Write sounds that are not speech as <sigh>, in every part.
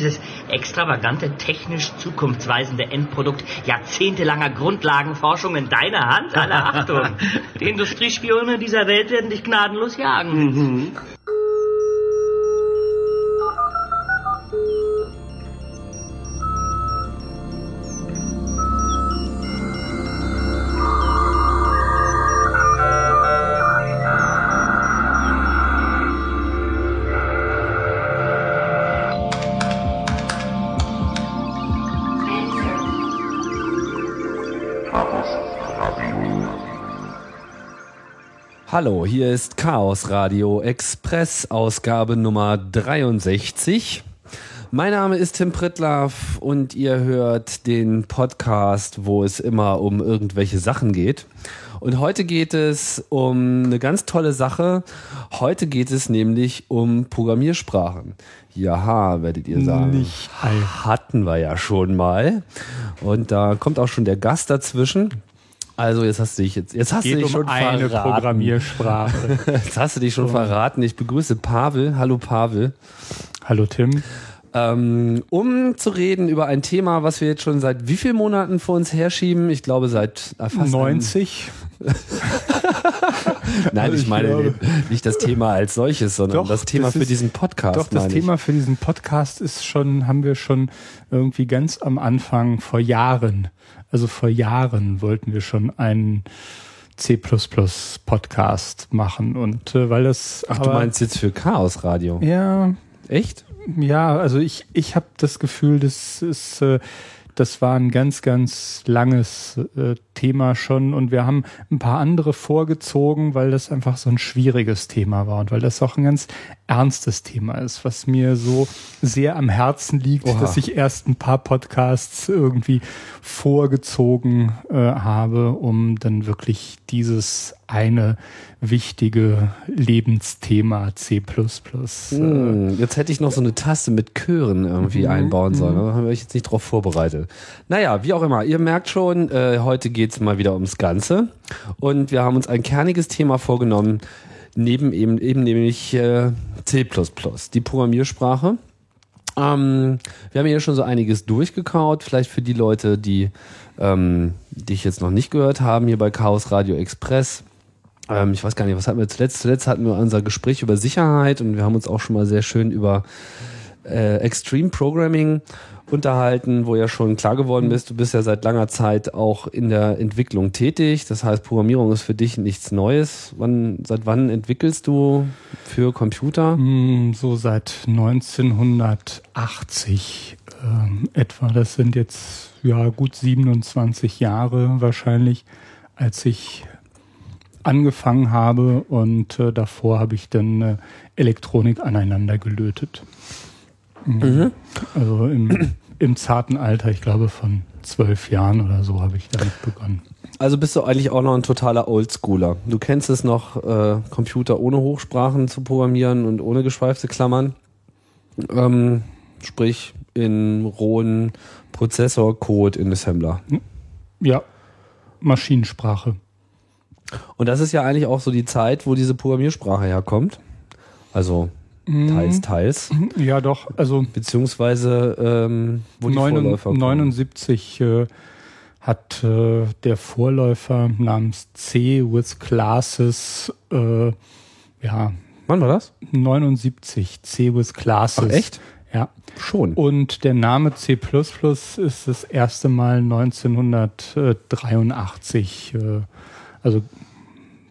dieses extravagante, technisch zukunftsweisende Endprodukt jahrzehntelanger Grundlagenforschung in deiner Hand? Alle Achtung! <laughs> Die Industriespione dieser Welt werden dich gnadenlos jagen. Mhm. Hallo, hier ist Chaos Radio Express, Ausgabe Nummer 63. Mein Name ist Tim Pritlaff und ihr hört den Podcast, wo es immer um irgendwelche Sachen geht. Und heute geht es um eine ganz tolle Sache. Heute geht es nämlich um Programmiersprachen. Jaha, werdet ihr sagen. Nicht Hatten wir ja schon mal. Und da kommt auch schon der Gast dazwischen. Also jetzt hast du dich jetzt, jetzt hast Geht du dich um schon eine verraten. Programmiersprache. <laughs> Jetzt hast du dich schon verraten. Ich begrüße Pavel. Hallo Pavel. Hallo Tim. Ähm, um zu reden über ein Thema, was wir jetzt schon seit wie vielen Monaten vor uns herschieben? Ich glaube seit äh, fast 90. Einem, <laughs> nein, ich meine nicht das Thema als solches, sondern Doch, das Thema das für ist- diesen Podcast. Doch, das Thema für diesen Podcast ist schon, haben wir schon irgendwie ganz am Anfang vor Jahren, also vor Jahren wollten wir schon einen C Podcast machen und äh, weil das. Ach, du meinst jetzt für Chaos Radio? ja Echt? Ja, also ich, ich habe das Gefühl, das ist, äh, das war ein ganz, ganz langes äh, Thema schon und wir haben ein paar andere vorgezogen, weil das einfach so ein schwieriges Thema war und weil das auch ein ganz ernstes Thema ist, was mir so sehr am Herzen liegt, Oha. dass ich erst ein paar Podcasts irgendwie vorgezogen äh, habe, um dann wirklich dieses eine wichtige Lebensthema C++ äh, Hm, jetzt hätte ich noch so eine Taste mit Chören irgendwie Mhm, einbauen sollen. Da haben wir euch jetzt nicht drauf vorbereitet. Naja, wie auch immer. Ihr merkt schon, äh, heute geht's mal wieder ums Ganze. Und wir haben uns ein kerniges Thema vorgenommen, neben eben, eben nämlich äh, C++, die Programmiersprache. Ähm, wir haben hier schon so einiges durchgekaut. Vielleicht für die Leute, die ähm, dich jetzt noch nicht gehört haben, hier bei Chaos Radio Express. Ähm, ich weiß gar nicht, was hatten wir zuletzt? Zuletzt hatten wir unser Gespräch über Sicherheit und wir haben uns auch schon mal sehr schön über äh, Extreme Programming unterhalten, wo ja schon klar geworden bist, du bist ja seit langer Zeit auch in der Entwicklung tätig. Das heißt, Programmierung ist für dich nichts Neues. Wann, seit wann entwickelst du für Computer? Mm, So seit 1980 ähm, etwa. Das sind jetzt ja gut 27 Jahre wahrscheinlich, als ich angefangen habe und äh, davor habe ich dann äh, Elektronik aneinander gelötet. Mhm. Also im, im zarten Alter, ich glaube von zwölf Jahren oder so habe ich damit begonnen. Also bist du eigentlich auch noch ein totaler Oldschooler. Du kennst es noch, äh, Computer ohne Hochsprachen zu programmieren und ohne geschweifte Klammern. Ähm, sprich in rohen Prozessorcode in Assembler. Ja, Maschinensprache. Und das ist ja eigentlich auch so die Zeit, wo diese Programmiersprache herkommt. Also teils, teils. Ja, doch. Also Beziehungsweise ähm, wo die Vorläufer kommen. 79 äh, hat äh, der Vorläufer namens C with Classes, äh, ja, Wann war das? 79 C with Classes. Ach, echt? Ja. Schon. Und der Name C++ ist das erste Mal 1983 äh, also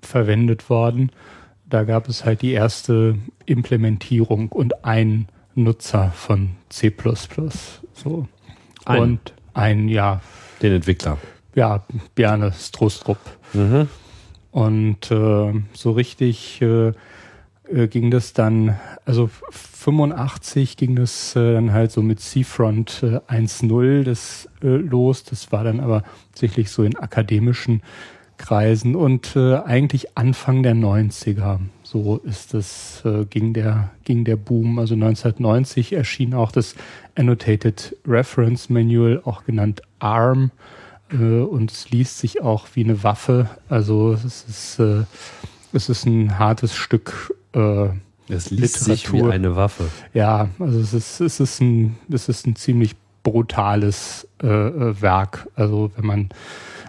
verwendet worden. Da gab es halt die erste Implementierung und ein Nutzer von C++. So. Ein. Und ein, ja, Den Entwickler. ja, Bjarne Strostrup. Mhm. Und äh, so richtig äh, äh, ging das dann, also 85 ging das äh, dann halt so mit Seafront äh, 1.0 das äh, los. Das war dann aber tatsächlich so in akademischen Kreisen und äh, eigentlich Anfang der 90er. So ist es, äh, ging der, ging der Boom. Also 1990 erschien auch das Annotated Reference Manual, auch genannt ARM. Äh, und es liest sich auch wie eine Waffe. Also es ist, äh, es ist ein hartes Stück äh, Das liest sich wie eine Waffe. Ja, also es ist, es ist ein, es ist ein ziemlich brutales äh, äh Werk. Also wenn man,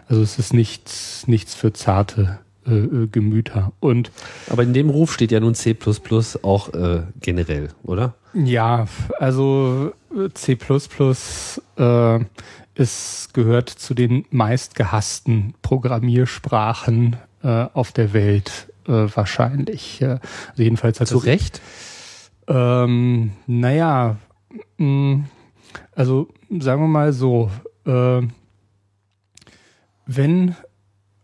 also es ist nichts, nichts für zarte äh, äh Gemüter. Und aber in dem Ruf steht ja nun C++ auch äh, generell, oder? Ja, also C++ äh, es gehört zu den meistgehassten Programmiersprachen äh, auf der Welt äh, wahrscheinlich. Äh, also jedenfalls hat zu Recht. Ähm, naja, mh, mm, also sagen wir mal so, äh, wenn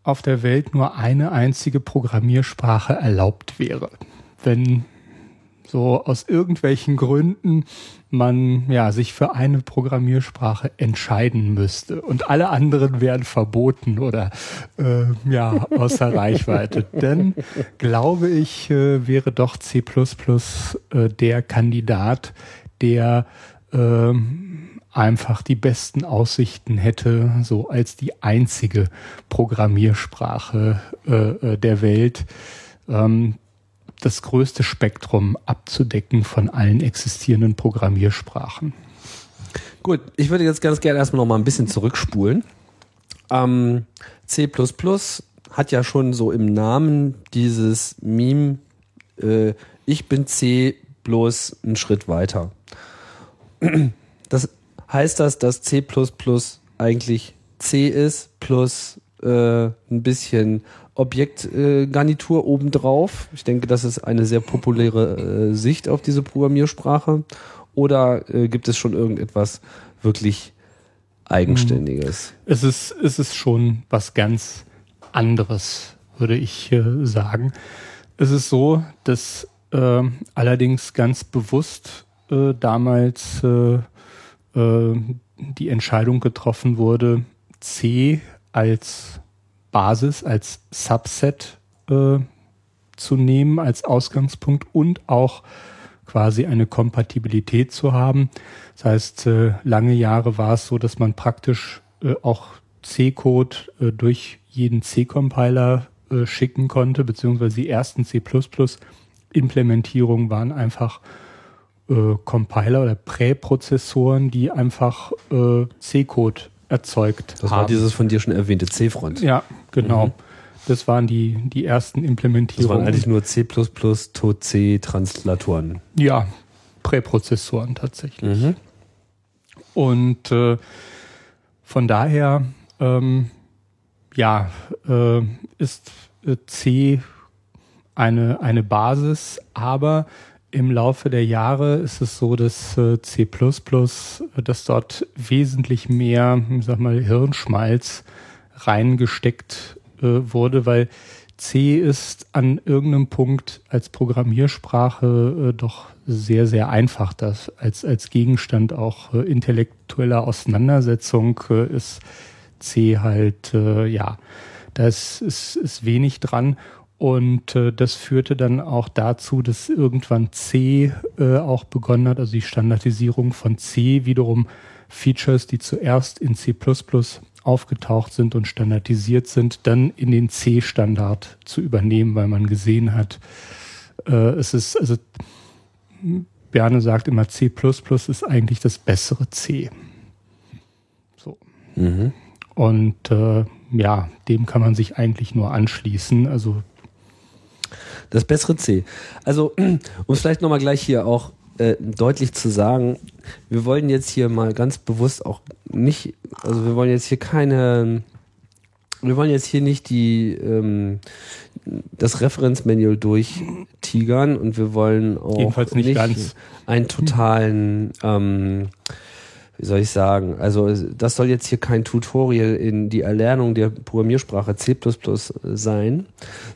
auf der Welt nur eine einzige Programmiersprache erlaubt wäre, wenn so aus irgendwelchen Gründen man ja sich für eine Programmiersprache entscheiden müsste und alle anderen wären verboten oder äh, ja außer <laughs> Reichweite. Denn glaube ich, äh, wäre doch C++ äh, der Kandidat, der äh, einfach die besten Aussichten hätte, so als die einzige Programmiersprache äh, äh der Welt. Ähm, das größte Spektrum abzudecken von allen existierenden Programmiersprachen. Gut, ich würde jetzt ganz gerne erstmal noch mal ein bisschen zurückspulen. Ähm, C++ hat ja schon so im Namen dieses Meme, äh, ich bin C bloß einen Schritt weiter. Das heißt das, dass C++ eigentlich C ist plus äh, ein bisschen Objektgarnitur äh, obendrauf. Ich denke, das ist eine sehr populäre äh, Sicht auf diese Programmiersprache. Oder äh, gibt es schon irgendetwas wirklich Eigenständiges? Hm. Es ist, es ist schon was ganz anderes, würde ich äh, sagen. Es ist so, dass äh, allerdings ganz bewusst äh, damals äh, äh, die Entscheidung getroffen wurde, C als Basis, als Subset äh, zu nehmen, als Ausgangspunkt und auch quasi eine Kompatibilität zu haben. Das heißt, äh, lange Jahre war es so, dass man praktisch äh, auch C-Code äh, durch jeden C-Compiler äh, schicken konnte, beziehungsweise die ersten C++-Implementierungen waren einfach äh, Compiler oder Präprozessoren, die einfach äh, C-Code erzeugt das haben. Das war dieses von dir schon erwähnte C-Front. Ja, genau. Mhm. Das waren die, die ersten Implementierungen. Das waren eigentlich nur C++ tot C-Translatoren. Ja, Präprozessoren tatsächlich. Mhm. Und äh, von daher, ähm, ja, äh, ist äh, C eine, eine Basis, aber im Laufe der Jahre ist es so, dass äh, C++, äh, dass dort wesentlich mehr, ich sag mal, Hirnschmalz reingesteckt äh, wurde, weil C ist an irgendeinem Punkt als Programmiersprache doch sehr, sehr einfach. Das als, als Gegenstand auch intellektueller Auseinandersetzung ist C halt, ja, da ist, ist, ist wenig dran. Und äh, das führte dann auch dazu, dass irgendwann C äh, auch begonnen hat, also die Standardisierung von C wiederum Features, die zuerst in C aufgetaucht sind und standardisiert sind, dann in den C-Standard zu übernehmen, weil man gesehen hat, äh, es ist, also Berne sagt immer, C ist eigentlich das bessere C. So. Mhm. Und äh, ja, dem kann man sich eigentlich nur anschließen. Also das bessere C. Also, <clears throat> um es vielleicht nochmal gleich hier auch äh, deutlich zu sagen, wir wollen jetzt hier mal ganz bewusst auch nicht, also wir wollen jetzt hier keine, wir wollen jetzt hier nicht die, ähm, das Referenzmanual durchtigern und wir wollen auch Jedenfalls nicht, nicht ganz. einen totalen ähm, wie soll ich sagen, also das soll jetzt hier kein Tutorial in die Erlernung der Programmiersprache C++ sein,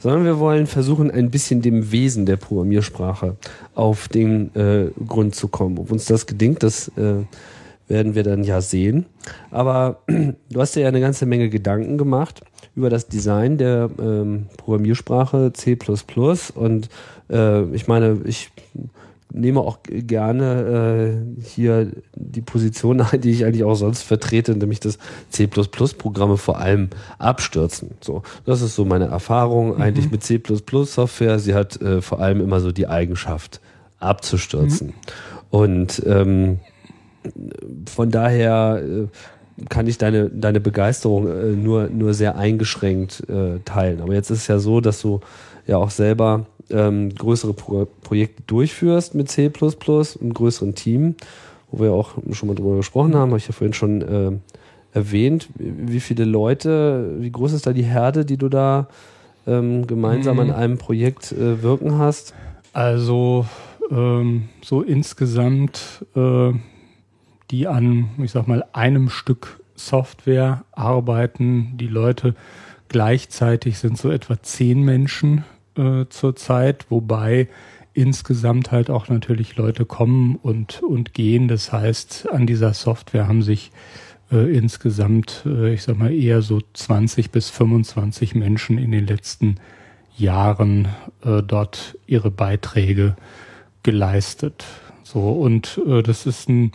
sondern wir wollen versuchen, ein bisschen dem Wesen der Programmiersprache auf den äh, Grund zu kommen. Ob uns das gelingt, das äh, werden wir dann ja sehen. Aber <clears throat> du hast dir ja eine ganze Menge Gedanken gemacht über das Design der ähm, Programmiersprache C++ und äh, ich meine, ich nehme auch gerne äh, hier die Position ein, die ich eigentlich auch sonst vertrete, nämlich dass C++-Programme vor allem abstürzen. So, das ist so meine Erfahrung mhm. eigentlich mit C++-Software. Sie hat äh, vor allem immer so die Eigenschaft abzustürzen. Mhm. Und ähm, von daher äh, kann ich deine, deine Begeisterung äh, nur, nur sehr eingeschränkt äh, teilen. Aber jetzt ist es ja so, dass du ja auch selber ähm, größere Pro Projekte durchführst mit C++, einem größeren Team, wo wir auch schon mal drüber gesprochen haben, habe ich ja vorhin schon äh, erwähnt. Wie viele Leute, wie groß ist da die Herde, die du da ähm, gemeinsam mhm. an einem Projekt äh, wirken hast? Also ähm, so insgesamt äh, die an, ich sag mal, einem Stück Software arbeiten. Die Leute gleichzeitig sind so etwa zehn Menschen äh, zurzeit, wobei insgesamt halt auch natürlich Leute kommen und, und gehen. Das heißt, an dieser Software haben sich äh, insgesamt, äh, ich sag mal, eher so 20 bis 25 Menschen in den letzten Jahren äh, dort ihre Beiträge geleistet. So, und äh, das ist ein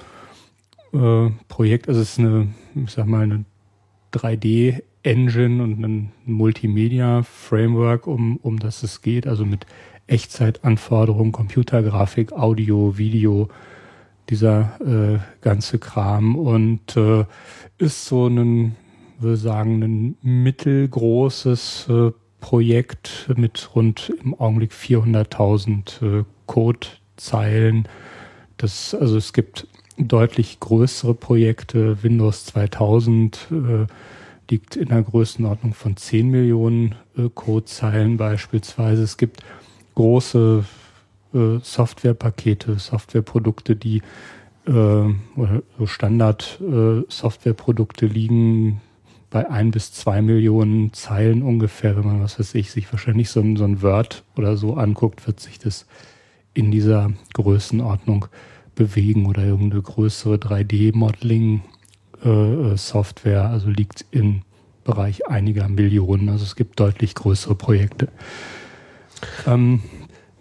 äh, Projekt, also es ist eine, ich sag mal, eine 3D-Engine und ein Multimedia-Framework, um, um das es geht, also mit Echtzeitanforderungen, Computergrafik, Audio, Video, dieser äh, ganze Kram und äh, ist so ein, würde sagen, ein mittelgroßes äh, Projekt mit rund im Augenblick 400.000 äh, Codezeilen. Das, also es gibt deutlich größere Projekte. Windows 2000 äh, liegt in der Größenordnung von 10 Millionen äh, Codezeilen beispielsweise. Es gibt große äh, Softwarepakete, Softwareprodukte, die äh, so Standard-Softwareprodukte äh, liegen bei ein bis zwei Millionen Zeilen ungefähr. Wenn man, was weiß ich, sich wahrscheinlich so ein, so ein Word oder so anguckt, wird sich das in dieser Größenordnung bewegen oder irgendeine größere 3D-Modeling-Software. Äh, also liegt im Bereich einiger Millionen. Also es gibt deutlich größere Projekte. Ähm,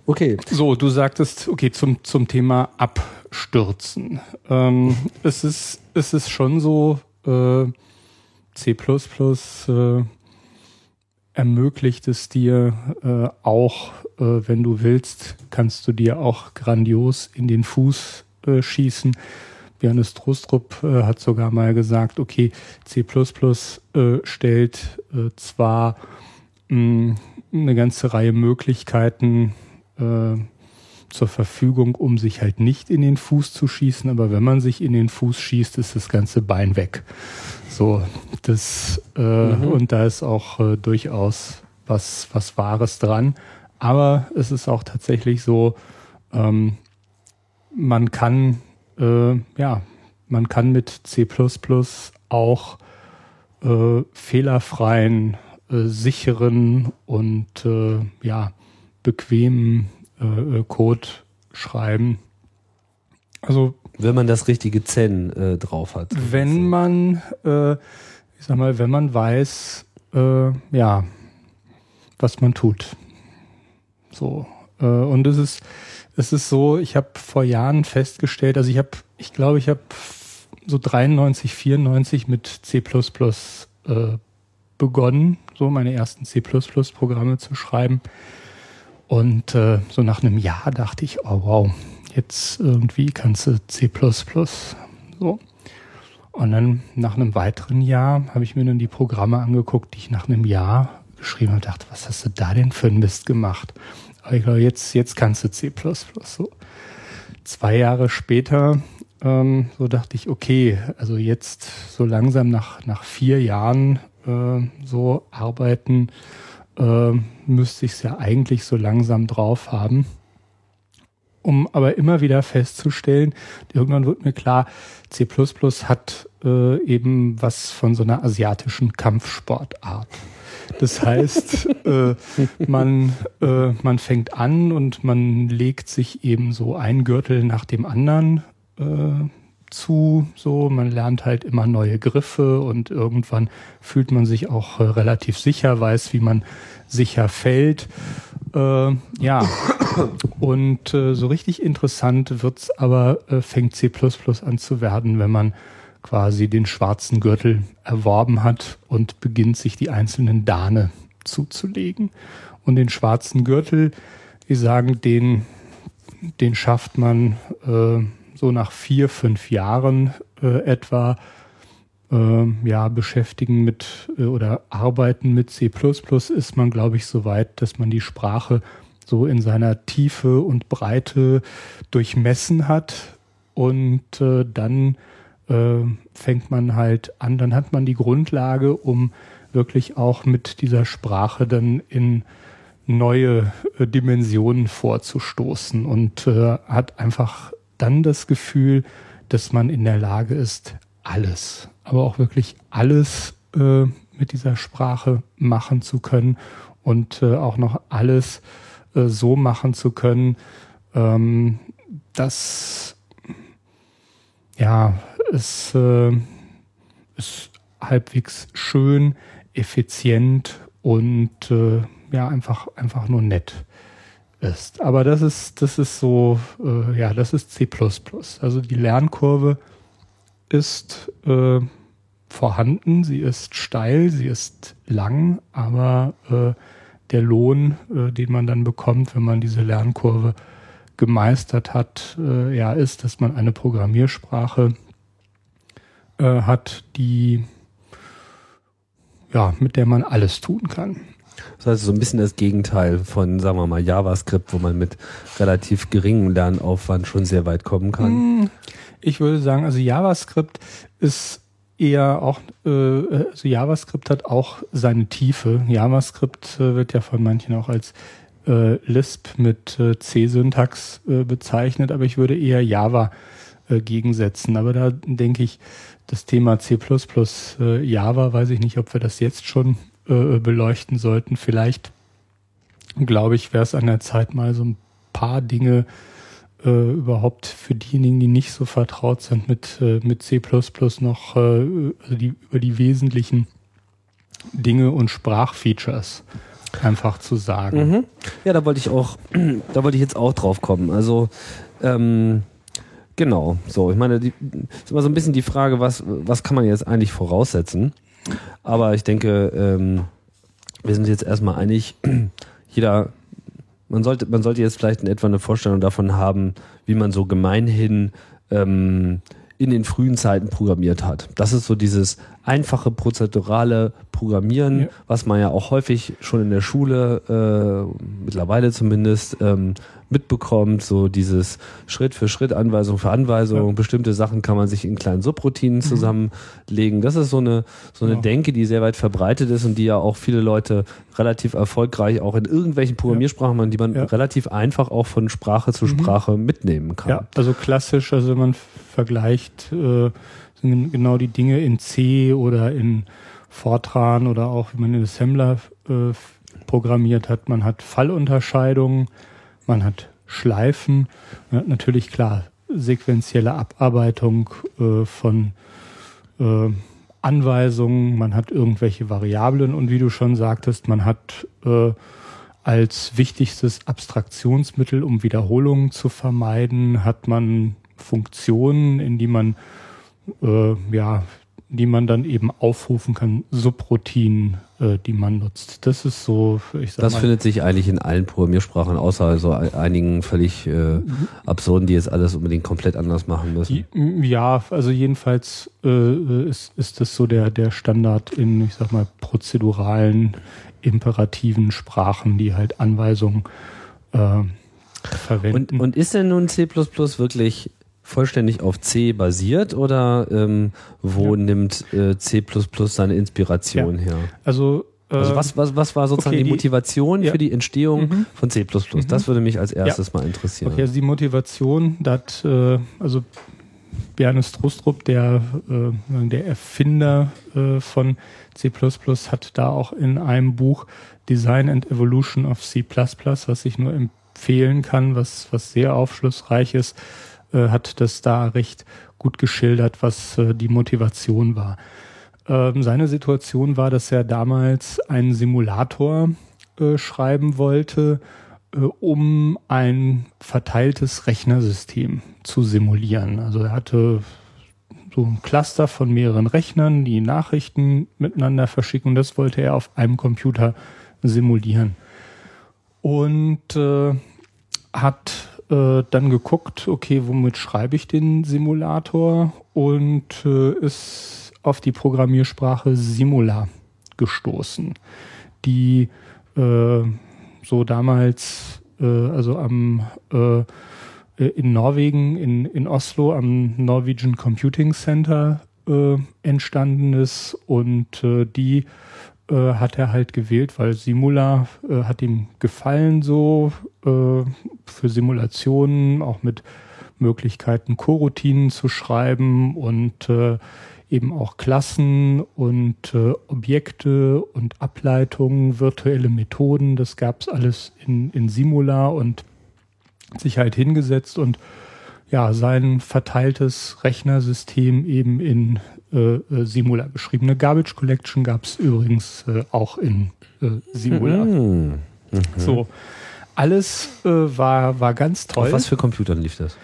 okay. So, du sagtest, okay, zum, zum Thema Abstürzen. Ähm, es, ist, es ist schon so, äh, C++ äh, ermöglicht es dir äh, auch, äh, wenn du willst, kannst du dir auch grandios in den Fuß äh, schießen. Bjarne Trostrup äh, hat sogar mal gesagt, okay, C++ äh, stellt äh, zwar mh, eine ganze Reihe Möglichkeiten äh, zur Verfügung, um sich halt nicht in den Fuß zu schießen, aber wenn man sich in den Fuß schießt, ist das ganze Bein weg. So, das äh, mhm. und da ist auch äh, durchaus was was Wahres dran. Aber es ist auch tatsächlich so, ähm, man kann äh, ja man kann mit C++ auch äh, fehlerfreien, äh, sicheren und äh, ja bequemen äh, äh, Code schreiben. Also wenn man das richtige Zen drauf hat. Wenn man, äh, ich sag mal, wenn man weiß, ja, was man tut. So. Und es ist, es ist so, ich habe vor Jahren festgestellt, also ich habe, ich glaube, ich habe so 93, 94 mit C++ äh, begonnen, so meine ersten C++-Programme zu schreiben. Und äh, so nach einem Jahr dachte ich, oh wow, jetzt irgendwie kannst du C++. So. Und dann nach einem weiteren Jahr habe ich mir dann die Programme angeguckt, die ich nach einem Jahr geschrieben habe und dachte, was hast du da denn für ein Mist gemacht? Aber ich glaube, jetzt, jetzt kannst du C++. So. Zwei Jahre später, ähm, so dachte ich, okay, also jetzt so langsam nach, nach vier Jahren äh, so arbeiten, äh, müsste ich es ja eigentlich so langsam drauf haben um aber immer wieder festzustellen, irgendwann wird mir klar, C++ hat äh, eben was von so einer asiatischen Kampfsportart. Das heißt, äh, man, äh, man fängt an und man legt sich eben so ein Gürtel nach dem anderen äh, zu. So, man lernt halt immer neue Griffe und irgendwann fühlt man sich auch äh, relativ sicher, weiß, wie man sicher fällt. Äh, ja, Und äh, so richtig interessant wird's aber, äh, fängt C an zu werden, wenn man quasi den schwarzen Gürtel erworben hat und beginnt sich die einzelnen Dane zuzulegen. Und den schwarzen Gürtel, die sagen, den, den schafft man äh, so nach vier, fünf Jahren äh, etwa äh, ja, beschäftigen mit äh, oder arbeiten mit C ist man, glaube ich, so weit, dass man die Sprache so in seiner Tiefe und Breite durchmessen hat und äh, dann äh, fängt man halt an, dann hat man die Grundlage, um wirklich auch mit dieser Sprache dann in neue äh, Dimensionen vorzustoßen. Und äh, hat einfach dann das Gefühl, dass man in der Lage ist, alles, aber auch wirklich alles äh, mit dieser Sprache machen zu können und äh, auch noch alles äh, so machen zu können, ähm, dass ja, es äh, ist halbwegs schön, effizient und äh, ja, einfach, einfach nur nett ist. Aber das ist, das ist so, äh, ja, das ist C. Also die Lernkurve ist äh, vorhanden, sie ist steil, sie ist lang, aber äh, der Lohn, äh, den man dann bekommt, wenn man diese Lernkurve gemeistert hat, äh, ja, ist, dass man eine Programmiersprache äh, hat, die ja, mit der man alles tun kann. Das heißt, so ein bisschen das Gegenteil von, sagen wir mal, JavaScript, wo man mit relativ geringem Lernaufwand schon sehr weit kommen kann. Hm, ich würde sagen, also JavaScript ist eher auch, äh, also JavaScript hat auch seine Tiefe. JavaScript äh, wird ja von manchen auch als äh, Lisp mit äh, C-Syntax äh, bezeichnet, aber ich würde eher Java gegensetzen. Aber da denke ich, das Thema C++ äh, Java, weiß ich nicht, ob wir das jetzt schon äh, beleuchten sollten. Vielleicht, glaube ich, wäre es an der Zeit mal so ein paar Dinge äh, überhaupt für diejenigen, die nicht so vertraut sind mit, äh, mit C++ noch, äh, also die, über die wesentlichen Dinge und Sprachfeatures einfach zu sagen. Mhm. Ja, da wollte ich auch, <clears throat> da wollte ich jetzt auch drauf kommen. Also ähm, Genau, so. Ich meine, die, ist immer so ein bisschen die Frage, was, was kann man jetzt eigentlich voraussetzen? Aber ich denke, ähm, wir sind jetzt erstmal einig, <clears throat> jeder, man sollte, man sollte jetzt vielleicht in etwa eine Vorstellung davon haben, wie man so gemeinhin ähm, in den frühen Zeiten programmiert hat. Das ist so dieses einfache prozedurale Programmieren, ja. was man ja auch häufig schon in der Schule, äh, mittlerweile zumindest, ähm, mitbekommt, so dieses Schritt für Schritt, Anweisung für Anweisung, ja. bestimmte Sachen kann man sich in kleinen Subroutinen mhm. zusammenlegen. Das ist so eine, so eine ja. Denke, die sehr weit verbreitet ist und die ja auch viele Leute relativ erfolgreich auch in irgendwelchen Programmiersprachen machen, die man relativ einfach auch von Sprache zu mhm. Sprache mitnehmen kann. Ja, also klassisch, also man vergleicht, äh, genau die Dinge in C oder in Fortran oder auch wie man in Assembler äh, programmiert hat. Man hat Fallunterscheidungen, man hat Schleifen, man hat natürlich klar sequentielle Abarbeitung äh, von äh, Anweisungen, man hat irgendwelche Variablen und wie du schon sagtest, man hat äh, als wichtigstes Abstraktionsmittel, um Wiederholungen zu vermeiden, hat man Funktionen, in die man äh, ja, die man dann eben aufrufen kann, Subroutinen, äh, die man nutzt. Das ist so, ich sag Das mal, findet sich eigentlich in allen Programmiersprachen, außer so einigen völlig äh, absurden, die jetzt alles unbedingt komplett anders machen müssen. Ja, also jedenfalls äh, ist, ist das so der, der Standard in, ich sag mal, prozeduralen, imperativen Sprachen, die halt Anweisungen äh, verwenden. Und, und ist denn nun C wirklich vollständig auf C basiert oder ähm, wo ja. nimmt äh, C seine Inspiration ja. her? Also, äh, also was, was, was war sozusagen okay, die Motivation die, ja. für die Entstehung mhm. von C? Mhm. Das würde mich als erstes mal interessieren. Okay, also die Motivation, dass äh, also Bjarne Strustrup, der, äh, der Erfinder äh, von C++, hat da auch in einem Buch Design and Evolution of C++, was ich nur empfehlen kann, was, was sehr aufschlussreich ist, äh, hat das da recht gut geschildert, was äh, die Motivation war. Ähm, seine Situation war, dass er damals einen Simulator äh, schreiben wollte, äh, um ein verteiltes Rechnersystem zu simulieren. Also er hatte so ein Cluster von mehreren Rechnern, die Nachrichten miteinander verschicken das wollte er auf einem Computer simulieren. Und äh, hat äh, dann geguckt, okay, womit schreibe ich den Simulator? Und äh, ist auf die Programmiersprache Simula gestoßen, die äh, so damals, äh, also am äh, in Norwegen, in, in Oslo am Norwegian Computing Center äh, entstanden ist. Und die äh, hat er halt gewählt, weil Simula äh, hat ihm gefallen so äh, für Simulationen, auch mit Möglichkeiten, Coroutinen zu schreiben und äh, eben auch Klassen und äh, Objekte und Ableitungen, virtuelle Methoden, das gab es alles in, in Simula und sich halt hingesetzt und ja, sein verteiltes Rechnersystem eben in äh, äh, Simula geschrieben. Eine Garbage Collection gab es übrigens äh, auch in äh, Simula. Mhm. Mhm. So, alles äh, war, war ganz toll. Auf was für Computern lief das?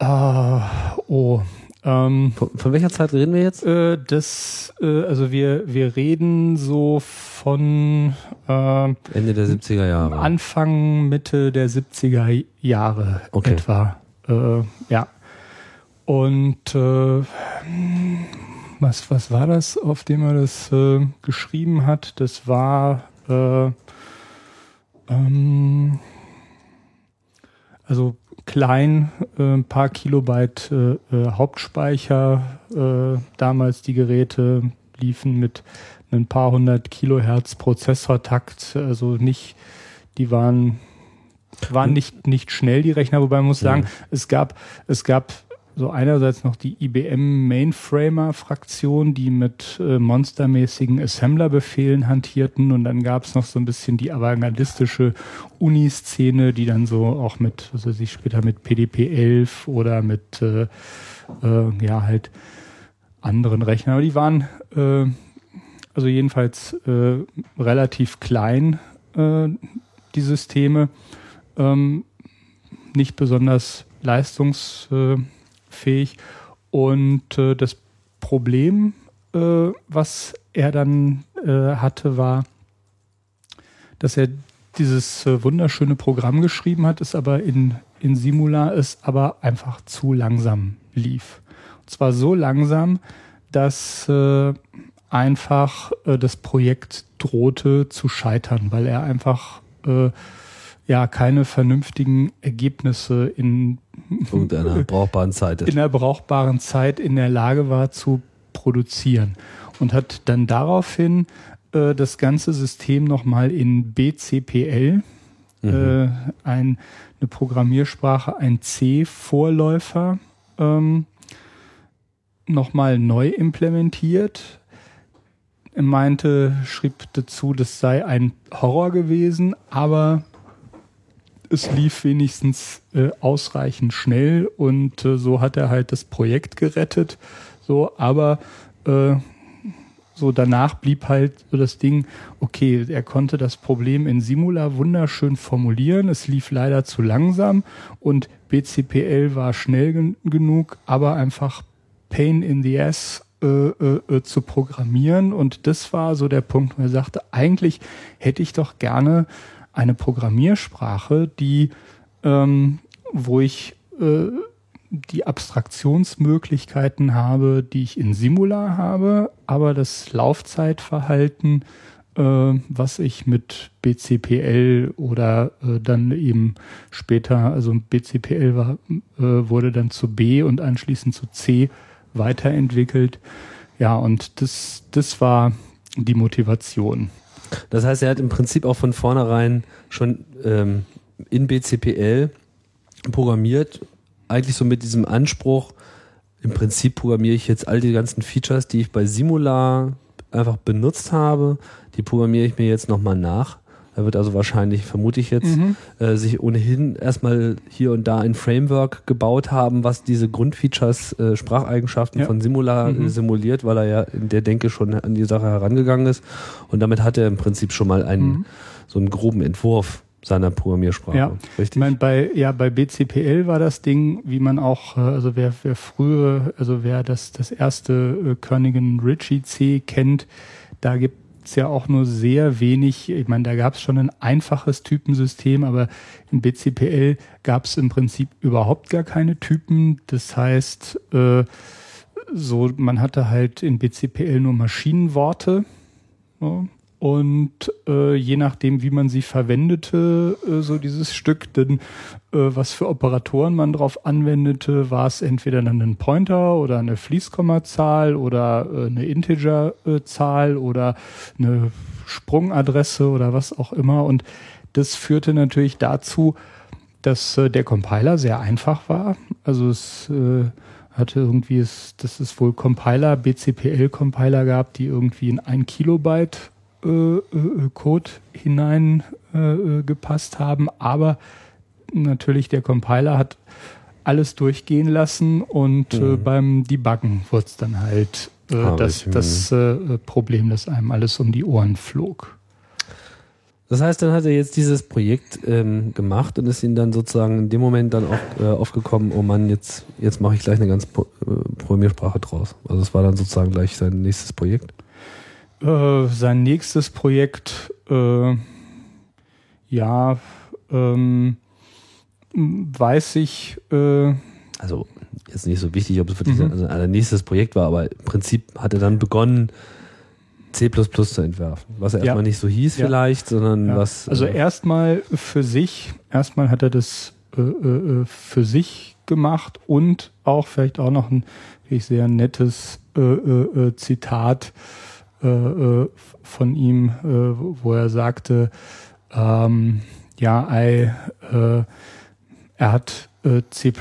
Ah, oh, ähm, von, von, welcher Zeit reden wir jetzt? Äh, das, also wir, wir reden so von Ende der 70er Jahre. Anfang, Mitte der 70er Jahre okay. etwa. Äh, ja. Und äh, was, was war das, auf dem er das äh, geschrieben hat? Das war äh, ähm, also klein, äh, ein paar Kilobyte äh, äh, Hauptspeicher. Äh, damals die Geräte liefen mit ein paar hundert Kilohertz Prozessortakt, also nicht, die waren waren nicht nicht schnell die Rechner, wobei man muss sagen, ja. es gab es gab so einerseits noch die IBM Mainframer-Fraktion, die mit äh, monstermäßigen Assembler-Befehlen hantierten. Und dann gab es noch so ein bisschen die avantgardistische Uni-Szene, die dann so auch mit, also sich später mit PDP-11 oder mit äh, äh, ja halt anderen Rechnern, aber die waren äh, also jedenfalls äh, relativ klein, äh, die Systeme, ähm, nicht besonders leistungs äh, fähig. Und äh, das Problem, äh, was er dann äh, hatte, war, dass er dieses äh, wunderschöne Programm geschrieben hat, es aber in, in Simula es aber einfach zu langsam lief. Und zwar so langsam, dass äh, einfach äh, das Projekt drohte zu scheitern, weil er einfach ja keine vernünftigen Ergebnisse in irgendeiner brauchbaren Zeit <laughs> in einer brauchbaren Zeit in der Lage war zu produzieren und hat dann daraufhin äh, das ganze System nochmal in BCPL, mhm. äh, ein, eine Programmiersprache, ein C-Vorläufer, ähm, nochmal neu implementiert. Er meinte, schrieb dazu, das sei ein Horror gewesen, aber es lief wenigstens äh, ausreichend schnell und äh, so hat er halt das Projekt gerettet. So, aber äh, so danach blieb halt so das Ding, okay, er konnte das Problem in Simula wunderschön formulieren, es lief leider zu langsam und BCPL war schnell gen genug, aber einfach Pain in the Ass äh, äh, äh, zu programmieren und das war so der Punkt, wo er sagte, eigentlich hätte ich doch gerne eine Programmiersprache, die, ähm, wo ich äh, die Abstraktionsmöglichkeiten habe, die ich in Simula habe, aber das Laufzeitverhalten, äh, was ich mit BCPL oder äh, dann eben später, also BCPL war, äh, wurde dann zu B und anschließend zu C weiterentwickelt. Ja, und das, das war die Motivation. Das heißt, er hat im Prinzip auch von vornherein schon ähm, in BCPL programmiert, eigentlich so mit diesem Anspruch, im Prinzip programmiere ich jetzt all die ganzen Features, die ich bei Simula einfach benutzt habe, die programmiere ich mir jetzt nochmal nach er wird also wahrscheinlich, vermute ich jetzt, mhm. äh, sich ohnehin erstmal hier und da ein Framework gebaut haben, was diese Grundfeatures, äh, Spracheigenschaften ja. von Simula mhm. simuliert, weil er ja in der Denke schon an die Sache herangegangen ist. Und damit hat er im Prinzip schon mal einen, mhm. so einen groben Entwurf seiner Programmiersprache. Ja, richtig. Ich meine, bei, ja, bei BCPL war das Ding, wie man auch, äh, also wer, wer früher, also wer das, das erste äh, Kernighan Ritchie C kennt, da gibt's ja auch nur sehr wenig, ich meine, da gab's schon ein einfaches Typensystem, aber in BCPL gab's im Prinzip überhaupt gar keine Typen. Das heißt, äh, so, man hatte halt in BCPL nur Maschinenworte. So, und äh, je nachdem, wie man sie verwendete, äh, so dieses Stück, denn äh, was für Operatoren man drauf anwendete, war es entweder dann ein Pointer oder eine Fließkommazahl oder äh, eine Integerzahl oder eine Sprungadresse oder was auch immer. Und das führte natürlich dazu, dass äh, der Compiler sehr einfach war. Also es äh, hatte irgendwie, es, dass es wohl Compiler, BCPL-Compiler gab, die irgendwie in ein Kilobyte Code hineingepasst äh, haben, aber natürlich der Compiler hat alles durchgehen lassen und mhm. beim Debuggen wurde es dann halt ah, das, das Problem, dass einem alles um die Ohren flog. Das heißt, dann hat er jetzt dieses Projekt ähm, gemacht und ist ihm dann sozusagen in dem Moment dann auch äh, aufgekommen, oh Mann, jetzt, jetzt mache ich gleich eine ganz Pro äh, Programmiersprache draus. Also es war dann sozusagen gleich sein nächstes Projekt. Äh, sein nächstes Projekt, äh, ja, ähm, weiß ich. Äh, also jetzt nicht so wichtig, ob es wirklich mhm. sein also nächstes Projekt war, aber im Prinzip hat er dann begonnen, C zu entwerfen. Was er ja. erstmal nicht so hieß ja. vielleicht, sondern ja. was. Also äh, erstmal für sich, erstmal hat er das äh, für sich gemacht und auch vielleicht auch noch ein wirklich sehr nettes Zitat äh, äh, von ihm, äh, wo er sagte, ähm, ja, I, äh, er hat äh, C++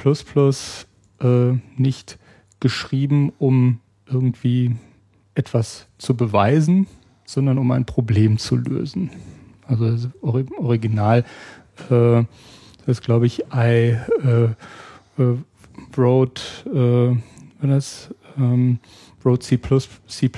äh, nicht geschrieben, um irgendwie etwas zu beweisen, sondern um ein Problem zu lösen. Also das Original, das glaube ich, I wrote, äh, das, ähm, wrote C++, C++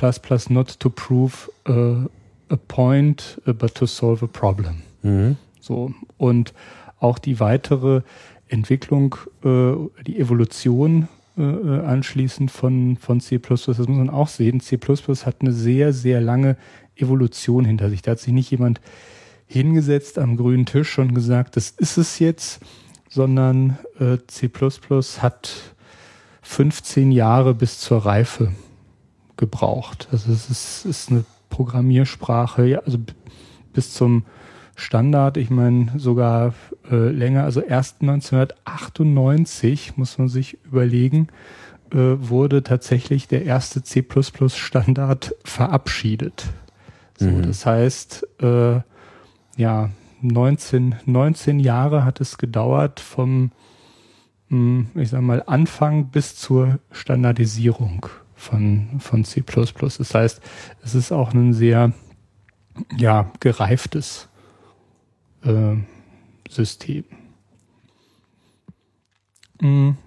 not to prove uh, a point, uh, but to solve a problem. Mhm. So. Und auch die weitere Entwicklung, äh, die Evolution äh, äh anschließend von, von C++, das muss man auch sehen. C++ hat eine sehr, sehr lange Evolution hinter sich. Da hat sich nicht jemand hingesetzt am grünen Tisch und gesagt, das ist es jetzt, sondern äh, C++ hat 15 Jahre bis zur Reife gebraucht. Also es ist, ist eine Programmiersprache, ja, also bis zum Standard, ich meine sogar äh, länger, also erst 1998 muss man sich überlegen, äh, wurde tatsächlich der erste C++ Standard verabschiedet. So, mhm. das heißt, äh, ja, 19, 19 Jahre hat es gedauert vom, hm, ich sag mal, Anfang bis zur Standardisierung von, von C++. Das heißt, es ist auch ein sehr ja, gereiftes äh, System. Mhm.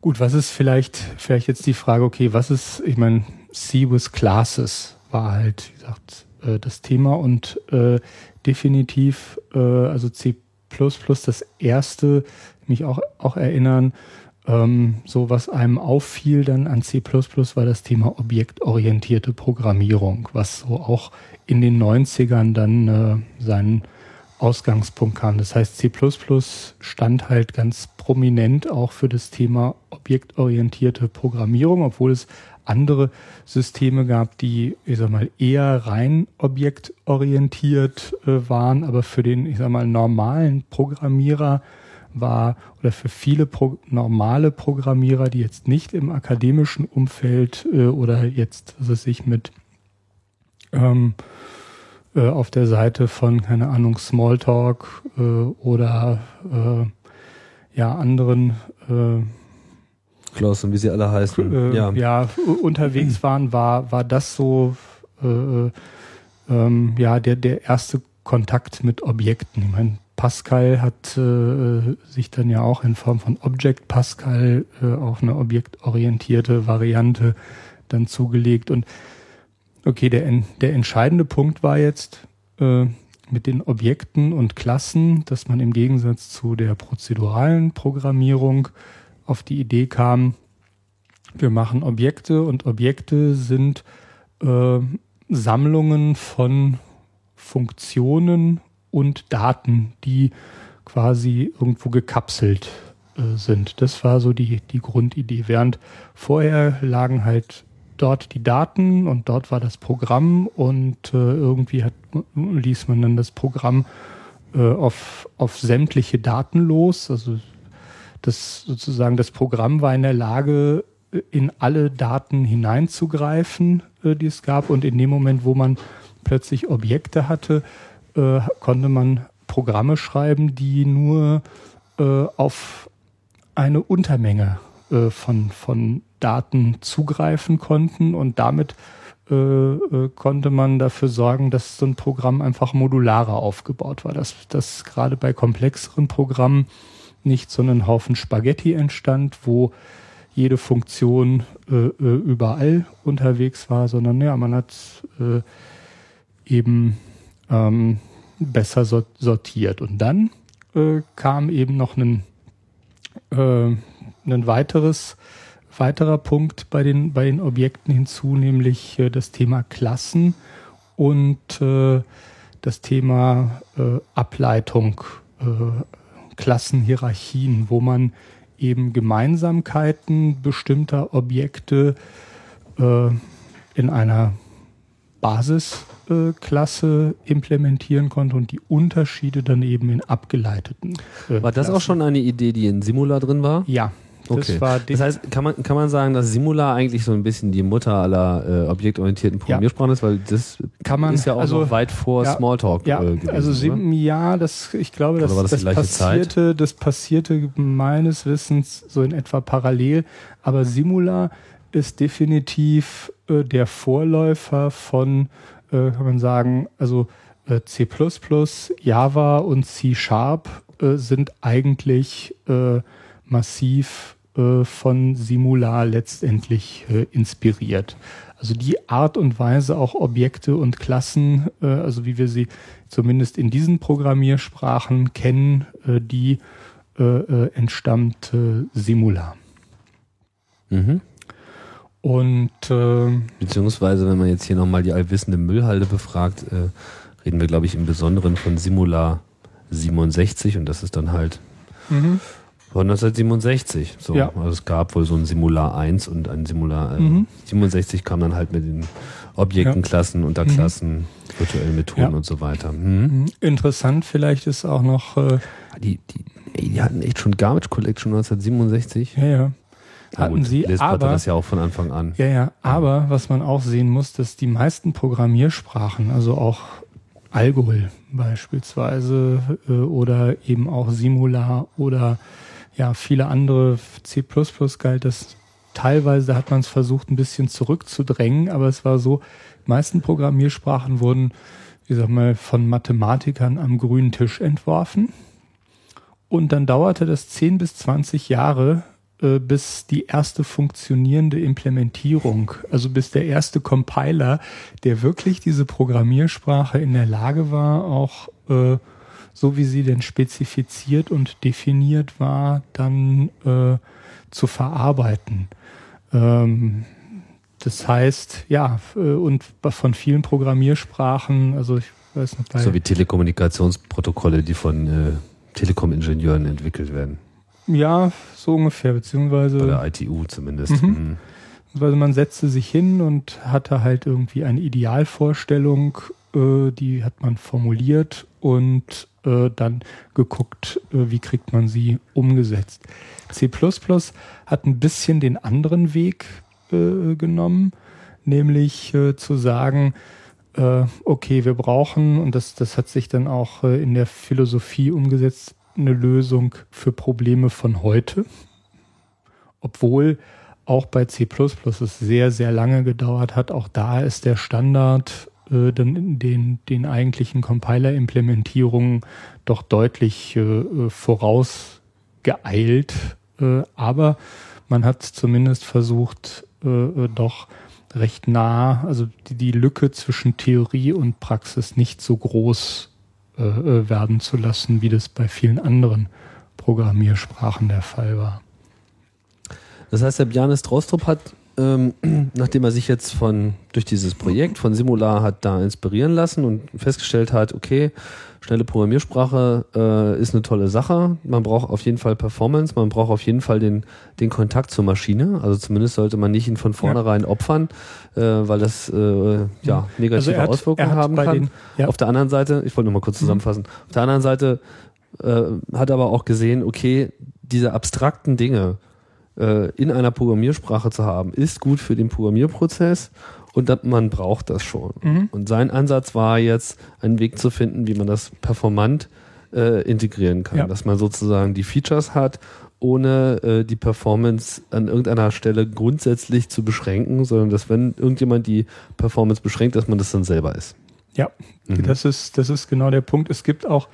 Gut, was ist vielleicht, vielleicht jetzt die Frage, okay, was ist, ich meine, C with Classes war halt, wie gesagt, äh, das Thema und äh, definitiv, äh, also C++, das erste, mich auch, auch erinnern, ähm, so was einem auffiel dann an C++ war das Thema objektorientierte Programmierung, was so auch in den 90ern dann äh, seinen Ausgangspunkt kam. Das heißt, C++ stand halt ganz prominent auch für das Thema objektorientierte Programmierung, obwohl es andere Systeme gab, die, ich sag mal, eher rein objektorientiert äh, waren, aber für den, ich sag mal, normalen Programmierer war oder für viele Pro normale Programmierer, die jetzt nicht im akademischen Umfeld äh, oder jetzt also sich mit ähm, äh, auf der Seite von, keine Ahnung, Smalltalk äh, oder äh, ja anderen äh, Klaus und wie sie alle heißen, äh, ja. ja, unterwegs waren, war, war das so äh, äh ähm, ja der, der erste Kontakt mit Objekten. Ich meine, Pascal hat äh, sich dann ja auch in Form von Object Pascal äh, auf eine objektorientierte Variante dann zugelegt. Und okay, der, der entscheidende Punkt war jetzt, äh, mit den Objekten und Klassen, dass man im Gegensatz zu der prozeduralen Programmierung auf die Idee kam, wir machen Objekte und Objekte sind äh, Sammlungen von Funktionen und Daten, die quasi irgendwo gekapselt äh, sind. Das war so die, die Grundidee. Während vorher lagen halt dort die Daten und dort war das Programm und äh, irgendwie hat, ließ man dann das Programm äh, auf, auf sämtliche Daten los. Also das sozusagen das Programm war in der Lage, in alle Daten hineinzugreifen, die es gab. Und in dem Moment, wo man plötzlich Objekte hatte, äh, konnte man Programme schreiben, die nur äh, auf eine Untermenge äh, von, von Daten zugreifen konnten. Und damit äh, äh, konnte man dafür sorgen, dass so ein Programm einfach modularer aufgebaut war, dass, dass gerade bei komplexeren Programmen nicht so ein Haufen Spaghetti entstand, wo jede Funktion äh, äh überall unterwegs war, sondern ja, man hat äh, eben ähm, besser sortiert. Und dann äh, kam eben noch ein, äh, ein weiteres weiterer Punkt bei den, bei den Objekten hinzu, nämlich äh, das Thema Klassen und äh, das Thema äh, Ableitung, äh, Klassenhierarchien, wo man eben Gemeinsamkeiten bestimmter Objekte äh, in einer Basisklasse äh, implementieren konnte und die Unterschiede dann eben in abgeleiteten. Äh, war das Klassen. auch schon eine Idee, die in Simula drin war? Ja, Okay. Das, das, heißt, kann man, kann man sagen, dass Simula eigentlich so ein bisschen die Mutter aller äh, objektorientierten Programmiersprachen ja. ist, weil das man, ist ja auch also, weit vor ja, Smalltalk ja, äh, gewesen. Also Sim, ja, das, ich glaube, das, das, das passierte, Zeit? das passierte meines Wissens so in etwa parallel, aber Simula ist definitiv äh, der Vorläufer von, äh, kann man sagen, also äh, C++, Java und C Sharp äh, sind eigentlich äh, massiv äh, von Simular letztendlich äh, inspiriert. Also die Art und Weise, auch Objekte und Klassen, also wie wir sie zumindest in diesen Programmiersprachen kennen, die entstammt Simular. Mhm. Und beziehungsweise, wenn man jetzt hier nochmal die allwissende Müllhalde befragt, reden wir, glaube ich, im Besonderen von Simular 67 und das ist dann halt mhm. War 1967. So. Ja. Also es gab wohl so ein Simular 1 und ein Simular äh, mhm. 67 kam dann halt mit den Objekten, ja. Klassen, Unterklassen, mhm. virtuellen Methoden ja. und so weiter. Mhm. mhm. Interessant vielleicht ist auch noch. Äh, die, die, die hatten echt schon Garbage Collection 1967. Ja, ja. Hatten gut, sie, aber, das ja auch von Anfang an. Ja, ja, aber was man auch sehen muss, dass die meisten Programmiersprachen, also auch Algol beispielsweise äh, oder eben auch Simular oder ja, viele andere C++ galt das teilweise hat man es versucht, ein bisschen zurückzudrängen, aber es war so, die meisten Programmiersprachen wurden, ich sag mal, von Mathematikern am grünen Tisch entworfen. Und dann dauerte das 10 bis 20 Jahre, äh, bis die erste funktionierende Implementierung, also bis der erste Compiler, der wirklich diese Programmiersprache in der Lage war, auch äh, so wie sie denn spezifiziert und definiert war, dann äh, zu verarbeiten. Ähm, das heißt, ja, äh, und von vielen Programmiersprachen, also ich weiß nicht. So wie Telekommunikationsprotokolle, die von äh, Telekom-Ingenieuren entwickelt werden. Ja, so ungefähr, beziehungsweise. Bei der ITU zumindest. Mhm. Mhm. Also man setzte sich hin und hatte halt irgendwie eine Idealvorstellung, äh, die hat man formuliert und äh, dann geguckt, äh, wie kriegt man sie umgesetzt. C hat ein bisschen den anderen Weg äh, genommen, nämlich äh, zu sagen, äh, okay, wir brauchen, und das, das hat sich dann auch in der Philosophie umgesetzt, eine Lösung für Probleme von heute. Obwohl auch bei C es sehr, sehr lange gedauert hat. Auch da ist der Standard äh, den, den eigentlichen Compiler-Implementierungen doch deutlich äh, vorausgeeilt. Äh, aber man hat zumindest versucht, äh, äh, doch recht nah, also die, die Lücke zwischen Theorie und Praxis nicht so groß äh, äh, werden zu lassen, wie das bei vielen anderen Programmiersprachen der Fall war. Das heißt, der Bjarne Stroustrup hat, ähm, <clears throat> nachdem er sich jetzt von durch dieses Projekt von Simular hat da inspirieren lassen und festgestellt hat, okay, schnelle Programmiersprache äh, ist eine tolle Sache. Man braucht auf jeden Fall Performance, man braucht auf jeden Fall den, den Kontakt zur Maschine. Also zumindest sollte man nicht ihn von vornherein ja. opfern, äh, weil das äh, ja negative also hat, Auswirkungen haben kann. Den, ja. Auf der anderen Seite, ich wollte nur mal kurz mhm. zusammenfassen, mhm. auf der anderen Seite äh, hat aber auch gesehen, okay, diese abstrakten Dinge äh, in einer Programmiersprache zu haben, ist gut für den Programmierprozess und man braucht das schon. Mhm. Und sein Ansatz war jetzt, einen Weg zu finden, wie man das performant äh, integrieren kann. Ja. Dass man sozusagen die Features hat, ohne äh, die Performance an irgendeiner Stelle grundsätzlich zu beschränken, sondern dass wenn irgendjemand die Performance beschränkt, dass man das dann selber ist. Ja, mhm. das ist, das ist genau der Punkt. Es gibt auch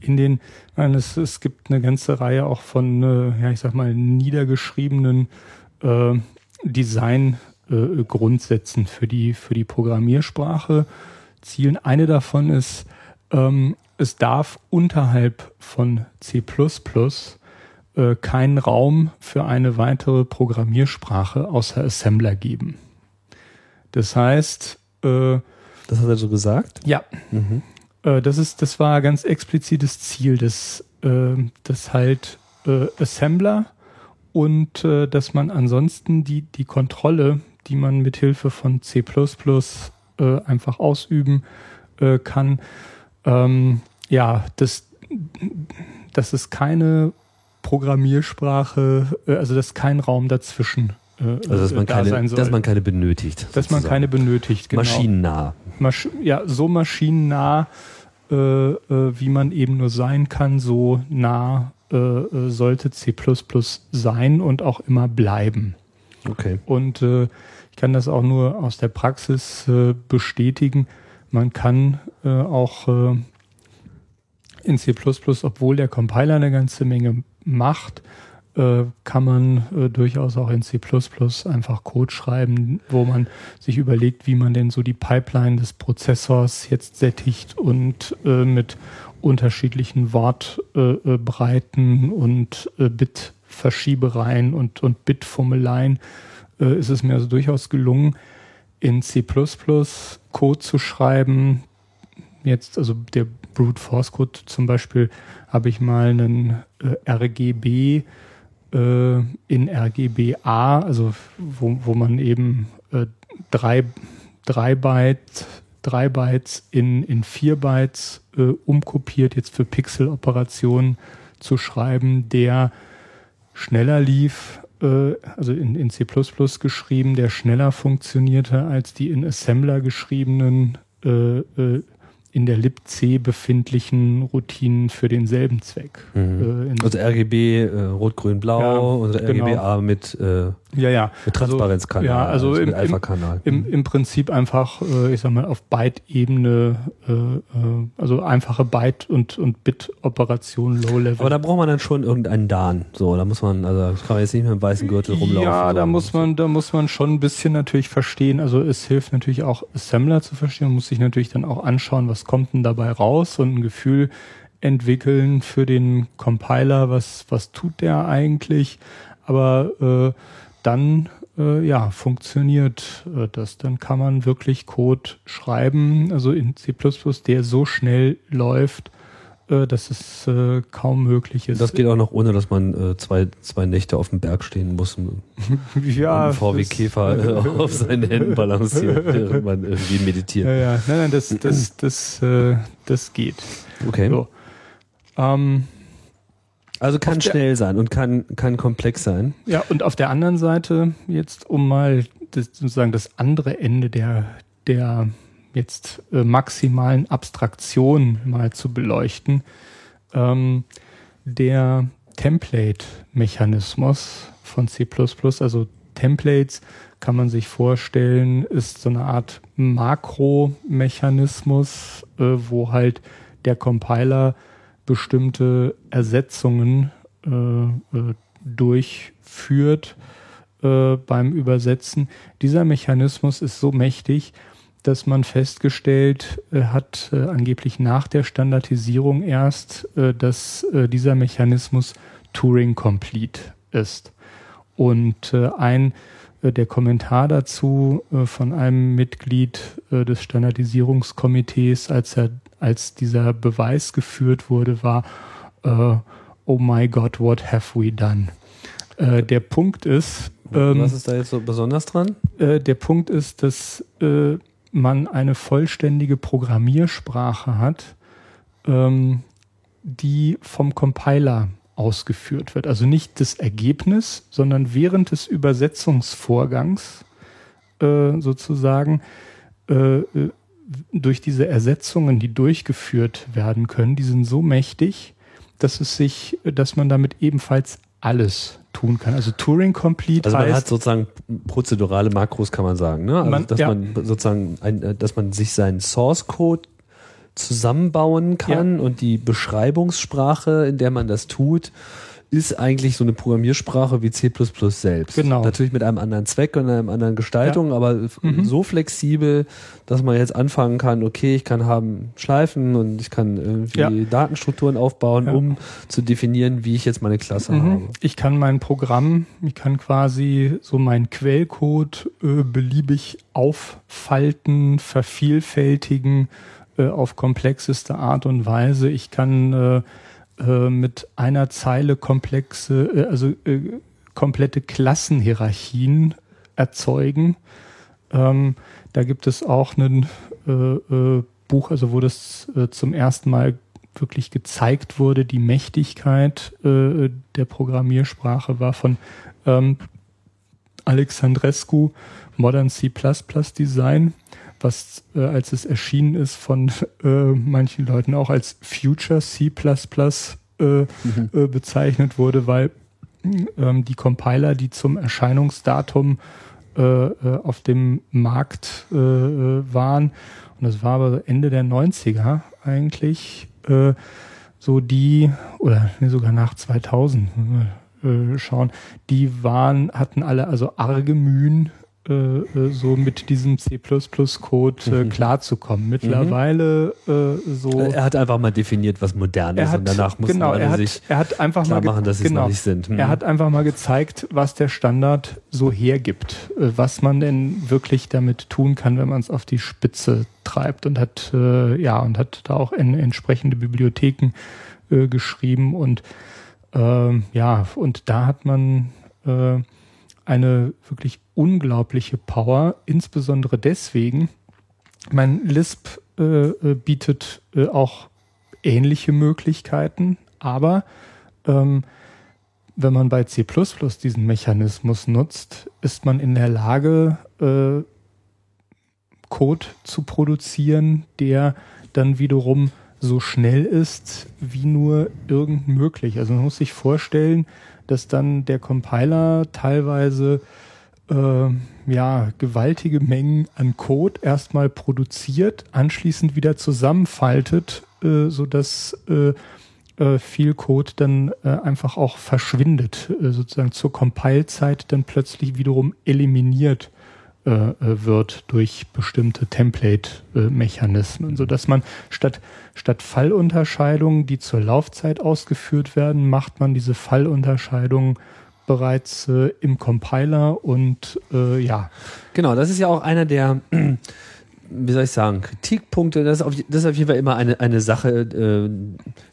in den, es, es gibt eine ganze Reihe auch von, äh, ja, ich sag mal, niedergeschriebenen äh, Design äh, Grundsätzen für die, für die Programmiersprache zielen. Eine davon ist, ähm, es darf unterhalb von C äh, keinen Raum für eine weitere Programmiersprache außer Assembler geben. Das heißt, äh, das hat er so gesagt? Ja. Mhm. Äh, das ist, das war ganz explizites Ziel, dass, äh, dass halt äh, Assembler und dass man ansonsten die, die Kontrolle die man mit Hilfe von C++ äh, einfach ausüben äh, kann. Ähm, ja, das, das ist keine Programmiersprache, äh, also das ist kein Raum dazwischen. Äh, also dass man, da keine, dass man keine benötigt. Dass man keine benötigt, genau. Maschinennah. Masch ja, so maschinennah, äh, äh, wie man eben nur sein kann, so nah sollte C++ sein und auch immer bleiben. Okay. Und äh, ich kann das auch nur aus der Praxis äh, bestätigen. Man kann äh, auch äh, in C++, obwohl der Compiler eine ganze Menge macht, äh, kann man äh, durchaus auch in C++ einfach Code schreiben, wo man sich überlegt, wie man denn so die Pipeline des Prozessors jetzt sättigt und äh, mit unterschiedlichen Wortbreiten und Bitverschiebereien und, und Bitformeleien äh, ist es mir also durchaus gelungen, in C Code zu schreiben. Jetzt, also der Brute Force Code zum Beispiel, habe ich mal einen äh, RGB äh, in RGBA, also wo, wo man eben äh, drei, drei Byte drei Bytes in, in vier Bytes äh, umkopiert, jetzt für Pixel-Operationen zu schreiben, der schneller lief äh, also in, in C geschrieben, der schneller funktionierte als die in Assembler geschriebenen äh, äh, in der libc befindlichen Routinen für denselben Zweck. Mhm. Äh, also RGB äh, Rot, Grün, Blau ja, oder genau. RGBA mit, äh, ja, ja. mit Transparenzkanal, also, ja, also, also im, mit Alpha-Kanal. Im, im, Im, Prinzip einfach, äh, ich sag mal, auf Byte-Ebene, äh, äh, also einfache Byte- und, und Bit-Operationen Low-Level. Aber da braucht man dann schon irgendeinen Dan. So, da muss man, also das kann man jetzt nicht mit einem weißen Gürtel rumlaufen. Ja, da muss man, da muss man schon ein bisschen natürlich verstehen. Also es hilft natürlich auch Assembler zu verstehen. Man muss sich natürlich dann auch anschauen, was kommt denn dabei raus und ein Gefühl entwickeln für den Compiler, was, was tut der eigentlich. Aber äh, dann äh, ja, funktioniert äh, das. Dann kann man wirklich Code schreiben, also in C++, der so schnell läuft, dass es äh, kaum möglich ist. Das geht auch noch ohne, dass man äh, zwei, zwei Nächte auf dem Berg stehen muss. <laughs> ja. Und VW Käfer äh, <laughs> auf seinen Händen balanciert, während man irgendwie meditiert. Ja, ja, nein, nein, das, das, <clears throat> das, äh, das geht. Okay. So. Ähm, also kann schnell sein und kann, kann komplex sein. Ja, und auf der anderen Seite, jetzt um mal das, sozusagen das andere Ende der, der jetzt äh, maximalen Abstraktion mal zu beleuchten. Ähm, der Template-Mechanismus von C++, also Templates kann man sich vorstellen, ist so eine Art Makromechanismus, äh, wo halt der Compiler bestimmte Ersetzungen äh, äh durchführt äh, beim Übersetzen. Dieser Mechanismus ist so mächtig, dass man festgestellt äh, hat, äh, angeblich nach der Standardisierung erst, äh, dass äh, dieser Mechanismus Turing Complete ist. Und äh, ein äh, der Kommentar dazu von einem Mitglied des Standardisierungskomitees, als er als dieser Beweis geführt wurde, war Oh my God, what have we done? der Punkt ist, ähm, was ist da jetzt so besonders dran? der Punkt ist, dass man eine vollständige Programmiersprache hat, ähm, die vom Compiler ausgeführt wird. Also nicht das Ergebnis, sondern während des Übersetzungsvorgangs äh, sozusagen äh, äh durch diese Ersetzungen, die durchgeführt werden können, die sind so mächtig, dass es sich, dass man damit ebenfalls alles tun kann. Also Turing Complete also man heißt, hat sozusagen prozedurale Makros, kann man sagen, ne? Also Man- dass ja. man sozusagen, ein, äh, dass man sich seinen Source Code zusammenbauen kann und die Beschreibungssprache, in der man das tut, ist eigentlich so eine Programmiersprache wie C++ selbst. Genau. Natürlich mit einem anderen Zweck und einer anderen Gestaltung, aber Mhm. so flexibel, dass man jetzt anfangen kann, okay, ich kann haben Schleifen und ich kann irgendwie Ja. Datenstrukturen aufbauen, Ja. um zu definieren, wie ich jetzt meine Klasse habe. Mhm. Ich kann mein Programm, ich kann quasi so meinen Quellcode äh, beliebig auffalten, vervielfältigen äh, auf komplexeste Art und Weise. Ich kann äh, äh, mit einer Zeile komplexe, äh, also äh, komplette Klassenhierarchien erzeugen. Ähm, da gibt es auch ein äh, äh, Buch, also wo das zum ersten Mal wirklich gezeigt wurde, die Mächtigkeit der Programmiersprache war von ähm, Alexandrescu Modern C++ Design, was äh, als es erschienen ist von <laughs> äh, manchen Leuten auch als Future C++ äh, äh, bezeichnet wurde, weil ähm, die Compiler, die zum Erscheinungsdatum äh, äh, auf dem Markt äh, äh, waren, und das war aber Ende der 90er eigentlich, äh, so die, oder nee, sogar nach 2000, äh, schauen, die waren, hatten alle also arge Mühen, äh, äh, so mit diesem C++-Code äh, Mhm. klarzukommen. Mittlerweile äh, so. Er hat einfach mal definiert, was modern Er ist hat, und danach muss genau, man er hat, sich er hat einfach klar mal machen, dass sie es genau, noch nicht sind. Hm. Er hat einfach mal gezeigt, was der Standard so hergibt, äh, was man denn wirklich damit tun kann, wenn man es auf die Spitze treibt und hat äh, ja und hat da auch en entsprechende Bibliotheken äh, geschrieben und ähm, ja und da hat man äh, eine wirklich unglaubliche Power, insbesondere deswegen. Mein Lisp äh, äh, bietet äh, auch ähnliche Möglichkeiten, aber ähm, wenn man bei C diesen Mechanismus nutzt, ist man in der Lage, äh, Code zu produzieren, der dann wiederum so schnell ist, wie nur irgend möglich. Also man muss sich vorstellen, dass dann der Compiler teilweise äh, ja, gewaltige Mengen an Code erstmal produziert, anschließend wieder zusammenfaltet, äh, sodass äh, äh, viel Code dann äh, einfach auch verschwindet, äh, sozusagen zur Compile-Zeit dann plötzlich wiederum eliminiert wird durch bestimmte Template-Mechanismen, sodass man statt, statt Fallunterscheidungen, die zur Laufzeit ausgeführt werden, macht man diese Fallunterscheidungen bereits äh, im Compiler und äh, ja, Genau, das ist ja auch einer der, wie soll ich sagen, Kritikpunkte. Das ist auf, das ist auf jeden Fall immer eine, eine Sache, äh,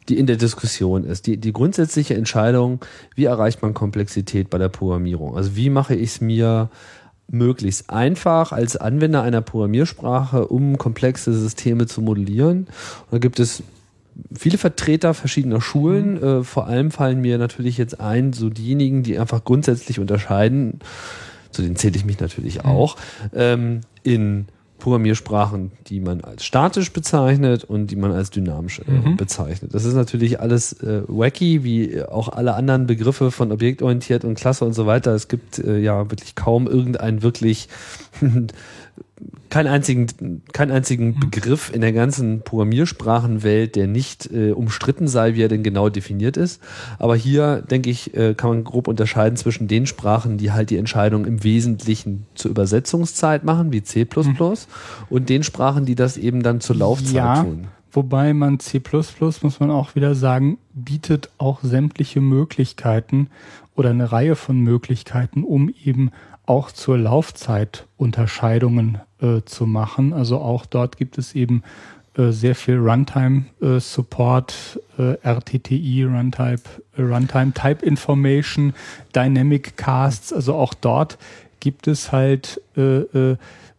die in der Diskussion ist. Die, die grundsätzliche Entscheidung, wie erreicht man Komplexität bei der Programmierung? Also wie mache ich es mir möglichst einfach als Anwender einer Programmiersprache, um komplexe Systeme zu modellieren? Und da gibt es viele Vertreter verschiedener Schulen. Äh, vor allem fallen mir natürlich jetzt ein, so diejenigen, die einfach grundsätzlich unterscheiden, zu denen zähle ich mich natürlich auch, ähm, in Programmiersprachen, die man als statisch bezeichnet und die man als dynamisch äh, Mhm. bezeichnet. Das ist natürlich alles äh, wacky, wie auch alle anderen Begriffe von objektorientiert und Klasse und so weiter. Es gibt äh, ja wirklich kaum irgendein wirklich <laughs> keinen einzigen, keinen einzigen Begriff in der ganzen Programmiersprachenwelt, der nicht äh, umstritten sei, wie er denn genau definiert ist. Aber hier, denke ich, äh, kann man grob unterscheiden zwischen den Sprachen, die halt die Entscheidung im Wesentlichen zur Übersetzungszeit machen, wie C++, mhm. und den Sprachen, die das eben dann zur Laufzeit ja, tun. Wobei man C++, muss man auch wieder sagen, bietet auch sämtliche Möglichkeiten oder eine Reihe von Möglichkeiten, um eben auch zur Laufzeit Unterscheidungen äh, zu machen. Also auch dort gibt es eben äh, sehr viel Runtime äh, Support, äh, RTTI, Runtime, äh, Runtime Type Information, Dynamic Casts. Also auch dort gibt es halt äh,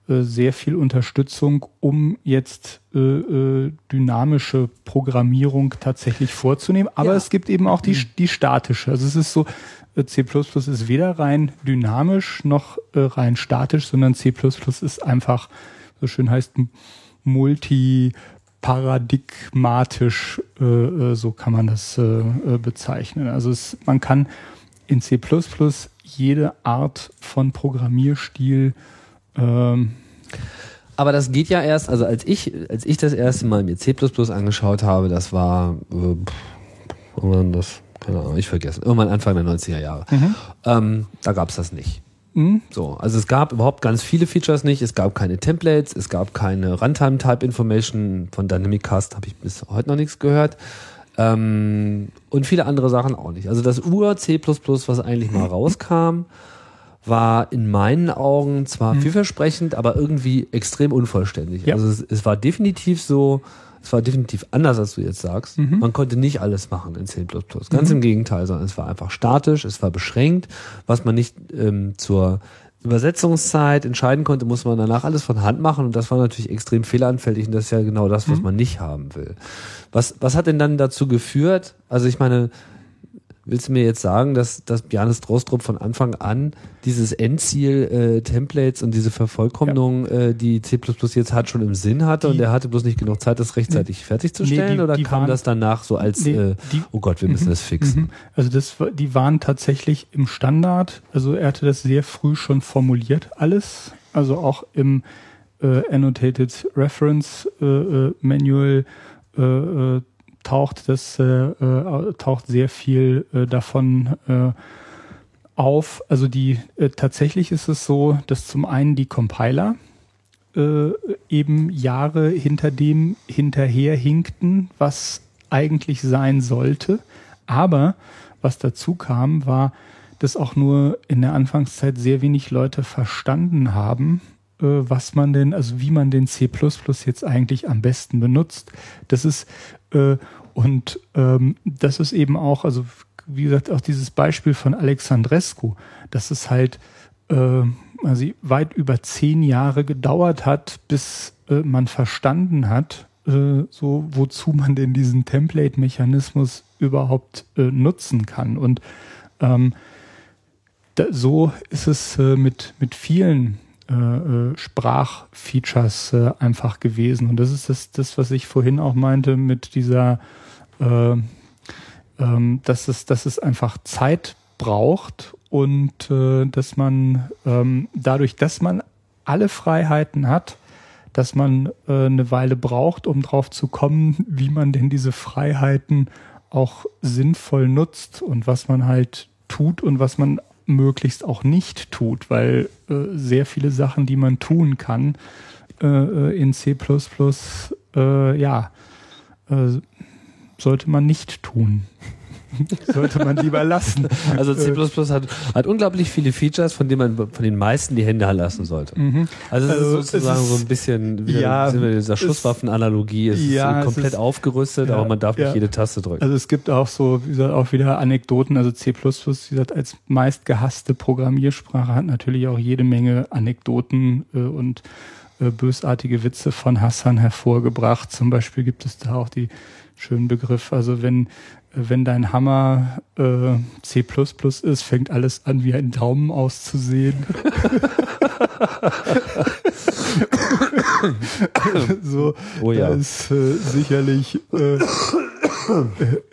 sehr viel Unterstützung, um jetzt dynamische Programmierung tatsächlich vorzunehmen. Aber ja. es gibt eben auch die, mhm. die statische. Also es ist so, C++ ist weder rein dynamisch noch äh, rein statisch, sondern C++ ist einfach, so schön heißt, multiparadigmatisch, äh, äh, so kann man das bezeichnen. Also es, man kann in C++ jede Art von Programmierstil ähm, aber das geht ja erst, also als ich, als ich das erste Mal mir C++ angeschaut habe, das war, äh, das keine Ahnung, ich vergesse, irgendwann Anfang der 90er Jahre. Mhm. Ähm, da gab es das nicht. Mhm. So, also es gab überhaupt ganz viele Features nicht. Es gab keine Templates, es gab keine Runtime Type Information von Dynamic Cast habe ich bis heute noch nichts gehört. Ähm, und viele andere Sachen auch nicht. Also das Ur C++, was eigentlich mal rauskam, war in meinen Augen zwar mhm. vielversprechend, aber irgendwie extrem unvollständig. Ja. Also es, es war definitiv so, es war definitiv anders, als du jetzt sagst. Mhm. Man konnte nicht alles machen in C++. Ganz mhm. im Gegenteil, sondern es war einfach statisch, es war beschränkt. Was man nicht ähm, zur Übersetzungszeit entscheiden konnte, muss man danach alles von Hand machen und das war natürlich extrem fehleranfällig und das ist ja genau das, was mhm. man nicht haben will. Was, was hat denn dann dazu geführt? Also ich meine, Willst du mir jetzt sagen, dass, dass Janis Drostrup von Anfang an dieses Endziel äh, Templates und diese Vervollkommnung, ja. äh, die C++ jetzt hat, schon im Sinn hatte die, und er hatte bloß nicht genug Zeit, das rechtzeitig nee, fertigzustellen? Nee, die, oder die kam waren, das danach so als, nee, äh, oh Gott, wir müssen mhm, das fixen? Mhm. Also das, die waren tatsächlich im Standard, also er hatte das sehr früh schon formuliert, alles. Also auch im äh, Annotated Reference äh, äh, Manual äh, äh, taucht das äh, äh, taucht sehr viel äh, davon äh, auf. Also die äh, tatsächlich ist es so, dass zum einen die Compiler äh, eben Jahre hinter dem hinterher hinkten, was eigentlich sein sollte. Aber was dazu kam, war, dass auch nur in der Anfangszeit sehr wenig Leute verstanden haben, was man denn, also wie man den C jetzt eigentlich am besten benutzt. Das ist äh, und ähm, das ist eben auch, also wie gesagt, auch dieses Beispiel von Alexandrescu, dass es halt äh, also weit über zehn Jahre gedauert hat, bis äh, man verstanden hat, äh, so wozu man denn diesen Template-Mechanismus überhaupt äh, nutzen kann. Und ähm, da, so ist es äh, mit, mit vielen äh, äh, Sprachfeatures äh, einfach gewesen. Und das ist das, das, was ich vorhin auch meinte mit dieser, äh, ähm, dass, es, dass es einfach Zeit braucht und äh, dass man ähm, dadurch, dass man alle Freiheiten hat, dass man äh, eine Weile braucht, um drauf zu kommen, wie man denn diese Freiheiten auch sinnvoll nutzt und was man halt tut und was man möglichst auch nicht tut, weil äh, sehr viele Sachen, die man tun kann äh, äh in C++, äh, ja, äh, sollte man nicht tun. <laughs> sollte man lieber lassen. Also C++ hat, hat unglaublich viele Features, von denen man von den meisten die Hände lassen sollte. Mhm. Also es also ist sozusagen es ist, so ein bisschen wieder ja, sind wir in dieser Schusswaffenanalogie. Es ja, ist komplett es ist, aufgerüstet, ja, aber man darf nicht jede Taste drücken. Also es gibt auch so, wie gesagt, auch wieder Anekdoten. Also C++, wie gesagt, als meist gehasste Programmiersprache hat natürlich auch jede Menge Anekdoten äh, und äh, bösartige Witze von Hassan hervorgebracht. Zum Beispiel gibt es da auch die schönen Begriff. Also wenn wenn dein Hammer äh, C ist, fängt alles an wie ein Daumen auszusehen. <coughs> so, oh ja. da ist äh, sicherlich äh,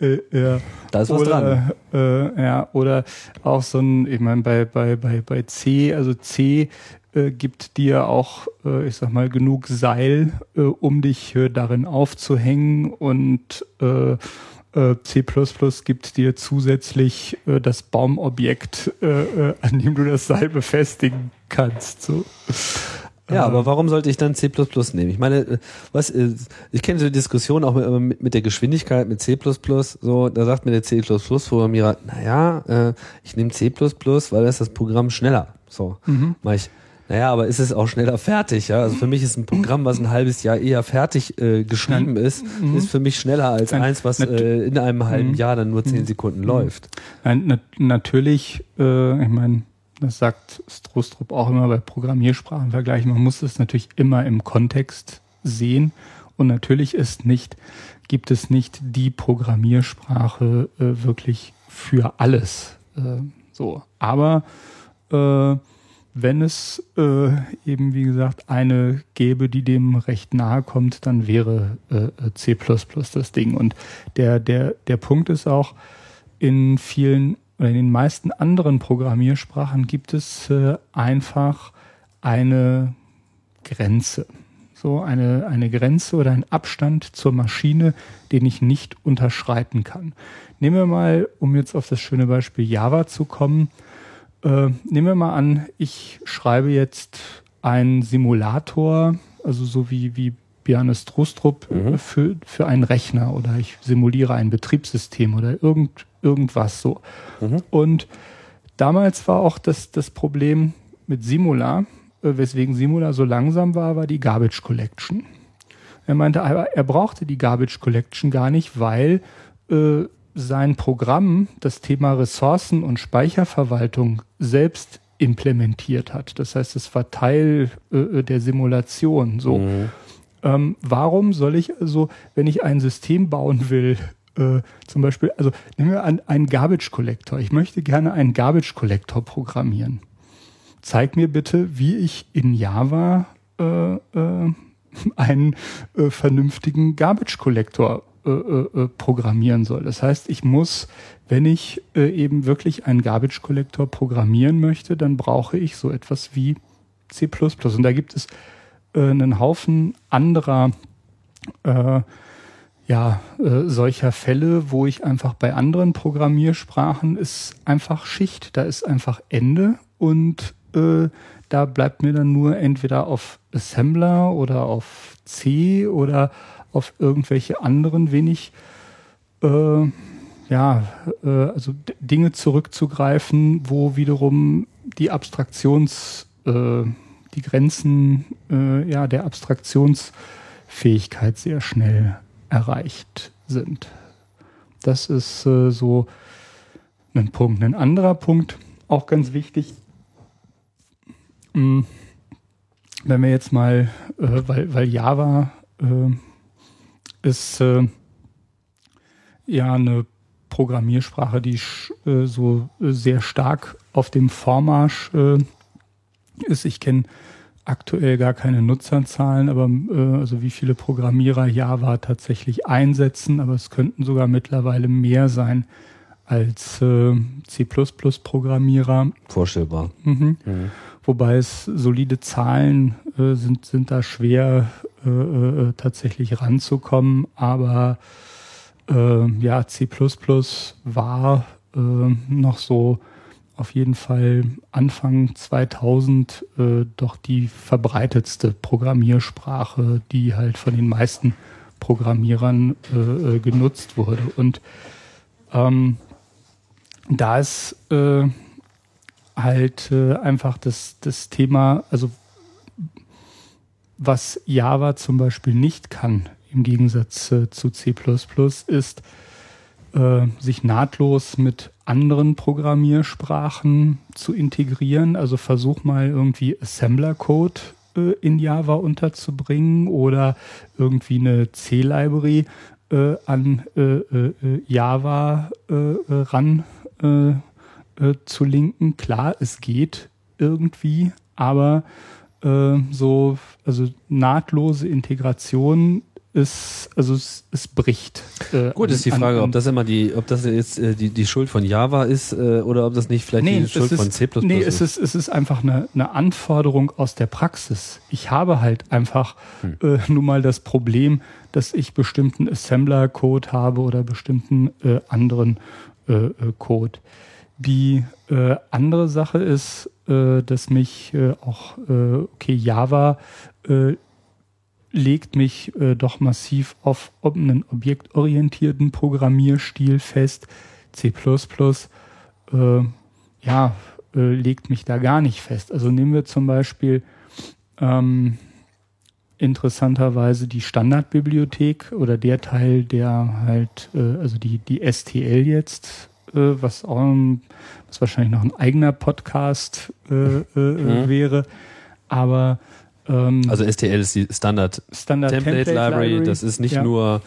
äh, äh, ja. Da ist was oder, dran. Äh, ja, oder auch so ein, ich meine, bei, bei, bei, bei C, also C äh, gibt dir auch, äh, ich sag mal, genug Seil, äh, um dich äh, darin aufzuhängen und äh, äh, C++ gibt dir zusätzlich äh, das Baumobjekt, äh, äh, an dem du das Seil befestigen kannst. So. Ja, aber warum sollte ich dann C++ nehmen? Ich meine, äh, was, äh, ich kenne die Diskussion auch mit, mit der Geschwindigkeit mit C++, so, da sagt mir der C++-Programmierer, naja, äh, ich nehme C++, weil das ist das Programm schneller. So, mhm. mach ich. Naja, aber ist es auch schneller fertig, ja? Also für mich ist ein Programm, was ein halbes Jahr eher fertig äh, geschrieben ist, mhm. ist für mich schneller als Nein, eins, was äh, in einem halben mhm. Jahr dann nur zehn mhm. Sekunden läuft. Nein, na natürlich, äh, ich meine, das sagt Strostrup auch immer bei Programmiersprachen vergleichen. Man muss es natürlich immer im Kontext sehen. Und natürlich ist nicht, gibt es nicht die Programmiersprache äh, wirklich für alles. Äh, so. Aber äh, wenn es äh, eben, wie gesagt, eine gäbe, die dem recht nahe kommt, dann wäre äh, C das Ding. Und der, der, der Punkt ist auch, in vielen oder in den meisten anderen Programmiersprachen gibt es äh, einfach eine Grenze. So eine, eine Grenze oder ein Abstand zur Maschine, den ich nicht unterschreiten kann. Nehmen wir mal, um jetzt auf das schöne Beispiel Java zu kommen, äh, nehmen wir mal an, ich schreibe jetzt einen Simulator, also so wie, wie Bjarne Strustrup mhm. für, für einen Rechner oder ich simuliere ein Betriebssystem oder irgend, irgendwas so. Mhm. Und damals war auch das, das Problem mit Simula, äh, weswegen Simula so langsam war, war die Garbage Collection. Er meinte aber, er brauchte die Garbage Collection gar nicht, weil äh, sein Programm das Thema Ressourcen und Speicherverwaltung selbst implementiert hat. Das heißt, es war Teil äh, der Simulation. So. Mhm. Ähm, warum soll ich also, wenn ich ein System bauen will, äh, zum Beispiel, also nehmen wir an, einen Garbage Collector. Ich möchte gerne einen Garbage Collector programmieren. Zeig mir bitte, wie ich in Java äh, äh, <laughs> einen äh, vernünftigen Garbage Collector äh, äh, programmieren soll. Das heißt, ich muss, wenn ich eben wirklich einen Garbage Collector programmieren möchte, dann brauche ich so etwas wie C++. Und da gibt es einen Haufen anderer äh, ja, äh, solcher Fälle, wo ich einfach bei anderen Programmiersprachen ist einfach Schicht, da ist einfach Ende und äh, da bleibt mir dann nur entweder auf Assembler oder auf C oder auf irgendwelche anderen wenig äh, ja, äh, also Dinge zurückzugreifen, wo wiederum die Abstraktions äh, die Grenzen äh, ja, der Abstraktionsfähigkeit sehr schnell erreicht sind. Das ist äh, so ein Punkt. Ein anderer Punkt, auch ganz wichtig, mh, hm, wenn wir jetzt mal, äh, weil, weil Java äh, ist äh, ja eine Programmiersprache, die äh, so sehr stark auf dem Vormarsch äh, ist. Ich kenne aktuell gar keine Nutzerzahlen, aber äh, also wie viele Programmierer Java tatsächlich einsetzen, aber es könnten sogar mittlerweile mehr sein als äh, C++-Programmierer. Vorstellbar. Mhm. Mhm. Wobei es solide Zahlen äh, sind, sind da schwer äh, äh, tatsächlich ranzukommen, aber äh, ja, C++ war äh, noch so auf jeden Fall Anfang 2000 äh, doch die verbreitetste Programmiersprache, die halt von den meisten Programmierern äh, äh genutzt wurde. Und ähm, da ist äh, halt äh, einfach das, das Thema, also was Java zum Beispiel nicht kann, im Gegensatz äh, zu C++, ist, äh, sich nahtlos mit anderen Programmiersprachen zu integrieren. Also versuch mal irgendwie Assembler-Code äh, in Java unterzubringen oder irgendwie eine C-Library äh, an äh, äh, Java ran zu linken. Klar, es geht irgendwie, aber so, also nahtlose Integration es, also es, es bricht. Äh, Gut, ist die Frage, an, ob das immer die, ob das jetzt äh, die, die Schuld von Java ist äh, oder ob das nicht vielleicht nee, die Schuld ist, von C++ ist. Nee, es ist, es ist einfach eine, eine Anforderung aus der Praxis. Ich habe halt einfach hm. äh, nun mal das Problem, dass ich bestimmten Assembler-Code habe oder bestimmten äh, anderen äh, äh, Code. Die äh, andere Sache ist, äh, dass mich äh, auch, äh, okay, Java äh, legt mich äh, doch massiv auf einen objektorientierten Programmierstil fest. C++ ja, legt mich da gar nicht fest. Also nehmen wir zum Beispiel ähm, interessanterweise die Standardbibliothek oder der Teil, der halt, also die, die STL jetzt, was auch was wahrscheinlich noch ein eigener Podcast äh, äh, mhm. wäre. Aber ähm, also STL ist die Standard, Standard Template, Template Library. Library. Das ist nicht ja. nur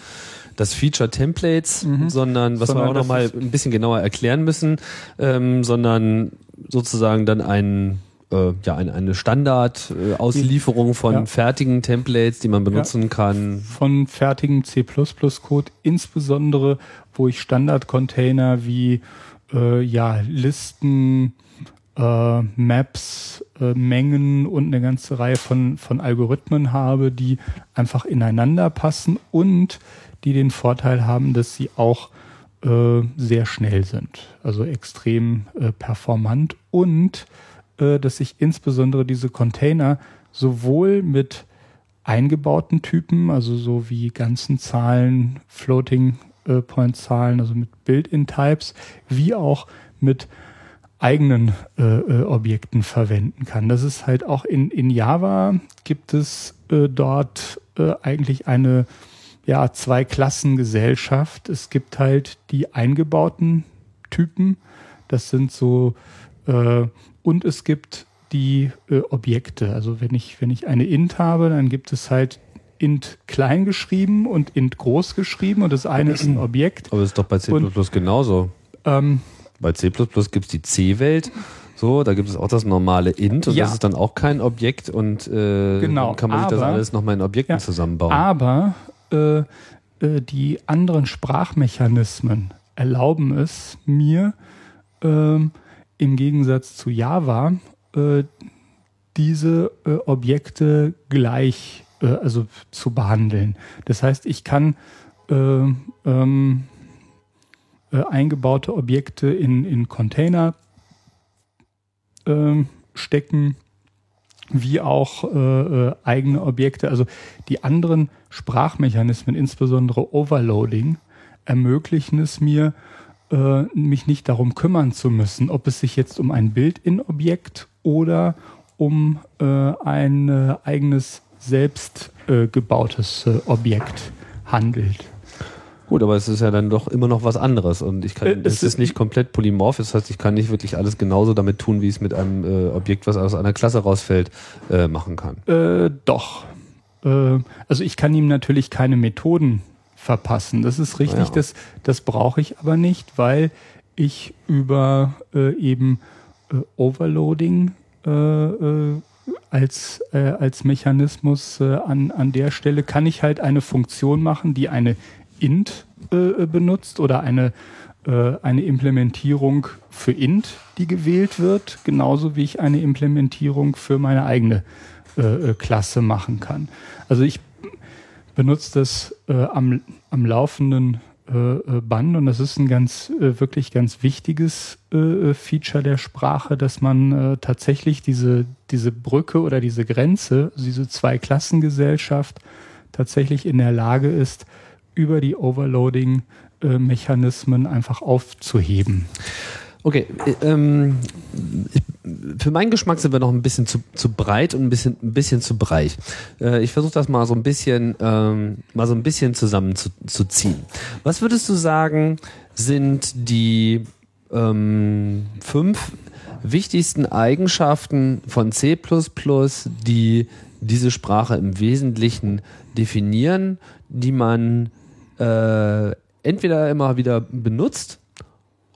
das Feature Templates, mhm. sondern was sondern wir auch noch mal ein bisschen genauer erklären müssen, ähm, sondern sozusagen dann ein äh, ja, eine, eine Standard-Auslieferung äh, von ja. fertigen Templates, die man benutzen ja. kann. Von fertigen C++-Code, insbesondere, wo ich Standard-Container wie äh, ja, Listen, äh, Maps, äh, Mengen und eine ganze Reihe von, von Algorithmen habe, die einfach ineinander passen und die den Vorteil haben, dass sie auch äh, sehr schnell sind, also extrem äh, performant und äh, dass ich insbesondere diese Container sowohl mit eingebauten Typen, also so wie ganzen Zahlen, Floating äh, Point Zahlen, also mit Build-in Types, wie auch mit eigenen äh, äh, Objekten verwenden kann. Das ist halt auch in, in Java gibt es äh, dort äh, eigentlich eine ja, Zwei-Klassen-Gesellschaft. Es gibt halt die eingebauten Typen, das sind so, äh, und es gibt die äh, Objekte. Also wenn ich, wenn ich eine int habe, dann gibt es halt int klein geschrieben und int groß geschrieben und das eine ist ein Objekt. Aber das ist doch bei C++ und, genauso. Ähm, bei C gibt es die C-Welt. So, da gibt es auch das normale int und ja. das ist dann auch kein Objekt und äh, genau, dann kann man aber, sich das alles nochmal in Objekten ja, zusammenbauen. Aber äh, äh, die anderen Sprachmechanismen erlauben es mir äh, im Gegensatz zu Java äh, diese äh, Objekte gleich äh, also zu behandeln. Das heißt, ich kann äh, ähm, äh, eingebaute Objekte in, in Container äh, stecken, wie auch äh, äh, eigene Objekte. Also die anderen Sprachmechanismen, insbesondere Overloading, ermöglichen es mir, mich nicht darum kümmern zu müssen, ob es sich jetzt um ein Bild-in-Objekt oder um äh, ein äh, eigenes selbst äh, gebautes äh, Objekt handelt. Gut, aber es ist ja dann doch immer noch was anderes und ich kann, äh, es, es ist nicht komplett polymorph, das heißt, ich kann nicht wirklich alles genauso damit tun, wie es mit einem äh, Objekt, was aus einer Klasse rausfällt, äh, machen kann. Äh, doch. Also ich kann ihm natürlich keine Methoden verpassen. Das ist richtig, ja. das, das brauche ich aber nicht, weil ich über eben Overloading als, äh, als Mechanismus äh, an, an der Stelle kann ich halt eine Funktion machen, die eine int äh, benutzt oder eine, äh, eine Implementierung für int, die gewählt wird, genauso wie ich eine Implementierung für meine eigene äh, äh Klasse machen kann. Also ich benutze das äh, am, am laufenden äh, Band und das ist ein ganz wirklich ganz wichtiges Feature der Sprache, dass man tatsächlich diese diese Brücke oder diese Grenze, diese zwei Klassengesellschaft tatsächlich in der Lage ist, über die Overloading-Mechanismen einfach aufzuheben. Okay, ähm, für meinen Geschmack sind wir noch ein bisschen zu, zu breit und ein bisschen, ein bisschen zu breit. Äh, ich versuche das mal so ein bisschen, ähm, mal so ein bisschen zusammen zu, zu ziehen. Was würdest du sagen, sind die ähm, fünf wichtigsten Eigenschaften von C++, die diese Sprache im Wesentlichen definieren, die man äh, entweder immer wieder benutzt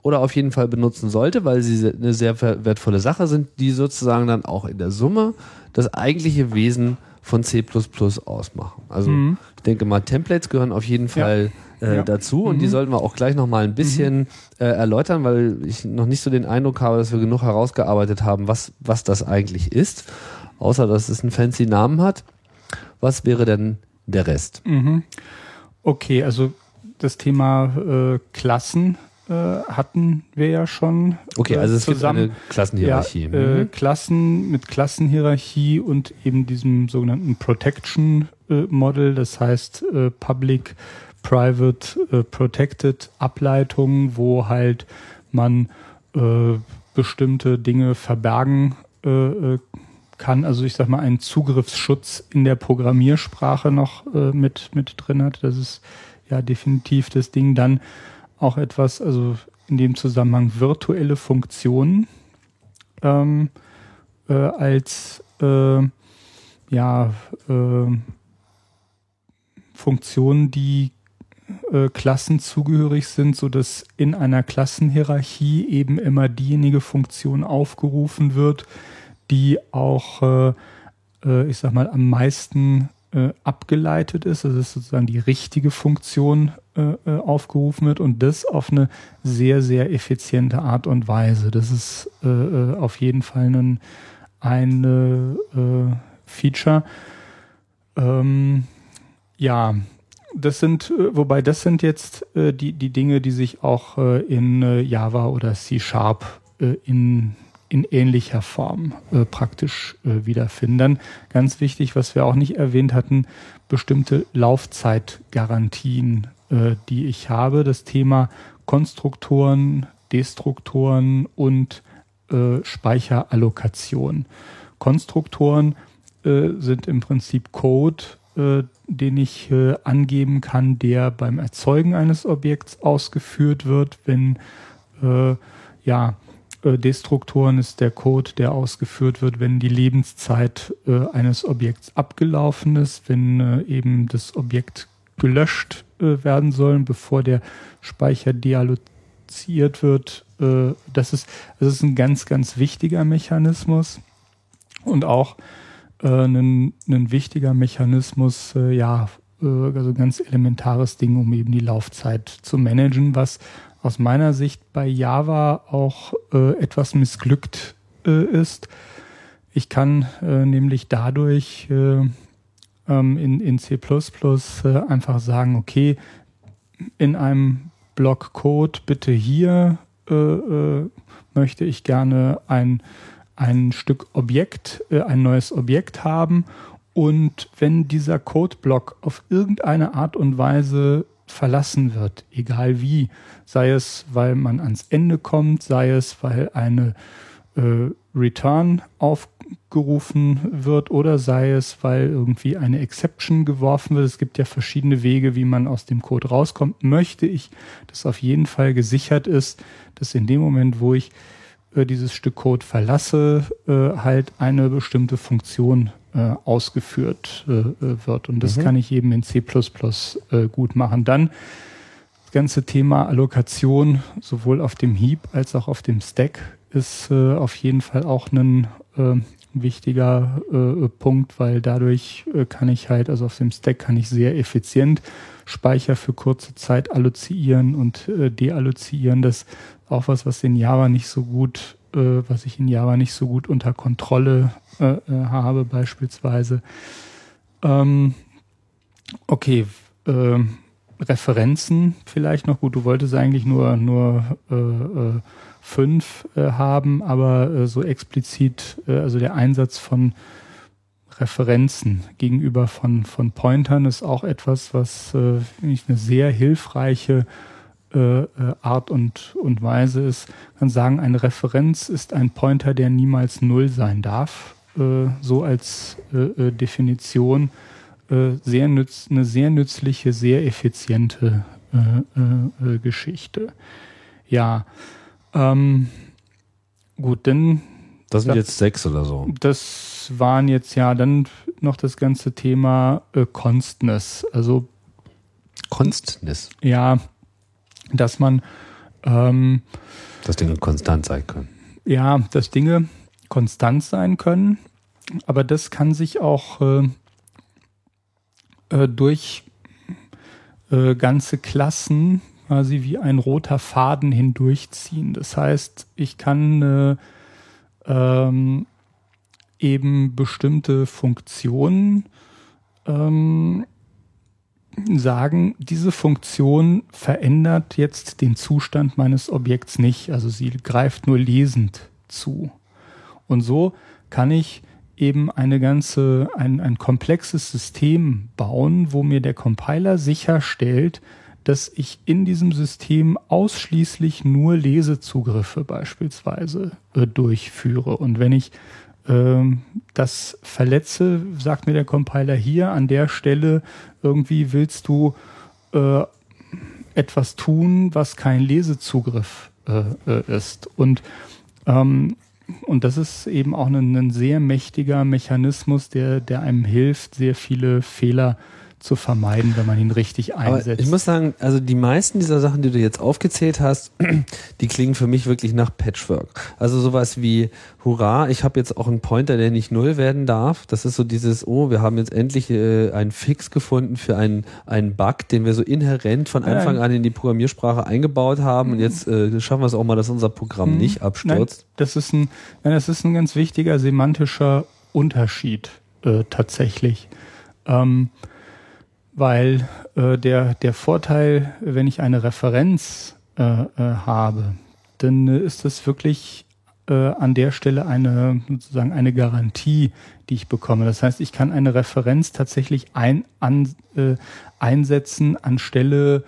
oder auf jeden Fall benutzen sollte, weil sie eine sehr wertvolle Sache sind, die sozusagen dann auch in der Summe das eigentliche Wesen von C ausmachen. Also mhm. Ich denke mal, Templates gehören auf jeden Fall äh, Ja. dazu und die Mhm. sollten wir auch gleich noch mal ein bisschen äh, erläutern, weil ich noch nicht so den Eindruck habe, dass wir genug herausgearbeitet haben, was, was das eigentlich ist, außer dass es einen fancy Namen hat. Was wäre denn der Rest? Mhm. Okay, also das Thema äh, Klassen äh, hatten wir ja schon. Okay, äh, also es zusammen. gibt eine Klassenhierarchie. Ja, äh, Mhm. Klassen mit Klassenhierarchie und eben diesem sogenannten Protection äh, Model, das heißt äh, Public, Private, Protected Ableitungen, wo halt man bestimmte Dinge verbergen kann. Also ich sag mal einen Zugriffsschutz in der Programmiersprache noch mit mit drin hat. Das ist ja definitiv das Ding. Dann auch etwas, also in dem Zusammenhang virtuelle Funktionen ähm, äh, als äh, ja äh, Funktionen, die äh, Klassen zugehörig sind, so dass in einer Klassenhierarchie eben immer diejenige Funktion aufgerufen wird, die auch, äh, äh, ich sag mal, am meisten abgeleitet ist. Also dass sozusagen die richtige Funktion äh, äh, aufgerufen wird und das auf eine sehr, sehr effiziente Art und Weise. Das ist äh, äh, auf jeden Fall ein eine, äh, Feature. Ähm, ja, das sind, wobei das sind jetzt die, die Dinge, die sich auch in Java oder C Sharp in, in ähnlicher Form äh, praktisch äh, wiederfinden. Dann ganz wichtig, was wir auch nicht erwähnt hatten, bestimmte Laufzeitgarantien, äh, die ich habe. Das Thema Konstruktoren, Destruktoren und äh, Speicherallokation. Konstruktoren äh, sind im Prinzip Code, äh, den ich äh, angeben kann, der beim Erzeugen eines Objekts ausgeführt wird. Wenn äh, ja äh, Destruktoren ist der Code, der ausgeführt wird, wenn die Lebenszeit eines Objekts abgelaufen ist, wenn eben das Objekt gelöscht äh, werden soll, bevor der Speicher dealloziert wird. Äh, das ist, das ist ein ganz, ganz wichtiger Mechanismus und auch äh, ein, ein wichtiger Mechanismus, äh, ja, also ganz elementares Ding, um eben die Laufzeit zu managen, was aus meiner Sicht bei Java auch etwas missglückt ist. Ich kann äh, nämlich dadurch äh, ähm, in, in C++ äh, einfach sagen, okay, in einem Block Code bitte hier äh, äh, möchte ich gerne ein, ein Stück Objekt, äh, ein neues Objekt haben. Und wenn dieser Codeblock auf irgendeine Art und Weise verlassen wird, egal wie, sei es, weil man ans Ende kommt, sei es, weil eine äh, Return aufgerufen wird oder sei es, weil irgendwie eine Exception geworfen wird. Es gibt ja verschiedene Wege, wie man aus dem Code rauskommt. Möchte ich, dass auf jeden Fall gesichert ist, dass in dem Moment, wo ich äh, dieses Stück Code verlasse, äh, halt eine bestimmte Funktion äh, ausgeführt äh, wird. Und das Mhm. kann ich eben in C++ äh, gut machen. Dann das ganze Thema Allokation sowohl auf dem Heap als auch auf dem Stack ist äh, auf jeden Fall auch ein äh, wichtiger äh, Punkt, weil dadurch äh, kann ich halt, also auf dem Stack kann ich sehr effizient Speicher für kurze Zeit allozieren und äh, deallozieren. Das ist auch was, was in Java nicht so gut, äh, was ich in Java nicht so gut unter Kontrolle äh, äh, habe, beispielsweise. Ähm, okay, äh, Referenzen vielleicht noch gut. Du wolltest eigentlich nur nur fünf äh, haben, aber äh, so explizit, äh, also der Einsatz von Referenzen gegenüber von von Pointern ist auch etwas, was äh, ich eine sehr hilfreiche äh, äh, Art und und Weise ist. Ich kann sagen, eine Referenz ist ein Pointer, der niemals null sein darf. Äh, so als äh, äh, Definition äh, sehr nütz, eine sehr nützliche, sehr effiziente Geschichte. Ja, ähm, gut, dann Das sind Ja. jetzt sechs oder so. das waren jetzt ja dann noch das ganze Thema äh, Constness. Also Konstnis, ja, dass man ähm, dass Dinge konstant sein können. ja, dass Dinge konstant sein können, aber das kann sich auch äh, äh, durch äh, ganze Klassen quasi wie ein roter Faden hindurchziehen. Das heißt, ich kann äh, ähm, eben bestimmte Funktionen ähm, sagen, diese Funktion verändert jetzt den Zustand meines Objekts nicht. Also sie greift nur lesend zu. Und so kann ich eben eine ganze, ein, ein komplexes System bauen, wo mir der Compiler sicherstellt, dass ich in diesem System ausschließlich nur Lesezugriffe beispielsweise äh, durchführe. Und wenn ich ähm, das verletze, sagt mir der Compiler hier an der Stelle, irgendwie willst du äh, etwas tun, was kein Lesezugriff äh, äh ist. Und, ähm, und das ist eben auch ein, ein, sehr mächtiger Mechanismus, der, der einem hilft, sehr viele Fehler äh, zu vermeiden, wenn man ihn richtig einsetzt. Aber ich muss sagen, also die meisten dieser Sachen, die du jetzt aufgezählt hast, <clears throat> die klingen für mich wirklich nach Patchwork. Also sowas wie, hurra, ich habe jetzt auch einen Pointer, der nicht null werden darf. Das ist so dieses, oh, wir haben jetzt endlich äh, einen Fix gefunden für einen, einen Bug, den wir so inhärent von Anfang an in die Programmiersprache eingebaut haben. Und jetzt äh, schaffen wir es auch mal, dass unser Programm mhm. nicht abstürzt. Nein, das ist ein, nein, das ist ein ganz wichtiger semantischer Unterschied äh, tatsächlich. Ähm, weil äh, der, der Vorteil, wenn ich eine Referenz äh, äh, habe, dann äh, ist das wirklich äh, an der Stelle eine sozusagen eine Garantie, die ich bekomme. Das heißt, ich kann eine Referenz tatsächlich ein, an, äh, einsetzen anstelle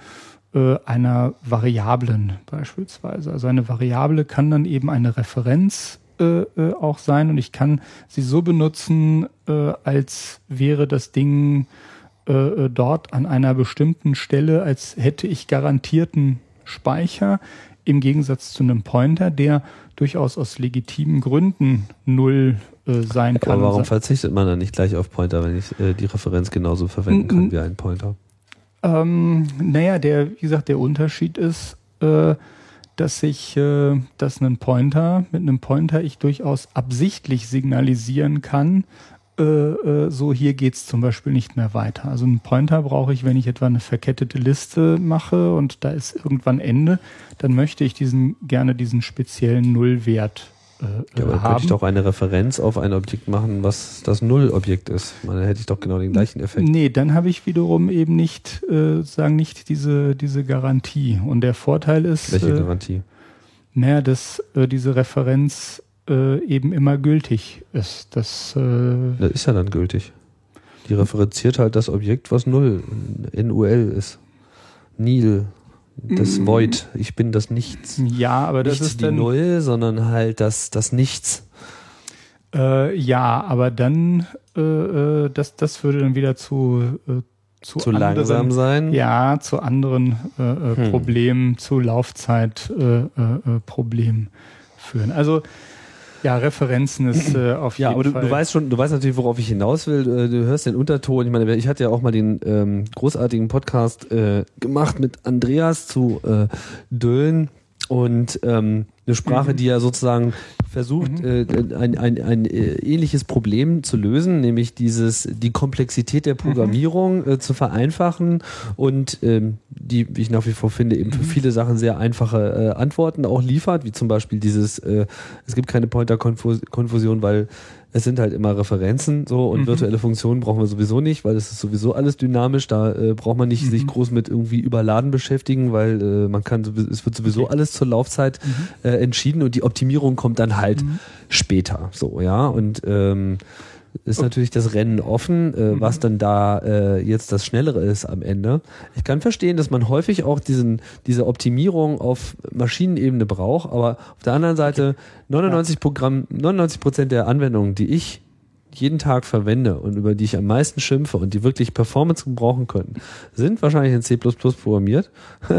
äh, einer Variablen beispielsweise. Also eine Variable kann dann eben eine Referenz äh, äh, auch sein und ich kann sie so benutzen, äh, als wäre das Ding äh, äh, dort an einer bestimmten Stelle, als hätte ich garantierten Speicher, im Gegensatz zu einem Pointer, der durchaus aus legitimen Gründen null äh, sein kann. Aber warum verzichtet man dann nicht gleich auf Pointer, wenn ich äh, die Referenz genauso verwenden kann wie ein Pointer? Ähm, naja, der, wie gesagt, der Unterschied ist, äh, dass ich, äh, dass einen Pointer, mit einem Pointer ich durchaus absichtlich signalisieren kann, äh, äh, so hier geht's zum Beispiel nicht mehr weiter. Also einen Pointer brauche ich, wenn ich etwa eine verkettete Liste mache und da ist irgendwann Ende, dann möchte ich diesen gerne diesen speziellen Nullwert äh, ja, aber haben. könnte ich doch eine Referenz auf ein Objekt machen, was das Nullobjekt ist. Man, dann hätte ich doch genau den gleichen Effekt. Nee, dann habe ich wiederum eben nicht, äh, sagen nicht diese, diese Garantie. Und der Vorteil ist. Welche äh, Garantie? Naja, dass äh, diese Referenz äh, eben immer gültig ist. Das, äh, das ist ja dann gültig. Die referenziert halt das Objekt, was null, NUL ist. Nil, das mm. Void, ich bin das Nichts. Ja, aber das Nicht ist die Null, sondern halt das, das Nichts. Äh, ja, aber dann, äh, äh, das, das würde dann wieder zu, äh, zu, zu anderen, langsam sein. Ja, zu anderen äh, hm. Problemen, zu Laufzeitproblemen führen. Also ja, Referenzen ist äh, <clears throat> auf jeden Fall. Ja, aber du, du weißt schon, du weißt natürlich, worauf ich hinaus will. Äh, du hörst den Unterton. Ich meine, ich hatte ja auch mal den ähm, großartigen Podcast äh, gemacht mit Andreas zu äh, Dölln und ähm, eine Sprache, mhm. die ja sozusagen versucht, mhm. äh, ein, ein, ein äh, ähnliches Problem zu lösen, nämlich dieses, die Komplexität der Programmierung mhm. äh, zu vereinfachen und ähm, die, wie ich nach wie vor finde, eben für mhm. viele Sachen sehr einfache äh, Antworten auch liefert, wie zum Beispiel dieses, äh, es gibt keine Pointer-Konfusion, weil es sind halt immer Referenzen so und mhm. virtuelle Funktionen brauchen wir sowieso nicht, weil es ist sowieso alles dynamisch. Da äh, braucht man nicht mhm. sich groß mit irgendwie Überladen beschäftigen, weil äh, man kann, es wird sowieso okay. alles zur Laufzeit mhm. äh, entschieden und die Optimierung kommt dann halt mhm. später. So, ja. Und ähm, ist natürlich das Rennen offen, äh, mhm. was dann da äh, jetzt das Schnellere ist am Ende. Ich kann verstehen, dass man häufig auch diesen, diese Optimierung auf Maschinenebene braucht, aber auf der anderen Seite 99 Programm, 99 Prozent der Anwendungen, die ich jeden Tag verwende und über die ich am meisten schimpfe und die wirklich Performance gebrauchen können, sind wahrscheinlich in C++ programmiert. <laughs>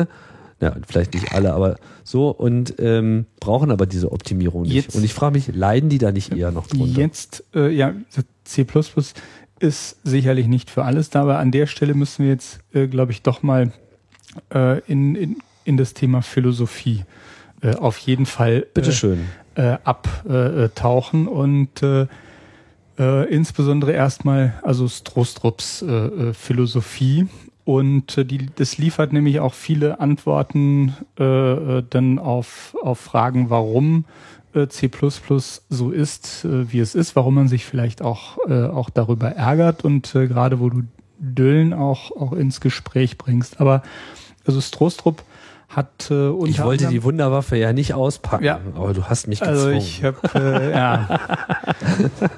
ja, vielleicht nicht alle, aber so und ähm, brauchen aber diese Optimierung nicht. Jetzt, und ich frage mich, leiden die da nicht eher noch drunter? Jetzt, äh, ja, C ist sicherlich nicht für alles da, aber an der Stelle müssen wir jetzt, äh, glaube ich, doch mal äh, in, in, in das Thema Philosophie äh, auf jeden Fall. Äh, äh, abtauchen und äh, äh, insbesondere erstmal also Strostrups äh, äh, Philosophie und äh, die, das liefert nämlich auch viele Antworten äh, äh dann auf, auf Fragen, warum äh, C so ist, wie es ist, warum man sich vielleicht auch, äh, auch darüber ärgert und äh, gerade wo du Düllen auch, auch ins Gespräch bringst. Aber also Strostrup hat äh, unter Ich wollte die Wunderwaffe ja nicht auspacken, ja. aber du hast mich also gezwungen. Also ich habe äh, ja.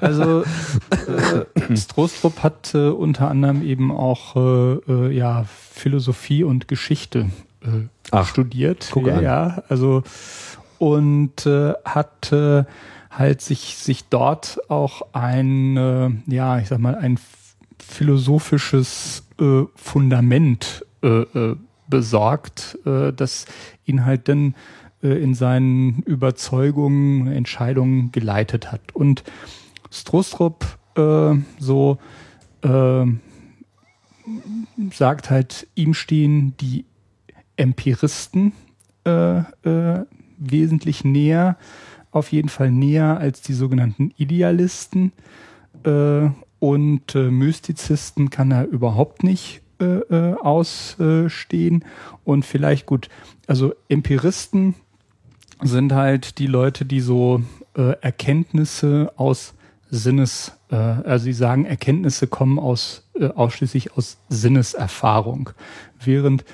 <laughs> Also äh, Strostrup hat äh, unter anderem eben auch äh, äh, ja Philosophie und Geschichte äh, Ach, studiert. Guck ja, an. ja, also und äh, hat äh, halt sich sich dort auch ein äh, ja ich sag mal ein philosophisches äh, Fundament äh, äh, besorgt, äh, das ihn halt dann äh, in seinen Überzeugungen, Entscheidungen geleitet hat. Und Strostrup äh, so äh, sagt halt, ihm stehen die Empiristen äh, äh, wesentlich näher, auf jeden Fall näher als die sogenannten Idealisten. Äh, und äh, Mystizisten kann er überhaupt nicht äh, äh, ausstehen. Und vielleicht gut, also Empiristen sind halt die Leute, die so äh, Erkenntnisse aus Sinnes, äh, also sie sagen, Erkenntnisse kommen aus äh, ausschließlich aus Sinneserfahrung, während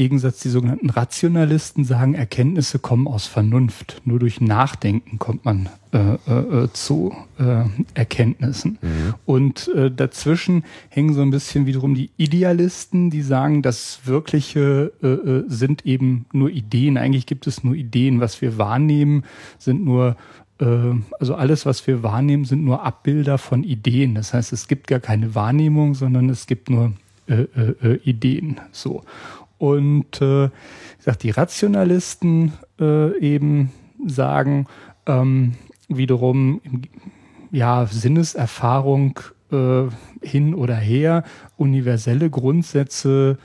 Gegensatz die sogenannten Rationalisten sagen, Erkenntnisse kommen aus Vernunft. Nur durch Nachdenken kommt man äh, äh, äh, zu äh, Erkenntnissen. Mhm. Und äh, dazwischen hängen so ein bisschen wiederum die Idealisten, die sagen, das Wirkliche äh, sind eben nur Ideen. Eigentlich gibt es nur Ideen. Was wir wahrnehmen, sind nur also alles, was wir wahrnehmen, sind nur Abbilder von Ideen. Das heißt, es gibt gar keine Wahrnehmung, sondern es gibt nur äh, äh, Ideen. So. Und äh, ich sag, die Rationalisten äh, eben sagen ähm, wiederum, ja, Sinneserfahrung äh, hin oder her, universelle Grundsätze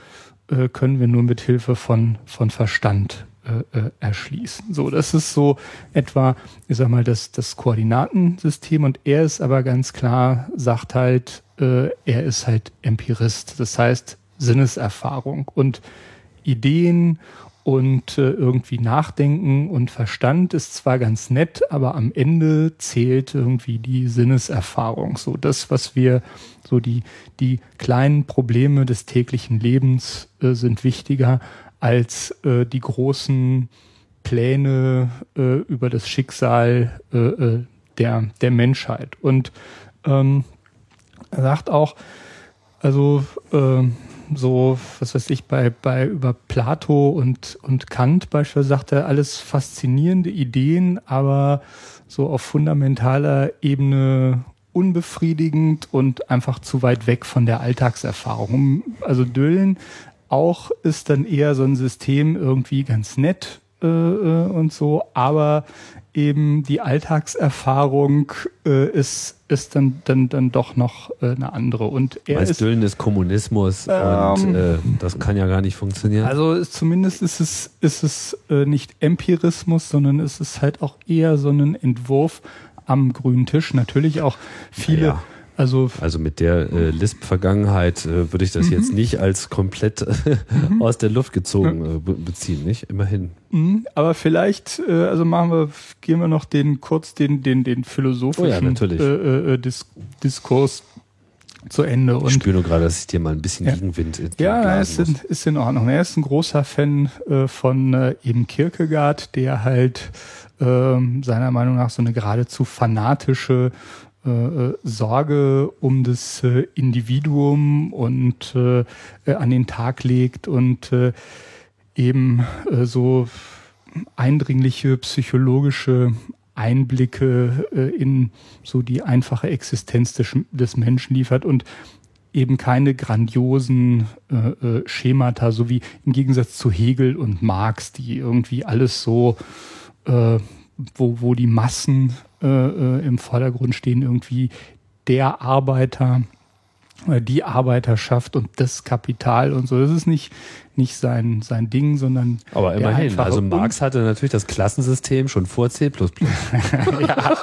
äh, können wir nur mit Hilfe von, von Verstand äh, äh, erschließen. So, das ist so etwa, ich sag mal, das, das Koordinatensystem und er ist aber ganz klar, sagt halt, äh, er ist halt Empirist. Das heißt, Sinneserfahrung und Ideen und äh, irgendwie Nachdenken und Verstand ist zwar ganz nett, aber am Ende zählt irgendwie die Sinneserfahrung. So das, was wir, so die, die kleinen Probleme des täglichen Lebens äh, sind wichtiger als äh, die großen Pläne äh, über das Schicksal äh, äh der, der Menschheit. Und ähm, sagt auch, also äh, so, was weiß ich, bei, bei über Plato und, und Kant beispielsweise sagt er alles faszinierende Ideen, aber so auf fundamentaler Ebene unbefriedigend und einfach zu weit weg von der Alltagserfahrung. Also Düllen auch ist dann eher so ein System irgendwie ganz nett äh, äh und so, aber eben die Alltagserfahrung äh, ist, ist dann, dann, dann doch noch äh, eine andere. Und er Meist ist, Düllen ist Kommunismus ähm, und äh, das kann ja gar nicht funktionieren. Also zumindest ist es, ist es äh, nicht Empirismus, sondern es ist halt auch eher so ein Entwurf am grünen Tisch. Natürlich auch viele. Ja also, also mit der äh, Lisp-Vergangenheit äh, würde ich das mhm. jetzt nicht als komplett mhm. aus der Luft gezogen äh, beziehen, nicht? Immerhin. Mhm. Aber vielleicht, äh, also machen wir, gehen wir noch den kurz den den den philosophischen oh ja, äh, äh, Dis Diskurs zu Ende. Und ich spüre nur gerade, dass ich dir mal ein bisschen ja. Gegenwind Ja, ist in, ist in Ordnung. Er ist ein großer Fan äh, von äh, eben Kierkegaard, der halt äh, seiner Meinung nach so eine geradezu fanatische äh, Sorge um das äh, Individuum und äh, äh, an den Tag legt und äh, eben so eindringliche psychologische Einblicke in so die einfache Existenz des, des Menschen liefert und eben keine grandiosen Schemata, so wie im Gegensatz zu Hegel und Marx, die irgendwie alles so, wo, wo die Massen äh, äh, im Vordergrund stehen, irgendwie der Arbeiter äh, die Arbeiterschaft und das Kapital und so. Das ist nicht, nicht sein, sein Ding, sondern. Aber immerhin, also Marx hatte natürlich das Klassensystem schon vor C. <laughs> ja.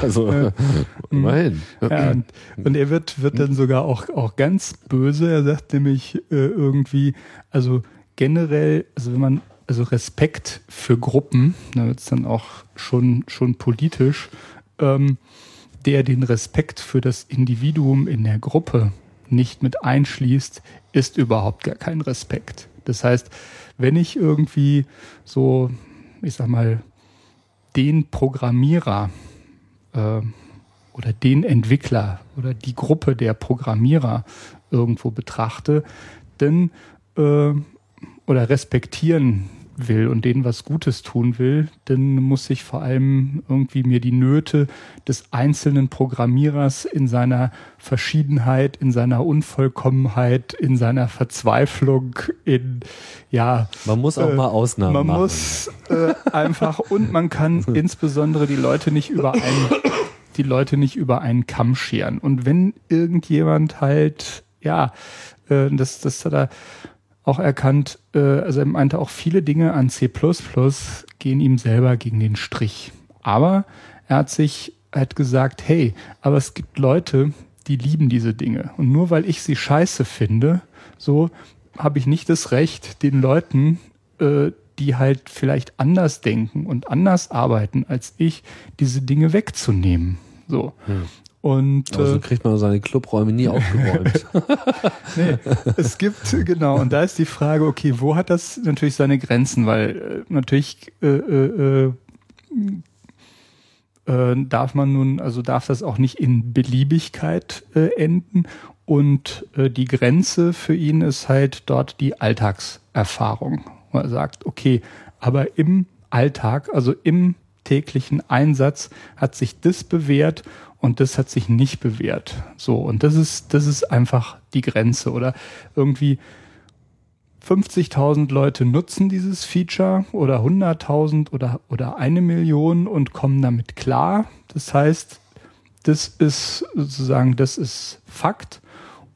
Also immerhin. Ja, und, und, er wird, wird dann sogar auch, auch ganz böse. Er sagt nämlich äh, irgendwie, also generell, also wenn man, also Respekt für Gruppen, da wird es dann auch schon, schon politisch, ähm, der den Respekt für das Individuum in der Gruppe nicht mit einschließt, ist überhaupt gar kein Respekt. Das heißt, wenn ich irgendwie so, ich sag mal, den Programmierer äh, oder den Entwickler oder die Gruppe der Programmierer irgendwo betrachte, dann äh, oder respektieren will und denen was Gutes tun will, dann muss ich vor allem irgendwie mir die Nöte des einzelnen Programmierers in seiner Verschiedenheit, in seiner Unvollkommenheit, in seiner Verzweiflung, in ja. Man muss auch äh, mal Ausnahmen man machen. Man muss äh, einfach und man kann <laughs> insbesondere die Leute nicht über einen die Leute nicht über einen Kamm scheren. Und wenn irgendjemand halt ja äh, das das hat er auch erkannt, äh, also er meinte auch viele Dinge an C++ gehen ihm selber gegen den Strich. Aber er hat sich hat gesagt, hey, aber es gibt Leute, die lieben diese Dinge. Und nur weil ich sie scheiße finde, so habe ich nicht das Recht, den Leuten, äh, die halt vielleicht anders denken und anders arbeiten als ich, diese Dinge wegzunehmen. So. Hm. Und, Aber so äh, kriegt man seine Clubräume nie <laughs> aufgeräumt. nee, es gibt, genau, und da ist die Frage, okay, wo hat das natürlich seine Grenzen? Weil äh, natürlich äh, äh, äh, darf man nun, also darf das auch nicht in Beliebigkeit enden. Und die Grenze für ihn ist halt dort die Alltagserfahrung. Er sagt, okay, aber im Alltag, also im täglichen Einsatz hat sich das bewährt und das hat sich nicht bewährt. So, und das ist, das ist einfach die Grenze. Oder irgendwie 50.000 Leute nutzen dieses Feature oder 100.000 oder, oder eine Million und kommen damit klar. Das heißt, das ist sozusagen, das ist Fakt.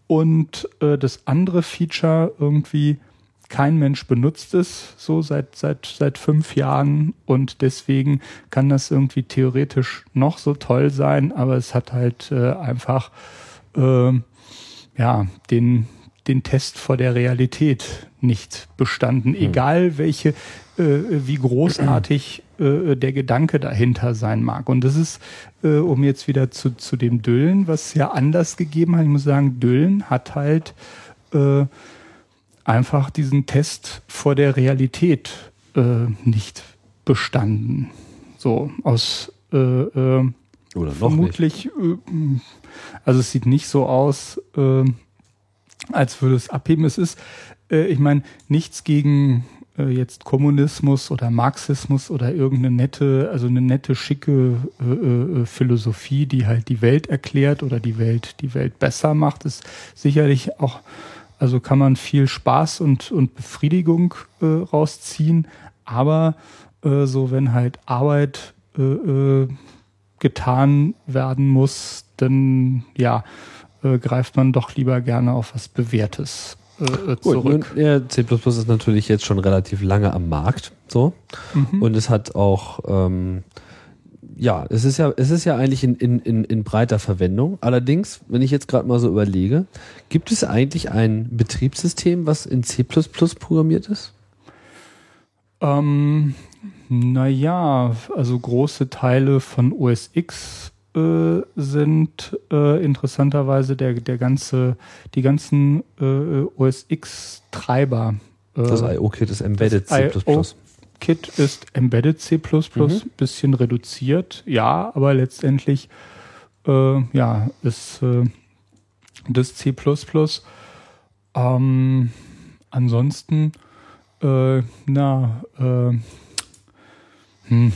Und äh, das andere Feature irgendwie kein Mensch benutzt es so seit, seit, seit fünf Jahren und deswegen kann das irgendwie theoretisch noch so toll sein, aber es hat halt äh, einfach äh, ja, den, den Test vor der Realität nicht bestanden, hm. egal welche, äh, wie großartig äh, der Gedanke dahinter sein mag. Und das ist, äh, um jetzt wieder zu, zu dem Düllen, was ja anders gegeben hat, ich muss sagen, Düllen hat halt äh, einfach diesen Test vor der Realität äh, nicht bestanden. So aus äh, äh, oder vermutlich, äh, also es sieht nicht so aus, äh, als würde es abheben. Es ist, äh, ich meine, nichts gegen äh, jetzt Kommunismus oder Marxismus oder irgendeine nette, also eine nette, schicke äh, äh, Philosophie, die halt die Welt erklärt oder die Welt, die Welt besser macht, ist sicherlich auch also kann man viel Spaß und, und Befriedigung äh, rausziehen. Aber äh, so, wenn halt Arbeit äh, äh getan werden muss, dann ja, äh, greift man doch lieber gerne auf was Bewährtes äh, zurück. Gut, ja, C ist natürlich jetzt schon relativ lange am Markt. So. Mhm. Und es hat auch ähm, ja, es ist ja, es ist ja eigentlich in, in, in, in breiter Verwendung. Allerdings, wenn ich jetzt gerade mal so überlege, gibt es eigentlich ein Betriebssystem, was in C programmiert ist? Ähm, naja, also große Teile von OS X äh, sind äh, interessanterweise der, der ganze, die ganzen äh, OS X Treiber. Äh, das IO-Kit ist Embedded C++. Kit ist Embedded C++, mhm. bisschen reduziert, ja, aber letztendlich äh, ja, ist äh, das C++. Ähm, ansonsten, äh, na, äh, hm,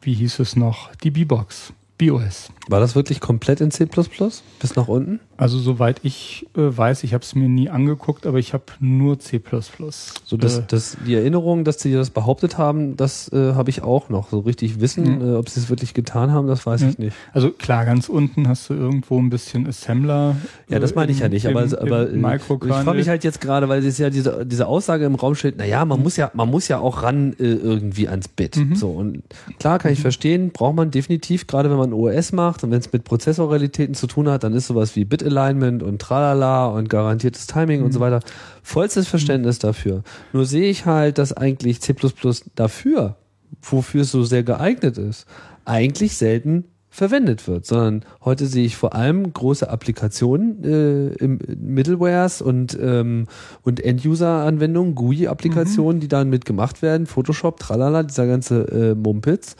wie hieß es noch? Die B-Box. BOS. War das wirklich komplett in C++ bis nach unten? Also soweit ich äh, weiß, ich habe es mir nie angeguckt, aber ich habe nur C++. So das, Äh, das, die Erinnerung, dass sie das behauptet haben, das äh, habe ich auch noch. So richtig wissen, Mhm. äh, ob sie es wirklich getan haben, das weiß Ja. ich nicht. Also klar, ganz unten hast du irgendwo ein bisschen Assembler. Ja, das äh, meine ich im- ja nicht, aber, im, aber im äh, ich frage mich halt jetzt gerade, weil es ja diese, diese Aussage im Raum steht, naja, man muss ja, man muss ja auch ran irgendwie ans Bit. Mhm. So, und klar kann ich verstehen, braucht man definitiv, gerade wenn man OS macht und wenn es mit Prozessorrealitäten zu tun hat, dann ist sowas wie Bit-Alignment und tralala und garantiertes Timing und so weiter. Vollstes Verständnis dafür. Nur sehe ich halt, dass eigentlich C dafür, wofür es so sehr geeignet ist, eigentlich selten verwendet wird, sondern heute sehe ich vor allem große Applikationen äh, im Middlewares und ähm, und End-User-Anwendungen, GUI-Applikationen, die dann mit gemacht werden, Photoshop, tralala, dieser ganze äh, Mumpitz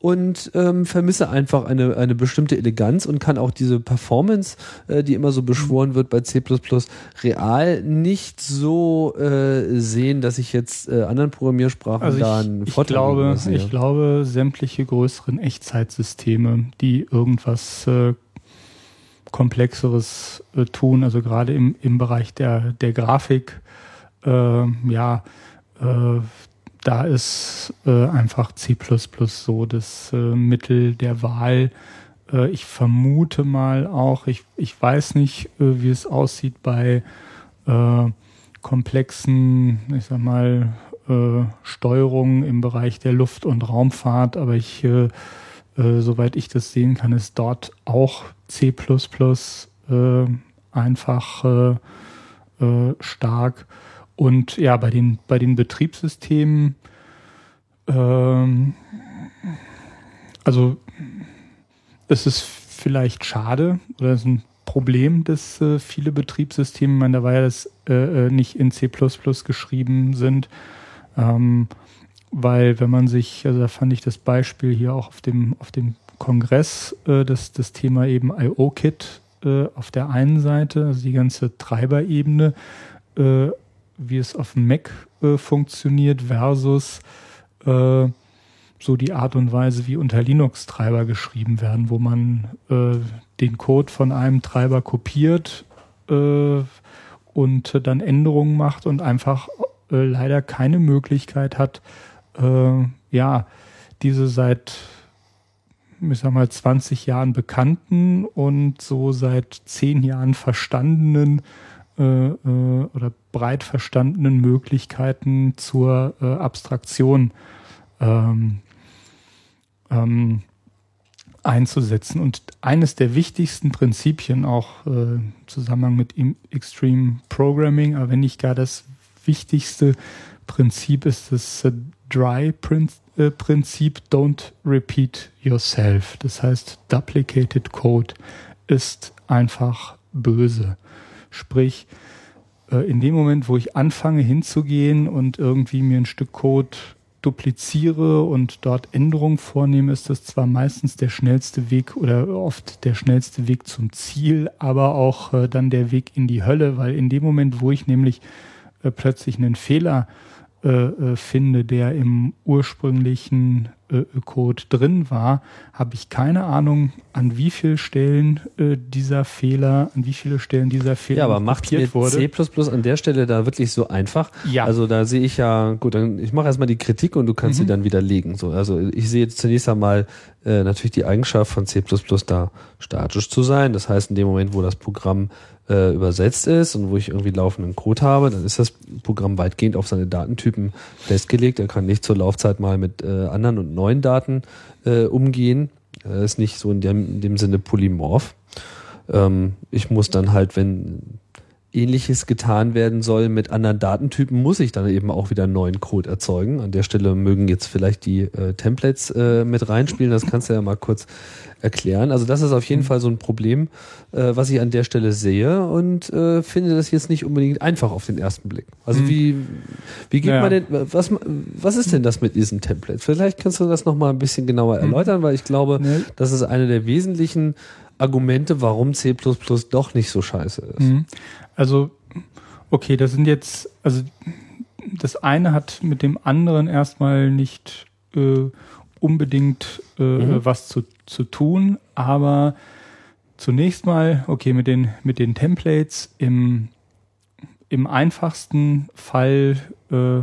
und ähm, vermisse einfach eine eine bestimmte Eleganz und kann auch diese Performance, äh, die immer so beschworen wird bei C++, real nicht so äh, sehen, dass ich jetzt äh, anderen Programmiersprachen also da ich, einen ich Vorteil glaube, gegenüber sehe. ich glaube, sämtliche größeren Echtzeitsysteme, die irgendwas äh, komplexeres äh, tun, also gerade im, im Bereich der, der Grafik, äh, ja, äh, da ist äh, einfach C so das äh, Mittel der Wahl. Äh, ich vermute mal auch, ich, ich weiß nicht, äh, wie es aussieht bei äh, komplexen, ich sag mal, äh, Steuerungen im Bereich der Luft- und Raumfahrt, aber ich, soweit ich das sehen kann, ist dort auch C einfach stark. Und ja, bei den, bei den Betriebssystemen, ähm, also es ist vielleicht schade oder es ist ein Problem, dass äh, viele Betriebssysteme, ich meine, da war ja das äh, äh, nicht in C geschrieben sind, ähm, weil wenn man sich, also da fand ich das Beispiel hier auch auf dem, auf dem Kongress, äh, das, das Thema eben IO-Kit äh, auf der einen Seite, also die ganze Treiberebene, äh, wie es auf dem Mac äh, funktioniert versus äh, so die Art und Weise, wie unter Linux-Treiber geschrieben werden, wo man äh, den Code von einem Treiber kopiert äh, und dann Änderungen macht und einfach äh, leider keine Möglichkeit hat, äh, ja, diese seit, ich sag mal, 20 Jahren bekannten und so seit 10 Jahren verstandenen äh, äh, oder breit verstandenen Möglichkeiten zur äh, Abstraktion ähm, ähm, einzusetzen. Und eines der wichtigsten Prinzipien auch äh, im Zusammenhang mit Extreme Programming, aber wenn nicht gar das wichtigste Prinzip ist das äh, Dry-Prinzip, Don't Repeat Yourself. Das heißt, Duplicated Code ist einfach böse. Sprich, äh, in dem Moment, wo ich anfange hinzugehen und irgendwie mir ein Stück Code dupliziere und dort Änderungen vornehme, ist das zwar meistens der schnellste Weg oder oft der schnellste Weg zum Ziel, aber auch äh, dann der Weg in die Hölle, weil in dem Moment, wo ich nämlich äh, plötzlich einen Fehler äh, äh, finde, der im ursprünglichen äh, Code drin war, habe ich keine Ahnung, an wie vielen Stellen äh, dieser Fehler, an wie viele Stellen dieser Fehler Ja, aber macht mir. C++ an der Stelle da wirklich so einfach? Ja. Also da sehe ich ja, gut, dann ich mache erstmal die Kritik und du kannst Mhm. sie dann widerlegen. So, also ich sehe jetzt zunächst einmal äh, natürlich die Eigenschaft von C++ da statisch zu sein. Das heißt, in dem Moment, wo das Programm äh, übersetzt ist und wo ich irgendwie laufenden Code habe, dann ist das Programm weitgehend auf seine Datentypen festgelegt. Er kann nicht zur Laufzeit mal mit äh, anderen und neuen Daten äh, umgehen. Er ist nicht so in dem, in dem Sinne polymorph. Ähm, ich muss dann halt, wenn Ähnliches getan werden soll mit anderen Datentypen, muss ich dann eben auch wieder einen neuen Code erzeugen. An der Stelle mögen jetzt vielleicht die äh, Templates äh, mit reinspielen. Das kannst du ja mal kurz erklären. Also das ist auf jeden Fall so ein Problem, äh, was ich an der Stelle sehe und äh, finde das jetzt nicht unbedingt einfach auf den ersten Blick. Also Mhm. wie, wie geht Ja. man denn, was, was ist denn das mit diesen Templates? Vielleicht kannst du das nochmal ein bisschen genauer erläutern, weil ich glaube, Ne? das ist eine der wesentlichen Argumente, warum C++ doch nicht so scheiße ist. Mhm. Also, okay, das sind jetzt, also das eine hat mit dem anderen erstmal nicht äh, unbedingt äh, Mhm. was zu zu tun, aber zunächst mal, okay, mit den, mit den Templates im, im einfachsten Fall äh,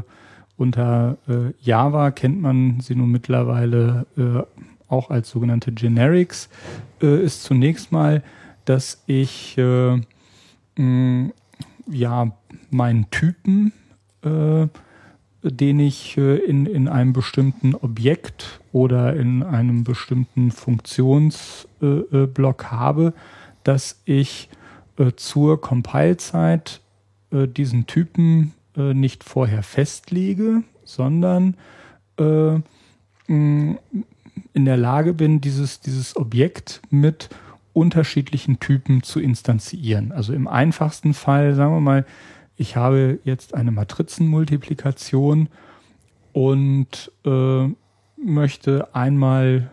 unter äh, Java kennt man sie nun mittlerweile äh, auch als sogenannte Generics, äh, ist zunächst mal, dass ich äh, mh, ja meinen Typen, äh, den ich äh, in, in einem bestimmten Objekt oder in einem bestimmten Funktionsblock äh, habe, dass ich äh, zur Compile-Zeit äh, diesen Typen äh, nicht vorher festlege, sondern äh, in der Lage bin, dieses, dieses Objekt mit unterschiedlichen Typen zu instanzieren. Also im einfachsten Fall, sagen wir mal, ich habe jetzt eine Matrizenmultiplikation und äh, möchte einmal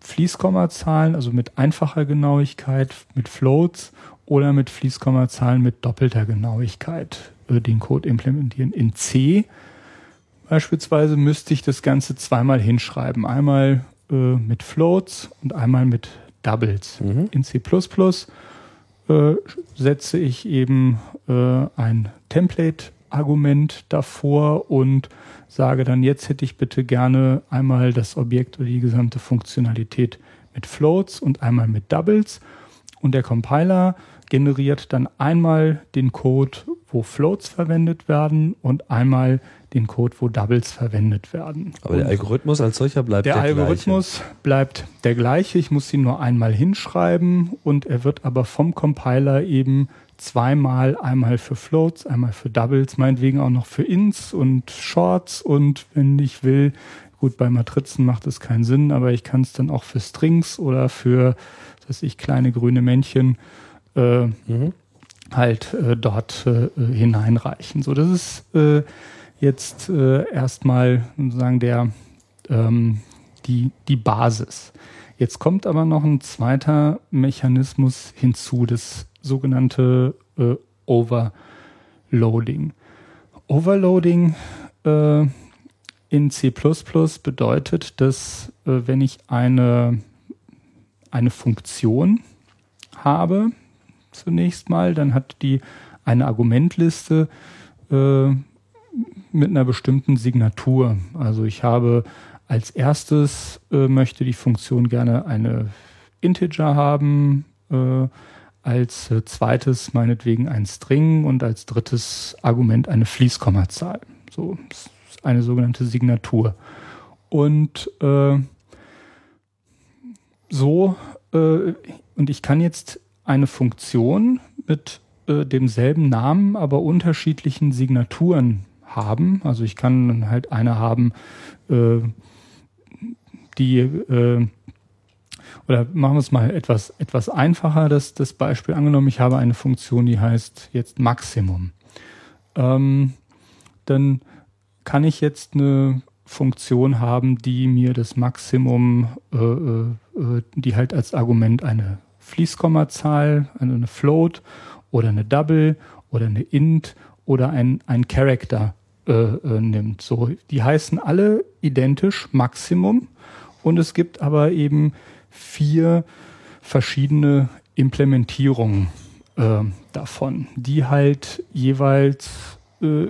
Fließkommazahlen, also mit einfacher Genauigkeit, mit Floats oder mit Fließkommazahlen mit doppelter Genauigkeit äh, den Code implementieren. In C beispielsweise müsste ich das Ganze zweimal hinschreiben. Einmal äh, mit Floats und einmal mit Doubles. Mhm. In C++ äh, setze ich eben äh, ein Template-Argument davor und sage dann, jetzt hätte ich bitte gerne einmal das Objekt oder die gesamte Funktionalität mit Floats und einmal mit Doubles. Und der Compiler generiert dann einmal den Code, wo Floats verwendet werden und einmal den Code, wo Doubles verwendet werden. Aber der Algorithmus als solcher bleibt der, der Algorithmus gleiche. bleibt der gleiche. Ich muss ihn nur einmal hinschreiben und er wird aber vom Compiler eben zweimal, einmal für Floats, einmal für Doubles, meinetwegen auch noch für Ints und Shorts und wenn ich will, gut, bei Matrizen macht es keinen Sinn, aber ich kann es dann auch für Strings oder für, dass ich kleine grüne Männchen äh, mhm. halt äh, dort äh, hineinreichen. So, das ist äh, jetzt äh, erstmal sozusagen der ähm, die die Basis. Jetzt kommt aber noch ein zweiter Mechanismus hinzu, das sogenannte äh, Overloading. Overloading äh, in C++ bedeutet, dass äh, wenn ich eine, eine Funktion habe, zunächst mal. Dann hat die eine Argumentliste äh, mit einer bestimmten Signatur. Also ich habe als erstes äh, möchte die Funktion gerne eine Integer haben, äh, als äh, zweites meinetwegen ein String und als drittes Argument eine Fließkommazahl. So eine sogenannte Signatur. Und äh, so, äh, und ich kann jetzt eine Funktion mit äh, demselben Namen, aber unterschiedlichen Signaturen haben. Also ich kann halt eine haben, äh, die äh, oder machen wir es mal etwas, etwas einfacher, das, das Beispiel angenommen, ich habe eine Funktion, die heißt jetzt Maximum. Ähm, dann kann ich jetzt eine Funktion haben, die mir das Maximum, äh, äh, äh die halt als Argument eine Fließkommazahl, eine Float oder eine Double oder eine Int oder ein, ein Character äh, äh, nimmt. So, die heißen alle identisch Maximum und es gibt aber eben vier verschiedene Implementierungen äh, davon, die halt jeweils äh,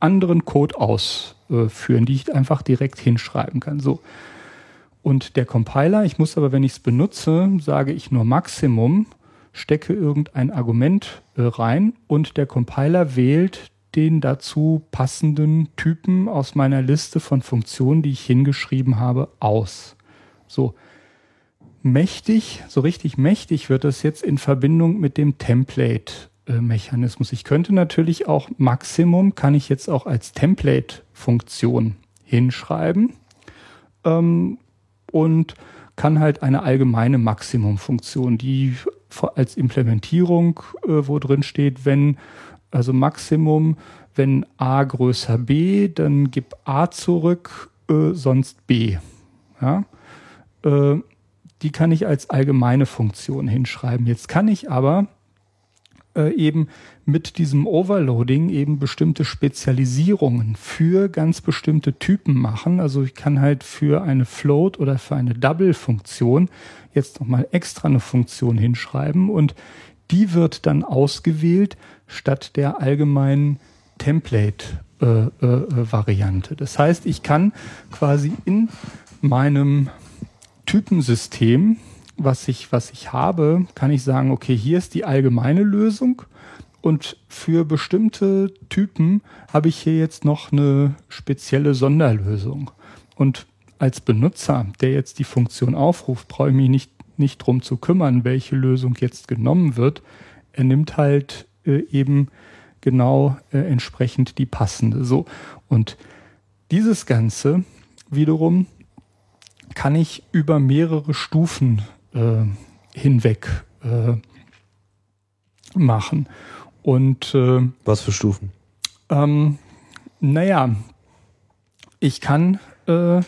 anderen Code ausführen, die ich einfach direkt hinschreiben kann. So, und der Compiler, ich muss aber, wenn ich es benutze, sage ich nur Maximum, stecke irgendein Argument äh, rein und der Compiler wählt den dazu passenden Typen aus meiner Liste von Funktionen, die ich hingeschrieben habe, aus. So mächtig, so richtig mächtig wird das jetzt in Verbindung mit dem Template-Mechanismus. Ich könnte natürlich auch Maximum, kann ich jetzt auch als Template-Funktion hinschreiben. Ähm, und kann halt eine allgemeine Maximumfunktion, die als Implementierung, äh, wo drin steht, wenn, also Maximum, wenn a größer b, dann gib a zurück, äh, sonst b. Ja? Äh, die kann ich als allgemeine Funktion hinschreiben. Jetzt kann ich aber äh, eben mit diesem Overloading eben bestimmte Spezialisierungen für ganz bestimmte Typen machen. Also ich kann halt für eine Float oder für eine Double-Funktion jetzt nochmal extra eine Funktion hinschreiben und die wird dann ausgewählt statt der allgemeinen Template-Variante. Äh, äh, das heißt, ich kann quasi in meinem Typensystem was ich, was ich habe, kann ich sagen, okay, hier ist die allgemeine Lösung und für bestimmte Typen habe ich hier jetzt noch eine spezielle Sonderlösung. Und als Benutzer, der jetzt die Funktion aufruft, brauche ich mich nicht, nicht drum zu kümmern, welche Lösung jetzt genommen wird. Er nimmt halt äh, eben genau äh, entsprechend die passende. So. Und dieses Ganze wiederum kann ich über mehrere Stufen äh, hinweg äh, machen. Und äh, was für Stufen? Ähm, naja, ich kann äh,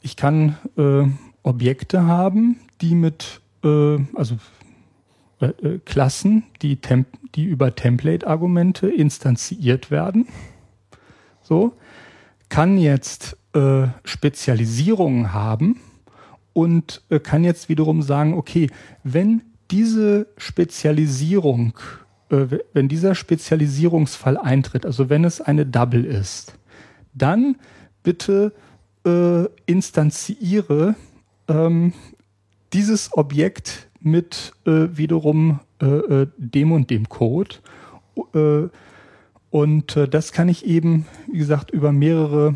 ich kann Objekte haben, die mit äh, also äh, äh Klassen, die, Temp die über Template-Argumente instanziert werden. So kann jetzt äh, Spezialisierungen haben und äh, kann jetzt wiederum sagen, okay, wenn diese Spezialisierung, äh, wenn dieser Spezialisierungsfall eintritt, also wenn es eine Double ist, dann bitte äh, instanziere ähm, dieses Objekt mit äh, wiederum äh, äh, dem und dem Code. Äh, und äh, das kann ich eben, wie gesagt, über mehrere,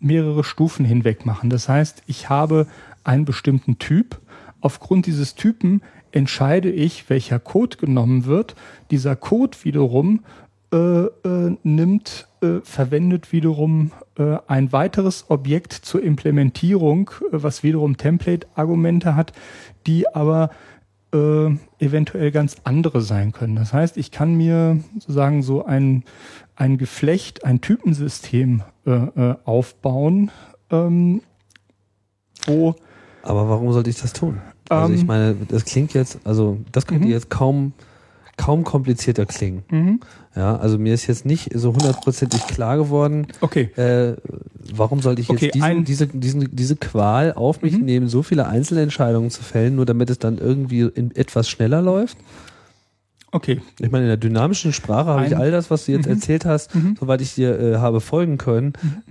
mehrere Stufen hinweg machen. Das heißt, ich habe einen bestimmten Typ. Aufgrund dieses Typen entscheide ich, welcher Code genommen wird. Dieser Code wiederum nimmt, äh, verwendet wiederum äh, ein weiteres Objekt zur Implementierung, äh, was wiederum Template-Argumente hat, die aber äh, eventuell ganz andere sein können. Das heißt, ich kann mir sozusagen so ein, ein Geflecht, ein Typensystem aufbauen, ähm, wo aber warum sollte ich das tun? Also ich ähm. meine, das klingt jetzt, also das könnte mhm. jetzt kaum kaum komplizierter klingen. Mhm. Ja, also mir ist jetzt nicht so hundertprozentig klar geworden. Okay. Äh, warum sollte ich okay, jetzt diesen, diese, diesen, diese Qual auf mich mhm. nehmen, so viele Einzelentscheidungen zu fällen, nur damit es dann irgendwie in etwas schneller läuft? Okay. Ich meine, in der dynamischen Sprache habe ich all das, was du jetzt mhm. erzählt hast, mhm. soweit ich dir äh, habe folgen können, mhm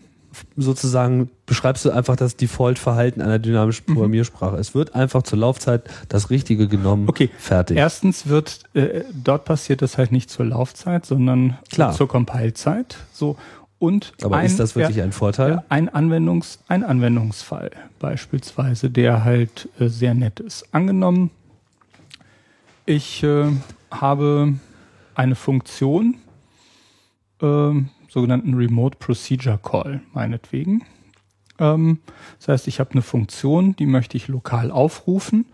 sozusagen beschreibst du einfach das Default-Verhalten einer dynamischen mhm. Programmiersprache. Mhm. Es wird einfach zur Laufzeit das Richtige genommen. Okay, fertig. Erstens wird äh, dort passiert das halt nicht zur Laufzeit, sondern Klar. zur Compile-Zeit. So und aber ein, ist das wirklich ja, ein Vorteil? Ein Anwendungs ein Anwendungsfall beispielsweise, der halt äh, sehr nett ist. Angenommen, ich äh, habe eine Funktion, äh, sogenannten Remote Procedure Call, meinetwegen. Ähm, das heißt, ich habe eine Funktion, die möchte ich lokal aufrufen,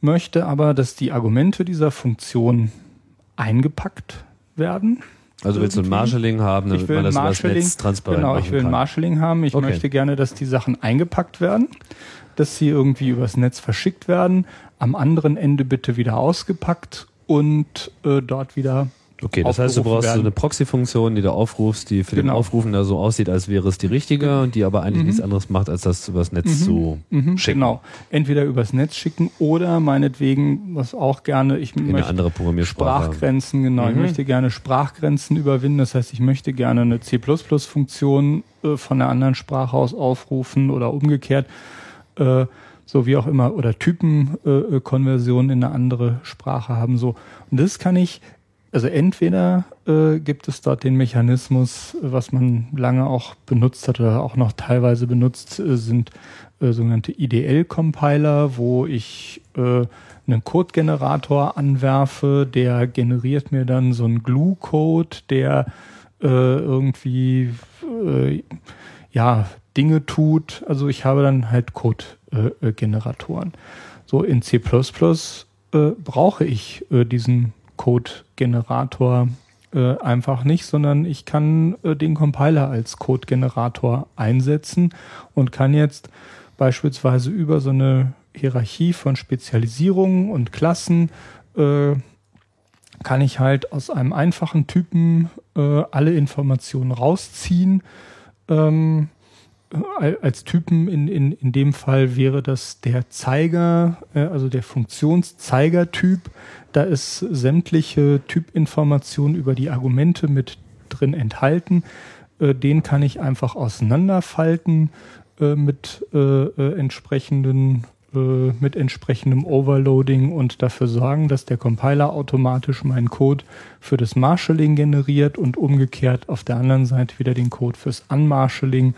möchte aber, dass die Argumente dieser Funktion eingepackt werden. Also willst du ein Marshalling haben, damit man das das Netz transparent Genau, ich will ein Marshalling haben. Ich okay. möchte gerne, dass die Sachen eingepackt werden, dass sie irgendwie übers Netz verschickt werden, am anderen Ende bitte wieder ausgepackt und äh, dort wieder Okay, das heißt, du brauchst werden. so eine Proxy-Funktion, die du aufrufst, die für genau. den Aufrufen da so aussieht, als wäre es die richtige und die aber eigentlich mhm. nichts anderes macht, als das übers Netz mhm. zu mhm. schicken. Genau. Entweder übers Netz schicken oder meinetwegen, was auch gerne, ich In möchte andere Programmiersprache. Sprachgrenzen, genau. Ich mhm. möchte gerne Sprachgrenzen überwinden. Das heißt, ich möchte gerne eine C++-Funktion äh, von einer anderen Sprache aus aufrufen oder umgekehrt. Äh, so wie auch immer, oder Typenkonversionen äh, in eine andere Sprache haben, so. Und das kann ich also entweder äh, gibt es dort den Mechanismus, was man lange auch benutzt hat oder auch noch teilweise benutzt, äh, sind äh, sogenannte IDL-Compiler, wo ich äh, einen Code-Generator anwerfe, der generiert mir dann so einen Glue-Code, der äh, irgendwie äh, ja Dinge tut. Also ich habe dann halt Code-Generatoren. so in C++ brauche ich diesen Code-Generator äh, einfach nicht, sondern ich kann äh, den Compiler als Code-Generator einsetzen und kann jetzt beispielsweise über so eine Hierarchie von Spezialisierungen und Klassen äh, kann ich halt aus einem einfachen Typen äh, alle Informationen rausziehen. Ähm, als Typen in, in, in dem Fall wäre das der Zeiger, äh, also der Funktionszeigertyp. Da ist sämtliche Typinformation über die Argumente mit drin enthalten. Äh, den kann ich einfach auseinanderfalten äh, mit entsprechenden mit entsprechendem Overloading und dafür sorgen, dass der Compiler automatisch meinen Code für das Marshalling generiert und umgekehrt auf der anderen Seite wieder den Code fürs Unmarshalling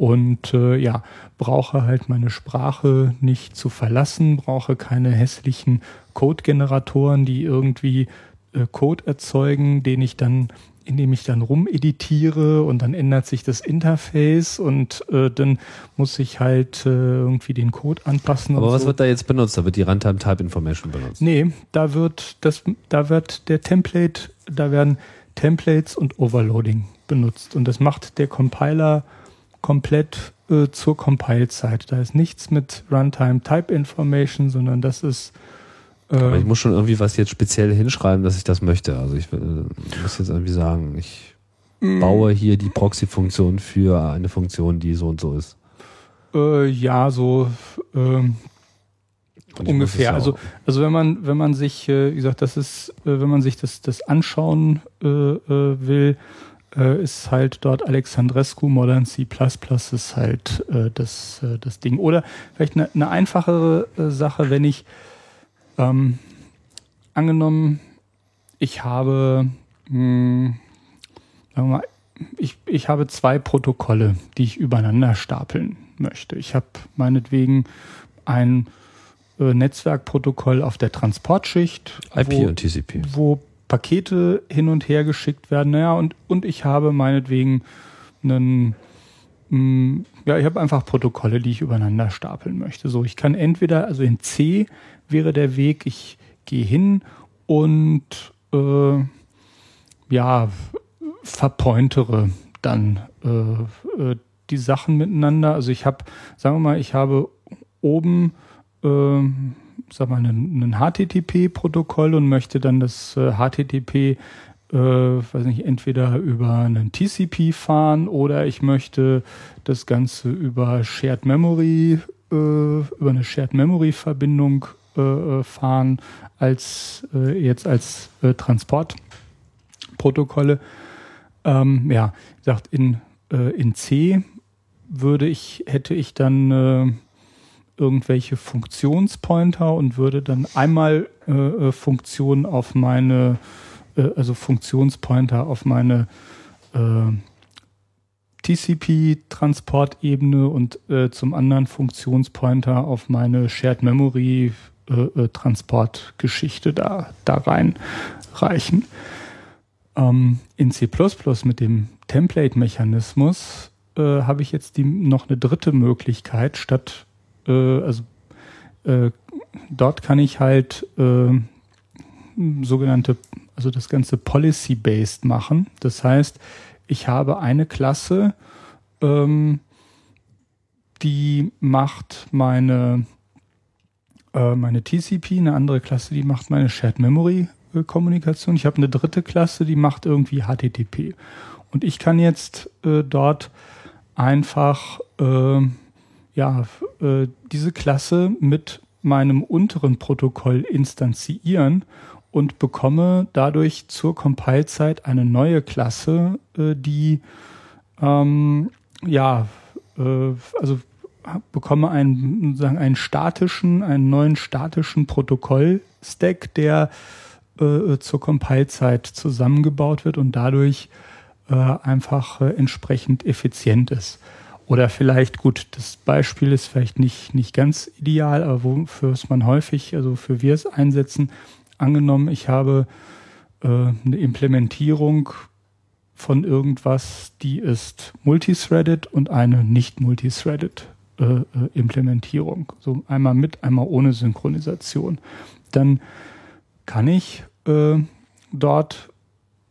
und äh, ja, brauche halt meine Sprache nicht zu verlassen, brauche keine hässlichen Code-Generatoren, die irgendwie äh, Code erzeugen, den ich dann indem ich dann rumeditiere und dann ändert sich das Interface und äh, dann muss ich halt äh, irgendwie den Code anpassen. Aber was so. wird da jetzt benutzt? Da wird die Runtime Type Information benutzt. Nee, da wird das, da wird der Template, da werden Templates und Overloading benutzt und das macht der Compiler komplett äh, zur Compile-Zeit. Da ist nichts mit Runtime Type Information, sondern das ist. Äh Aber ich muss schon irgendwie was jetzt speziell hinschreiben, dass ich das möchte. Also ich äh, muss jetzt irgendwie sagen, ich mm. baue hier die Proxy-Funktion für eine Funktion, die so und so ist. Äh, ja, so ähm, ungefähr. Also, also wenn man, wenn man sich, äh, wie gesagt, das ist, äh, wenn man sich das, das anschauen will, äh, ist halt dort Alexandrescu Modern C++ ist halt äh, das, äh, das Ding. Oder vielleicht eine, eine einfachere äh, Sache, wenn ich ähm, angenommen, ich habe mh, hm, sagen wir mal, ich, ich habe zwei Protokolle, die ich übereinander stapeln möchte. Ich habe meinetwegen ein äh, Netzwerkprotokoll auf der Transportschicht. IP wo, und TCP. Wo Pakete hin und her geschickt werden. Naja, und, und ich habe meinetwegen einen, mh, mm, ja, ich habe einfach Protokolle, die ich übereinander stapeln möchte. So, ich kann entweder, also in C wäre der Weg, ich gehe hin und äh, ja, verpointere dann äh, äh, die Sachen miteinander. Also ich habe, sagen wir mal, ich habe oben äh, sag mal, ein, ein HTTP-Protokoll und möchte dann das äh, HTTP, äh, weiß nicht, entweder über einen TCP fahren oder ich möchte das Ganze über Shared Memory, äh, über eine Shared Memory Verbindung äh, äh fahren als äh, jetzt als äh, Transportprotokolle. Ähm, ja, sagt in, äh, in C würde ich, hätte ich dann äh, irgendwelche Funktionspointer und würde dann einmal äh, äh, Funktionen auf meine, äh, also Funktionspointer auf meine äh, TCP-Transportebene und äh, zum anderen Funktionspointer auf meine Shared Memory äh, Transportgeschichte da, da reinreichen. Ähm, in C mit dem Template-Mechanismus habe ich jetzt die, noch eine dritte Möglichkeit, statt äh, also äh, dort kann ich halt äh, sogenannte, also das Ganze policy-based machen. Das heißt, ich habe eine Klasse, ähm, die macht meine, äh, meine TCP, eine andere Klasse, die macht meine Shared Memory äh, Kommunikation. Ich habe eine dritte Klasse, die macht irgendwie HTTP. Und ich kann jetzt äh, dort einfach äh, ja, äh, diese Klasse mit meinem unteren Protokoll instanzieren und bekomme dadurch zur Compile-Zeit eine neue Klasse, äh, die ähm, ja, äh, also bekomme einen, sagen, einen statischen, einen neuen statischen Protokoll-Stack, der äh, zur Compile-Zeit zusammengebaut wird und dadurch äh, einfach äh, entsprechend effizient ist. Oder vielleicht, gut, das Beispiel ist vielleicht nicht, nicht ganz ideal, aber wofür es man häufig, also für wir es einsetzen, angenommen, ich habe äh, eine Implementierung von irgendwas, die ist multithreaded und eine nicht multithreaded äh, äh, Implementierung. So einmal mit, einmal ohne Synchronisation. Dann kann ich äh, dort,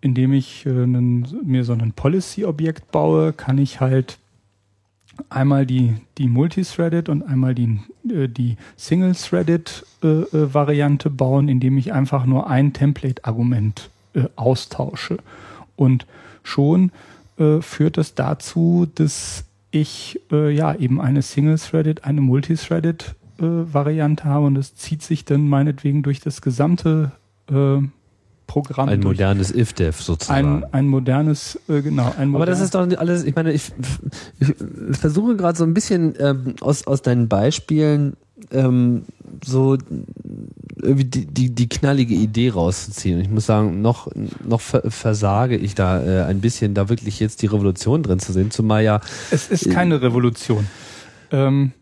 indem ich äh, einen, mir so ein Policy-Objekt baue, kann ich halt einmal die, die Multithreaded und einmal die, äh, die Single-Threaded-Variante äh, bauen, indem ich einfach nur ein Template-Argument äh, austausche. Und schon äh, führt das dazu, dass ich äh, ja eben eine Single-Threaded, eine Multithreaded-Variante habe und das zieht sich dann meinetwegen durch das gesamte Programm. Ein modernes if-dev sozusagen. Ein, ein modernes, äh, genau. Ein Aber das ist doch alles, ich meine, ich, ich versuche gerade so ein bisschen ähm, aus, aus deinen Beispielen ähm, so irgendwie die, die, die knallige Idee rauszuziehen. Und ich muss sagen, noch, noch versage ich da äh, ein bisschen, da wirklich jetzt die Revolution drin zu sehen, zumal ja. Es ist keine Revolution. Ähm,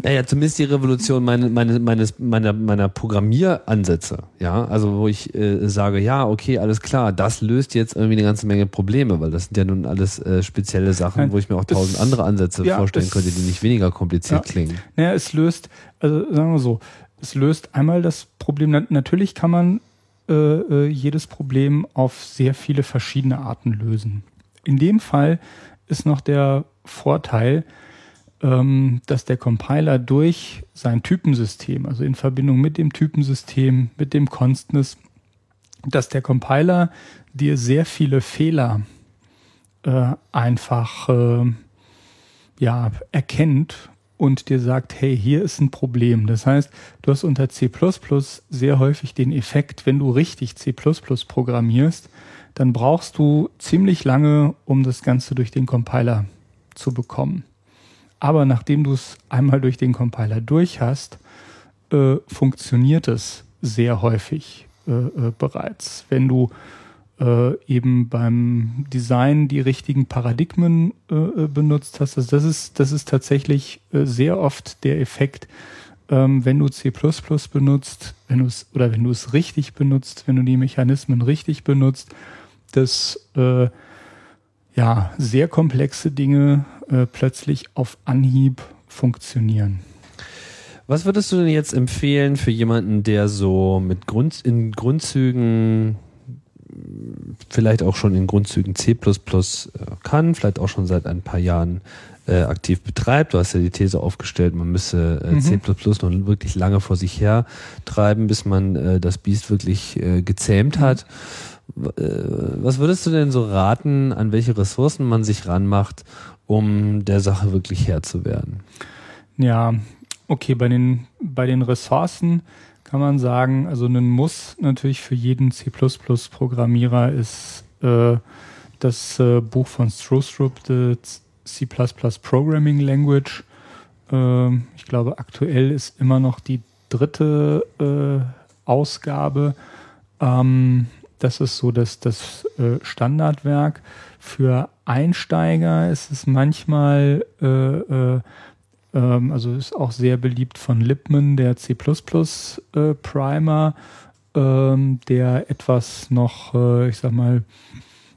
naja, zumindest die Revolution meine, meine, meines, meiner, meiner Programmieransätze. Ja, also wo ich äh, sage, ja, okay, alles klar, das löst jetzt irgendwie eine ganze Menge Probleme, weil das sind ja nun alles äh, spezielle Sachen, Nein, wo ich mir auch tausend andere Ansätze ja, vorstellen könnte, die nicht weniger kompliziert ja, klingen. Naja, es löst, also sagen wir so, es löst einmal das Problem, natürlich kann man äh, äh, jedes Problem auf sehr viele verschiedene Arten lösen. In dem Fall ist noch der Vorteil, dass der Compiler durch sein Typensystem, also in Verbindung mit dem Typensystem, mit dem Constness, dass der Compiler dir sehr viele Fehler äh, einfach äh, ja, erkennt und dir sagt, hey, hier ist ein Problem. Das heißt, du hast unter C++ sehr häufig den Effekt, wenn du richtig C++ programmierst, dann brauchst du ziemlich lange, um das Ganze durch den Compiler zu bekommen. Aber nachdem du es einmal durch den Compiler durch hast, äh, funktioniert es sehr häufig äh, äh, bereits. Wenn du äh, eben beim Design die richtigen Paradigmen äh, äh, benutzt hast, also das ist, das ist tatsächlich sehr oft der Effekt, ähm, wenn du C benutzt, wenn du es oder wenn du es richtig benutzt, wenn du die Mechanismen richtig benutzt, dass ja sehr komplexe Dinge äh, plötzlich auf Anhieb funktionieren. Was würdest du denn jetzt empfehlen für jemanden, der so mit Grund, in Grundzügen, vielleicht auch schon in Grundzügen C äh, kann, vielleicht auch schon seit ein paar Jahren äh, aktiv betreibt? Du hast ja die These aufgestellt, man müsse äh, mhm. C noch wirklich lange vor sich her treiben, bis man äh, das Biest wirklich äh, gezähmt hat. Äh, was würdest du denn so raten, an welche Ressourcen man sich ranmacht, um der Sache wirklich Herr zu werden? Ja, okay, bei den, bei den Ressourcen kann man sagen, also ein Muss natürlich für jeden C++-Programmierer ist äh, das äh, Buch von Strostrup, The C++ Programming Language. Äh, ich glaube, aktuell ist immer noch die dritte äh, Ausgabe. Ähm, das ist so das, das äh, Standardwerk. Für Einsteiger ist es manchmal, äh, äh, ähm, also ist auch sehr beliebt von Lippmann, der C äh, Primer, ähm, der etwas noch, äh, ich sag mal,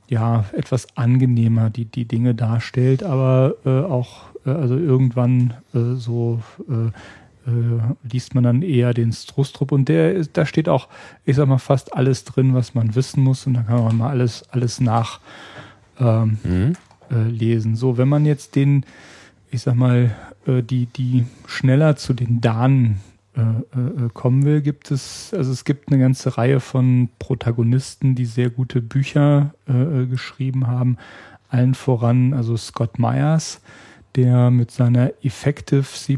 ja, etwas angenehmer die, die Dinge darstellt, aber äh, auch, äh, also irgendwann äh, so äh, äh, liest man dann eher den Strustrup und der da steht auch, ich sag mal, fast alles drin, was man wissen muss und da kann man mal alles, alles nach ähm, mhm. äh, lesen. So, wenn man jetzt den, ich sag mal, äh, die, die schneller zu den Danen äh, äh, kommen will, gibt es, also es gibt eine ganze Reihe von Protagonisten, die sehr gute Bücher äh, geschrieben haben. Allen voran, also Scott Myers, der mit seiner Effective C++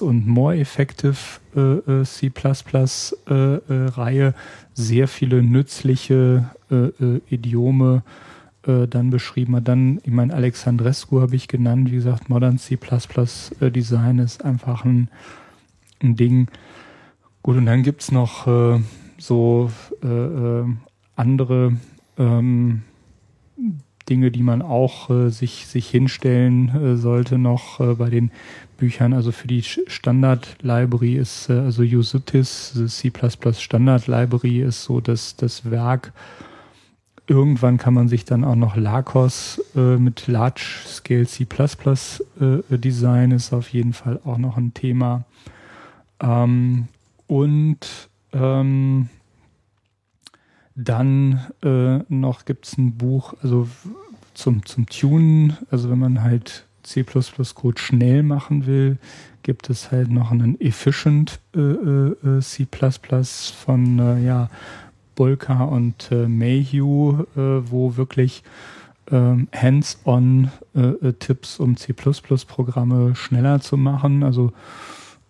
und More Effective äh, C++ äh, äh, Reihe sehr viele nützliche äh, äh, Idiome äh, dann beschrieben hat. Dann, ich meine, Alexandrescu habe ich genannt, wie gesagt, Modern C++ Design ist einfach ein, ein Ding. Gut, und dann gibt's noch so andere ähm, Dinge, die man auch äh, sich, sich hinstellen äh, sollte noch äh, bei den Büchern. Also für die Standard Library ist, äh, also Usutis, C++ Standard Library ist so das, das Werk. Irgendwann kann man sich dann auch noch Lacos äh, mit Large Scale C++ äh, Design ist auf jeden Fall auch noch ein Thema. Ähm, und ähm, dann äh, noch gibt es ein Buch, also zum, zum Tunen, also wenn man halt C++-Code schnell machen will, gibt es halt noch einen Efficient äh, äh, C++ von äh, ja, Bulka und äh, Mayhew, äh, wo wirklich ähm, hands-on äh, äh Tipps, um C++-Programme schneller zu machen, also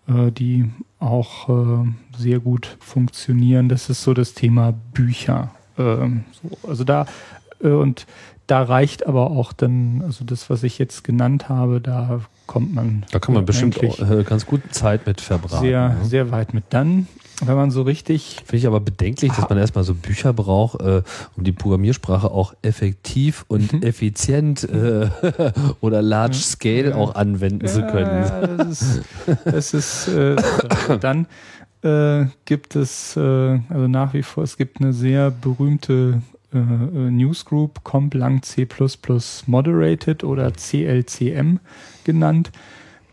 äh, die auch äh, sehr gut funktionieren. Das ist so das Thema Bücher. Ähm, so, also da und da reicht aber auch dann, also das, was ich jetzt genannt habe, da kommt man. Da kann man bestimmt äh, ganz gut Zeit mit verbraten. Sehr, ne? sehr weit mit. Dann, wenn man so richtig. Finde ich aber bedenklich, dass man erstmal so Bücher braucht, äh, um die Programmiersprache auch effektiv und mhm. effizient äh, <laughs> oder large scale ja. auch anwenden ja, zu können. Ja, das ist, das ist äh, dann äh, gibt es äh, also nach wie vor, es gibt eine sehr berühmte äh, äh Newsgroup Complang C++ Moderated oder CLCM genannt.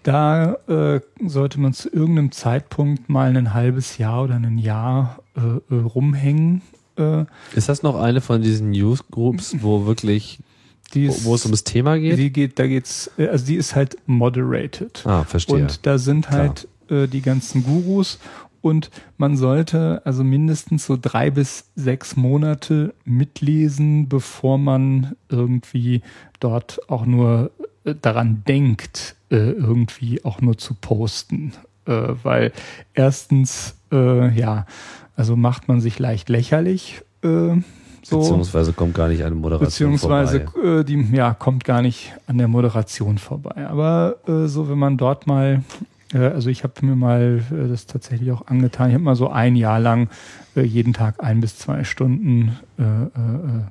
Da äh, sollte man zu irgendeinem Zeitpunkt mal ein halbes Jahr oder ein Jahr äh, äh rumhängen. Äh. Ist das noch eine von diesen Newsgroups, wo wirklich ist, wo es ums Thema geht? Die geht, da geht's, also die ist halt moderated. Ah, verstehe. Und da sind halt äh, die ganzen Gurus und man sollte also mindestens so drei bis sechs Monate mitlesen, bevor man irgendwie dort auch nur äh, daran denkt, äh, irgendwie auch nur zu posten. Äh, weil erstens, ja, also macht man sich leicht lächerlich. So. Beziehungsweise kommt gar nicht an der Moderation Beziehungsweise vorbei. die ja kommt gar nicht an der Moderation vorbei. Aber so, wenn man dort mal äh, also ich habe mir mal äh, das tatsächlich auch angetan. Ich habe mal so ein Jahr lang äh, jeden Tag ein bis zwei Stunden. Äh, äh,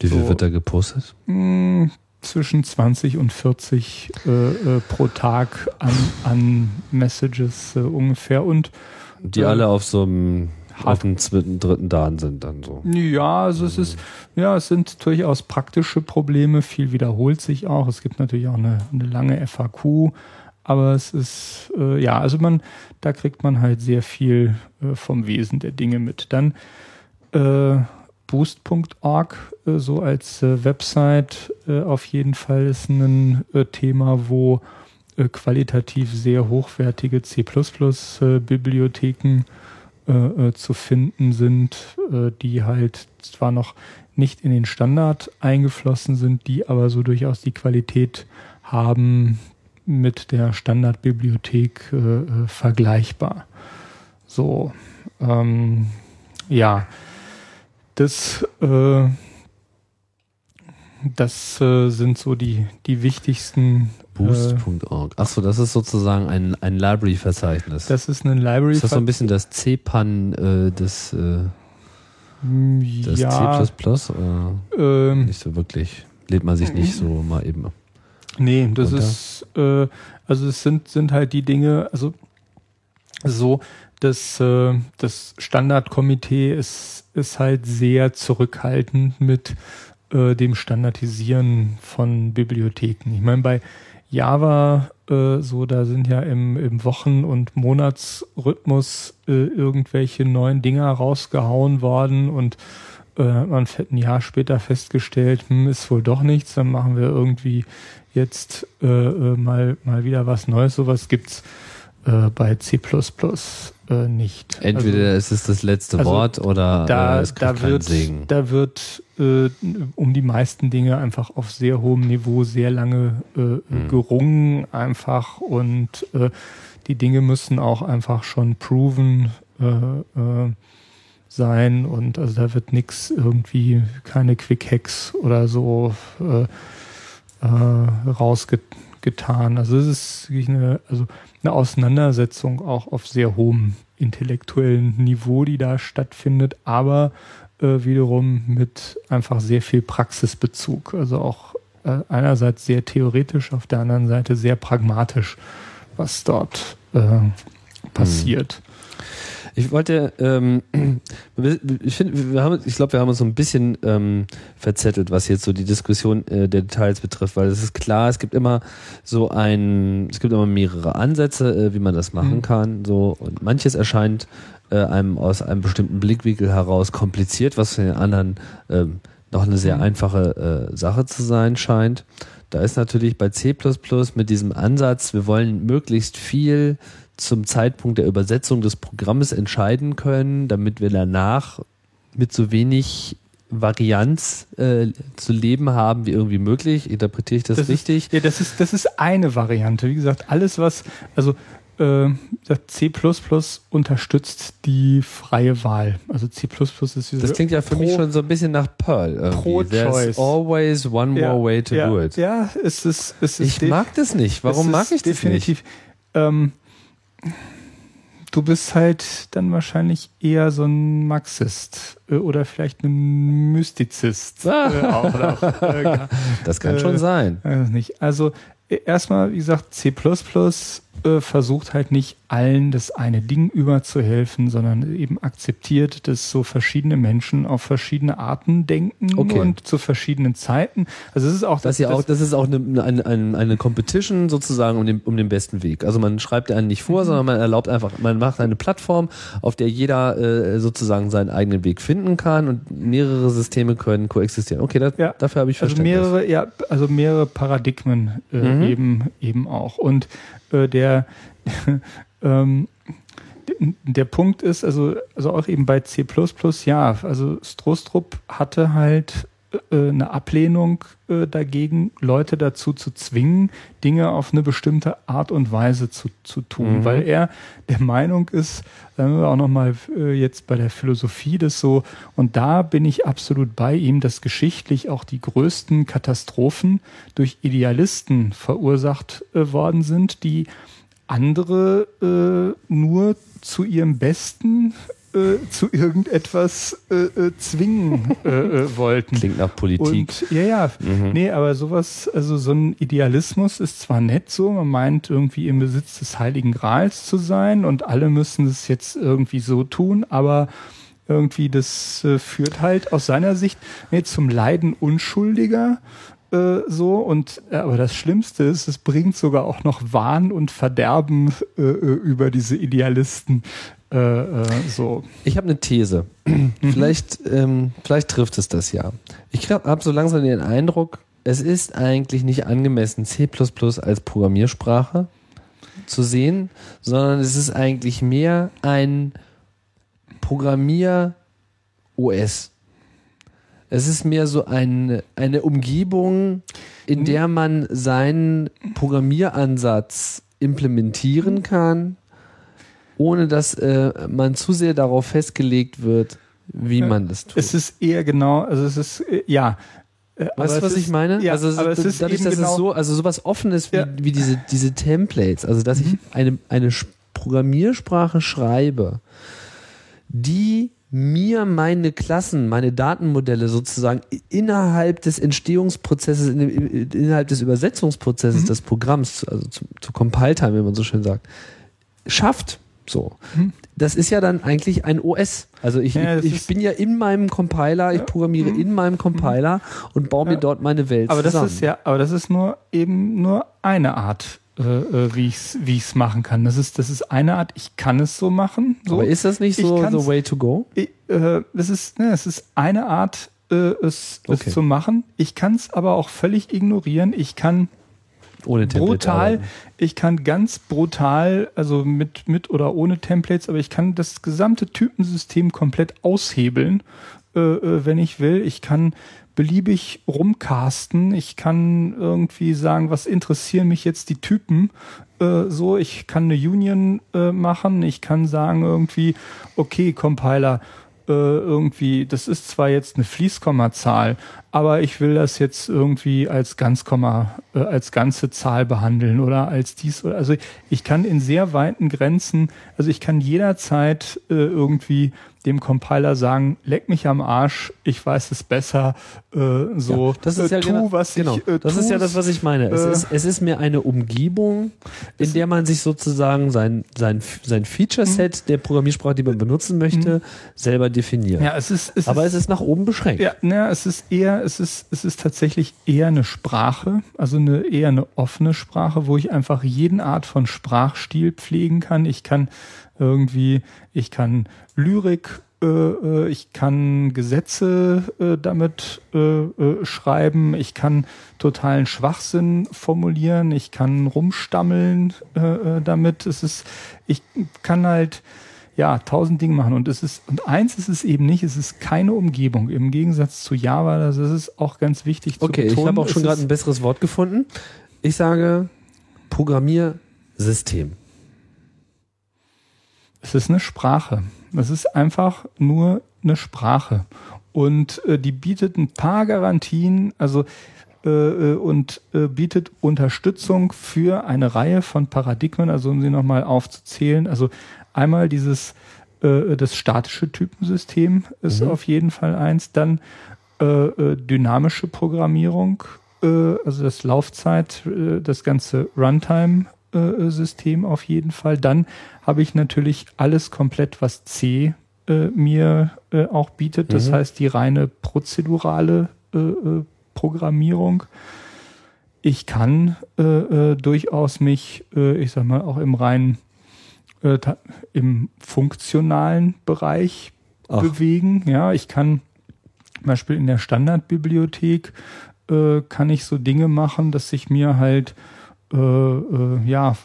Wie viel so, wird da gepostet? Mh, hm, zwischen 20 und 40 äh, pro Tag an, an Messages ungefähr und die alle auf so einem auf dem zweiten, dritten Dan sind dann so. Ja, also es ist, ja, es sind durchaus praktische Probleme. Viel wiederholt sich auch. Es gibt natürlich auch eine, eine lange FAQ. Aber es ist, äh, ja, also man, da kriegt man halt sehr viel äh, vom Wesen der Dinge mit. Dann äh, boost.org äh, so als äh, Website äh, auf jeden Fall ist ein Thema, wo qualitativ sehr hochwertige C++-Bibliotheken zu finden sind, die halt zwar noch nicht in den Standard eingeflossen sind, die aber so durchaus die Qualität haben, mit der Standardbibliothek äh, äh, vergleichbar. So, ähm, ja, das, äh, das äh, sind so die, die wichtigsten. Äh, Boost.org. Achso, das ist sozusagen ein, ein Library-Verzeichnis. Das ist ein Library. Ist das so ein bisschen das CPAN äh, des, äh, das ja, C++? Oder ähm, nicht so wirklich. Lädt man sich nicht so mal eben Nee, das runter? ist, äh, also es sind, sind halt die Dinge, also so, dass äh, das Standardkomitee ist, ist halt sehr zurückhaltend mit äh, dem Standardisieren von Bibliotheken. Ich meine, bei Java, äh, so, da sind ja im, im Wochen- und Monatsrhythmus äh, irgendwelche neuen Dinger rausgehauen worden und äh, hat man ein Jahr später festgestellt, hm, ist wohl doch nichts, dann machen wir irgendwie jetzt äh, äh, mal, mal wieder was Neues. Sowas gibt's äh, bei C äh, nicht. Entweder also, ist es das letzte also Wort oder da, äh, es da wird, Segen. Da wird äh, um die meisten Dinge einfach auf sehr hohem Niveau sehr lange äh, mhm. gerungen einfach und äh, die Dinge müssen auch einfach schon proven äh, äh, sein und also da wird nichts irgendwie keine Quick Hacks oder so äh, äh, rausgetan. Also es ist wirklich eine, also eine Auseinandersetzung auch auf sehr hohem intellektuellen Niveau, die da stattfindet, aber äh, wiederum mit einfach sehr viel Praxisbezug. Also auch äh, einerseits sehr theoretisch, auf der anderen Seite sehr pragmatisch, was dort äh, passiert. Ich wollte, ähm, <clears throat> ich finde, wir haben, ich glaube, wir haben uns so ein bisschen ähm, verzettelt, was jetzt so die Diskussion äh, der Details betrifft, weil es ist klar, es gibt immer so ein, es gibt immer mehrere Ansätze, äh, wie man das machen mhm. kann, so und manches erscheint äh, einem aus einem bestimmten Blickwinkel heraus kompliziert, was für den anderen ähm, noch eine sehr mhm. einfache äh, Sache zu sein scheint. Da ist natürlich bei C mit diesem Ansatz, wir wollen möglichst viel zum Zeitpunkt der Übersetzung des Programmes entscheiden können, damit wir danach mit so wenig Varianz äh, zu leben haben wie irgendwie möglich. Interpretiere ich das, das richtig? Ist, ja, das ist, das ist eine Variante. Wie gesagt, alles, was, also äh, C unterstützt die freie Wahl. Also C ist Das klingt ja für pro, mich schon so ein bisschen nach Perl. Irgendwie. Pro There's Choice. always one ja, more way to ja, do it. Ja, es ist, es ist ich mag das nicht. Warum mag ich das definitiv, nicht? Ähm, du bist halt dann wahrscheinlich eher so ein Marxist äh, oder vielleicht ein Mystizist. Ah. Äh, <laughs> äh, das kann schon sein. Nicht. Also erstmal, wie gesagt, C äh, versucht halt nicht allen das eine Ding überzuhelfen, sondern eben akzeptiert, dass so verschiedene Menschen auf verschiedene Arten denken okay. und zu verschiedenen Zeiten. Also es ist auch das, das, ja auch, das ist auch eine, eine, eine Competition sozusagen um den, um den besten Weg. Also man schreibt einen nicht vor, mhm. sondern man erlaubt einfach, man macht eine Plattform, auf der jeder äh, sozusagen seinen eigenen Weg finden kann und mehrere Systeme können koexistieren. Okay, das, ja. dafür habe ich Verständnis. Also mehrere, ja, also mehrere Paradigmen äh, mhm. eben eben auch und äh, der, <laughs> ähm, der Punkt ist, also, also auch eben bei C++, ja, also Strostrup hatte halt eine Ablehnung äh, dagegen, Leute dazu zu zwingen, Dinge auf eine bestimmte Art und Weise zu, zu tun, mhm. weil er der Meinung ist, sagen wir auch nochmal äh, jetzt bei der Philosophie das so, und da bin ich absolut bei ihm, dass geschichtlich auch die größten Katastrophen durch Idealisten verursacht äh, worden sind, die andere äh, nur zu ihrem Besten äh, zu irgendetwas äh, äh, zwingen äh, äh, wollten. Klingt nach Politik. Und, ja, ja. Mhm. Nee, aber sowas, also so ein Idealismus ist zwar nett so, man meint irgendwie im Besitz des Heiligen Grals zu sein und alle müssen es jetzt irgendwie so tun, aber irgendwie das äh, führt halt aus seiner Sicht nee, zum Leiden Unschuldiger so und aber das Schlimmste ist, es bringt sogar auch noch Wahn und Verderben äh, über diese Idealisten äh, äh, so. Ich habe eine These. Mhm. vielleicht, ähm, vielleicht trifft es das ja. Ich habe so langsam den Eindruck, es ist eigentlich nicht angemessen, C als Programmiersprache zu sehen, sondern es ist eigentlich mehr ein Programmier-OS. Es ist mehr so ein, eine Umgebung, in mhm. der man seinen Programmieransatz implementieren kann ohne dass äh, man zu sehr darauf festgelegt wird, wie man das tut. Es ist eher genau, also es ist, äh, ja. Äh, weißt du, was ich meine? Ja, also aber es ist dadurch, dass genau es so, also sowas Offenes wie, ja. wie diese, diese Templates, also dass mhm. ich eine, eine Programmiersprache schreibe, die mir meine Klassen, meine Datenmodelle sozusagen innerhalb des Entstehungsprozesses, innerhalb des Übersetzungsprozesses mhm. des Programms, also zu, zu Compile-Time, wie man so schön sagt, schafft. So. Hm. Das ist ja dann eigentlich ein OS. Also ich, ja, ich, bin ja in meinem Compiler, ich programmiere hm. in meinem Compiler hm. und baue mir dort meine Welt aber zusammen. Das ist ja, aber das ist nur eben nur eine Art äh, äh wie ich es wie ich's machen kann. Das ist, das ist eine Art, ich kann es so machen. So. Aber ist das nicht so the way to go? Ich, äh, das, ist, ne, das ist eine Art, äh, es, okay. es zu machen. Ich kann es aber auch völlig ignorieren. Ich kann ohne Template brutal. Arbeiten. Ich kann ganz brutal, also mit, mit oder ohne Templates, aber ich kann das gesamte Typensystem komplett aushebeln, äh, äh, wenn ich will. Ich kann beliebig rumcasten. Ich kann irgendwie sagen, was interessieren mich jetzt die Typen? Äh, so, ich kann eine Union äh, machen. Ich kann sagen irgendwie, okay, Compiler, äh, irgendwie, das ist zwar jetzt eine Fließkommazahl, aber ich will das jetzt irgendwie als Ganzkomma, äh, als ganze Zahl behandeln oder als dies oder also ich kann in sehr weiten Grenzen, also ich kann jederzeit äh, irgendwie dem Compiler sagen, leck mich am Arsch, ich weiß es besser, äh, so ja, das ist ja tu, genau, was genau. ich äh, Das ist ja das, was ich meine. Es, äh, ist, es ist mir eine Umgebung, in der man sich sozusagen sein, sein, sein Feature-Set mhm. der Programmiersprache, die man benutzen möchte, mhm. selber definiert. Ja, es ist, es Aber ist, es ist nach oben beschränkt. Ja, na, es ist eher es ist, es ist tatsächlich eher eine Sprache, also eine, eher eine offene Sprache, wo ich einfach jeden Art von Sprachstil pflegen kann. Ich kann irgendwie, ich kann Lyrik Äh, äh, ich kann Gesetze äh, damit schreiben, ich kann totalen Schwachsinn formulieren, ich kann rumstammeln damit. Es ist, ich kann halt ja tausend Dinge machen und es ist und eins ist es eben nicht, es ist keine Umgebung im Gegensatz zu Java. Das ist auch ganz wichtig zu okay, betonen. Ich habe auch schon gerade ein besseres Wort gefunden. Ich sage Programmiersystem. Es ist eine Sprache. Es ist einfach nur eine Sprache. Und äh, die bietet ein paar Garantien, also äh, äh, und äh, bietet Unterstützung für eine Reihe von Paradigmen, also um sie nochmal aufzuzählen. Also einmal dieses äh, das statische Typensystem ist mhm. auf jeden Fall eins, dann äh, äh dynamische Programmierung, äh, also das Laufzeit, äh, das ganze Runtime äh, System auf jeden Fall. Dann habe ich natürlich alles komplett, was C äh, mir äh, auch bietet. Das mhm. heißt, die reine prozedurale äh, äh Programmierung. Ich kann äh, äh, durchaus mich, ich sag mal, auch im reinen, im funktionalen Bereich Ach. bewegen. Ja, ich kann zum Beispiel in der Standardbibliothek kann ich so Dinge machen, dass ich mir halt äh, äh, ja,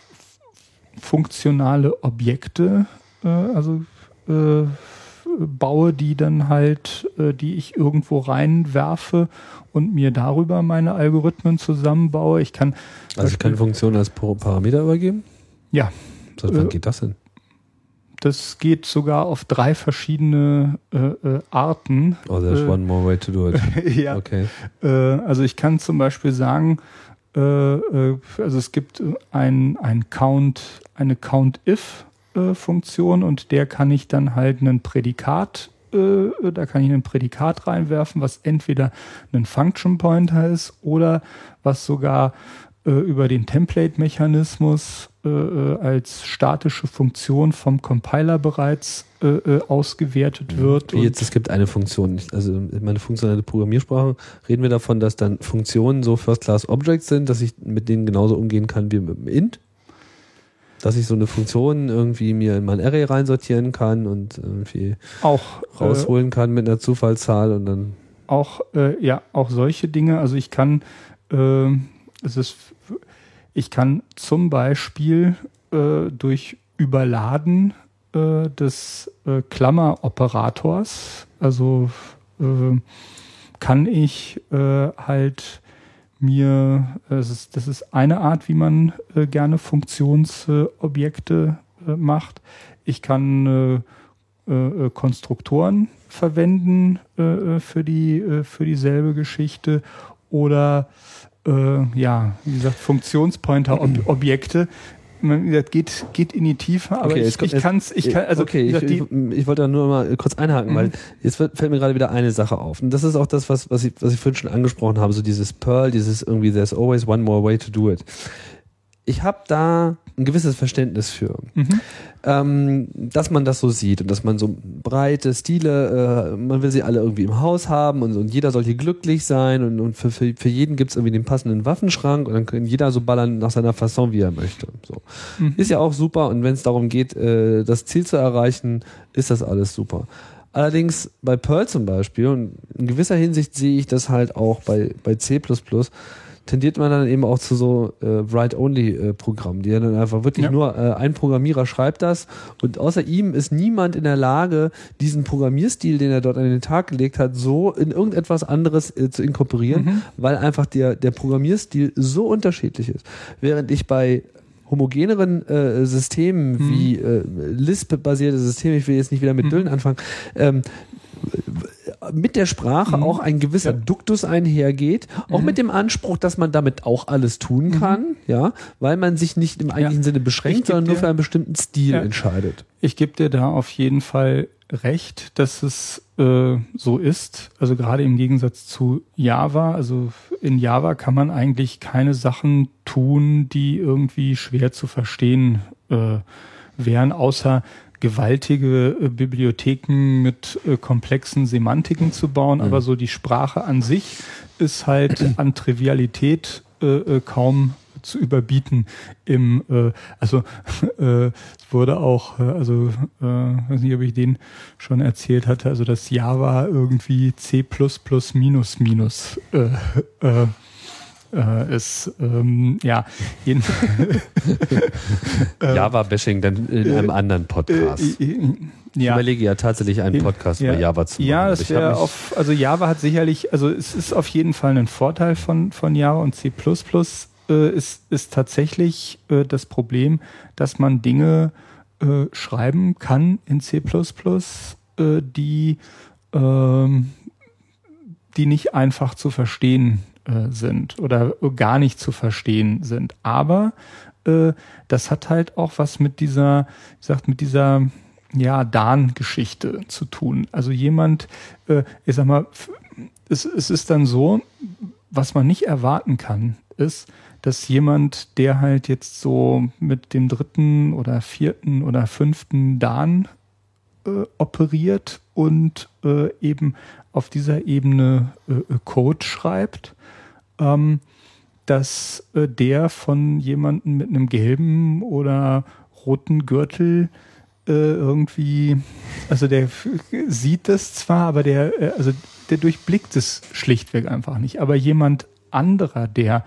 funktionale Objekte, äh, also äh, baue, die dann halt, äh, die ich irgendwo reinwerfe und mir darüber meine Algorithmen zusammenbaue. Ich kann also ich kann Funktionen als Parameter übergeben? Ja. Seit wann äh, geht das denn? Das geht sogar auf drei verschiedene äh, äh, Arten. Oh, there's äh, one more way to do it. <laughs> ja. Okay. Äh, also ich kann zum Beispiel sagen, äh, also es gibt ein, ein Count, eine Count-If-Funktion und der kann ich dann halt einen Prädikat da kann ich ein Prädikat reinwerfen, was entweder ein Function Pointer ist oder was sogar äh, über den Template-Mechanismus äh, äh, als statische Funktion vom Compiler bereits äh, äh ausgewertet wird. Wie jetzt, es gibt eine Funktion, also meine funktionelle Programmiersprache, reden wir davon, dass dann Funktionen so First-Class-Objects sind, dass ich mit denen genauso umgehen kann wie mit dem Int? dass ich so eine Funktion irgendwie mir in mein Array reinsortieren kann und irgendwie auch rausholen äh, kann mit einer Zufallszahl und dann auch äh, ja auch solche Dinge. Also ich kann äh, es ist ich kann zum Beispiel äh, durch Überladen äh, des äh, Klammeroperators, also äh, kann ich äh, halt mir, das ist, das ist eine Art, wie man äh, gerne Funktionsobjekte macht. Ich kann Konstruktoren verwenden für die für dieselbe Geschichte oder äh, ja, wie gesagt, Funktionspointer-Objekte. <clears throat> Das geht, geht in die Tiefe, aber okay, ich, ich kann es, ich kann, also okay, gesagt, ich, ich, ich, wollte da nur mal kurz einhaken, mhm. weil jetzt fällt mir gerade wieder eine Sache auf. Und das ist auch das, was, was ich, was ich vorhin schon angesprochen habe, so dieses Pearl, dieses irgendwie, there's always one more way to do it. Ich habe da ein gewisses Verständnis für. Mhm. Ähm, dass man das so sieht und dass man so breite Stile, äh, man will sie alle irgendwie im Haus haben und, und jeder sollte glücklich sein und, und für, für, für jeden gibt's irgendwie den passenden Waffenschrank und dann kann jeder so ballern nach seiner Fasson, wie er möchte. So. Mhm. Ist ja auch super und wenn es darum geht, äh, das Ziel zu erreichen, ist das alles super. Allerdings bei Perl zum Beispiel, und in gewisser Hinsicht sehe ich das halt auch bei, bei C++, tendiert man dann eben auch zu so äh, Write-Only-Programmen, die dann einfach wirklich ja. nur äh, ein Programmierer schreibt das und außer ihm ist niemand in der Lage, diesen Programmierstil, den er dort an den Tag gelegt hat, so in irgendetwas anderes äh, zu inkorporieren, mhm. weil einfach der, der Programmierstil so unterschiedlich ist. Während ich bei homogeneren äh, Systemen mhm. wie äh, Lisp-basierte Systeme, ich will jetzt nicht wieder mit mhm. Düllen anfangen, ähm, mit der Sprache mhm. auch ein gewisser ja. Duktus einhergeht, auch mhm. mit dem Anspruch, dass man damit auch alles tun mhm. kann, mhm. ja, weil man sich nicht im eigentlichen ja. Sinne beschränkt, sondern nur für einen bestimmten Stil ja. entscheidet. Ich gebe dir da auf jeden Fall recht, dass es äh, so ist. Also gerade im Gegensatz zu Java, also in Java kann man eigentlich keine Sachen tun, die irgendwie schwer zu verstehen äh, wären, außer gewaltige äh, Bibliotheken mit äh, komplexen Semantiken zu bauen, mhm. aber so die Sprache an sich ist halt <clears throat> an Trivialität äh, äh kaum zu überbieten im, äh, also <laughs> äh, es wurde auch, äh, also äh, weiß nicht, ob ich den schon erzählt hatte, also das Java irgendwie C minus minus äh, äh, äh, ist ähm, ja <laughs> Java-Bashing dann in einem anderen Podcast. Äh, äh, ich ja. überlege ja tatsächlich einen Podcast ja. über Java zu machen. Ja, das Ich wäre auf, also Java hat sicherlich, also es ist auf jeden Fall ein Vorteil von, von Java und C++ äh, ist, ist tatsächlich äh, das Problem, dass man Dinge äh, schreiben kann in C++, äh, die, ähm, die nicht einfach zu verstehen äh, sind oder gar nicht zu verstehen sind. Aber äh, das hat halt auch was mit dieser, wie gesagt, mit dieser ja, Dan-Geschichte zu tun. Also jemand, äh, ich sag mal, es, es ist dann so, was man nicht erwarten kann, ist, dass jemand, der halt jetzt so mit dem dritten oder vierten oder fünften Dan äh, operiert und äh, eben auf dieser Ebene äh, äh, Code schreibt, ähm, dass äh, der von jemandem mit einem gelben oder roten Gürtel äh, irgendwie, also der sieht das zwar, aber der, äh, also der durchblickt es schlichtweg einfach nicht. Aber jemand anderer, der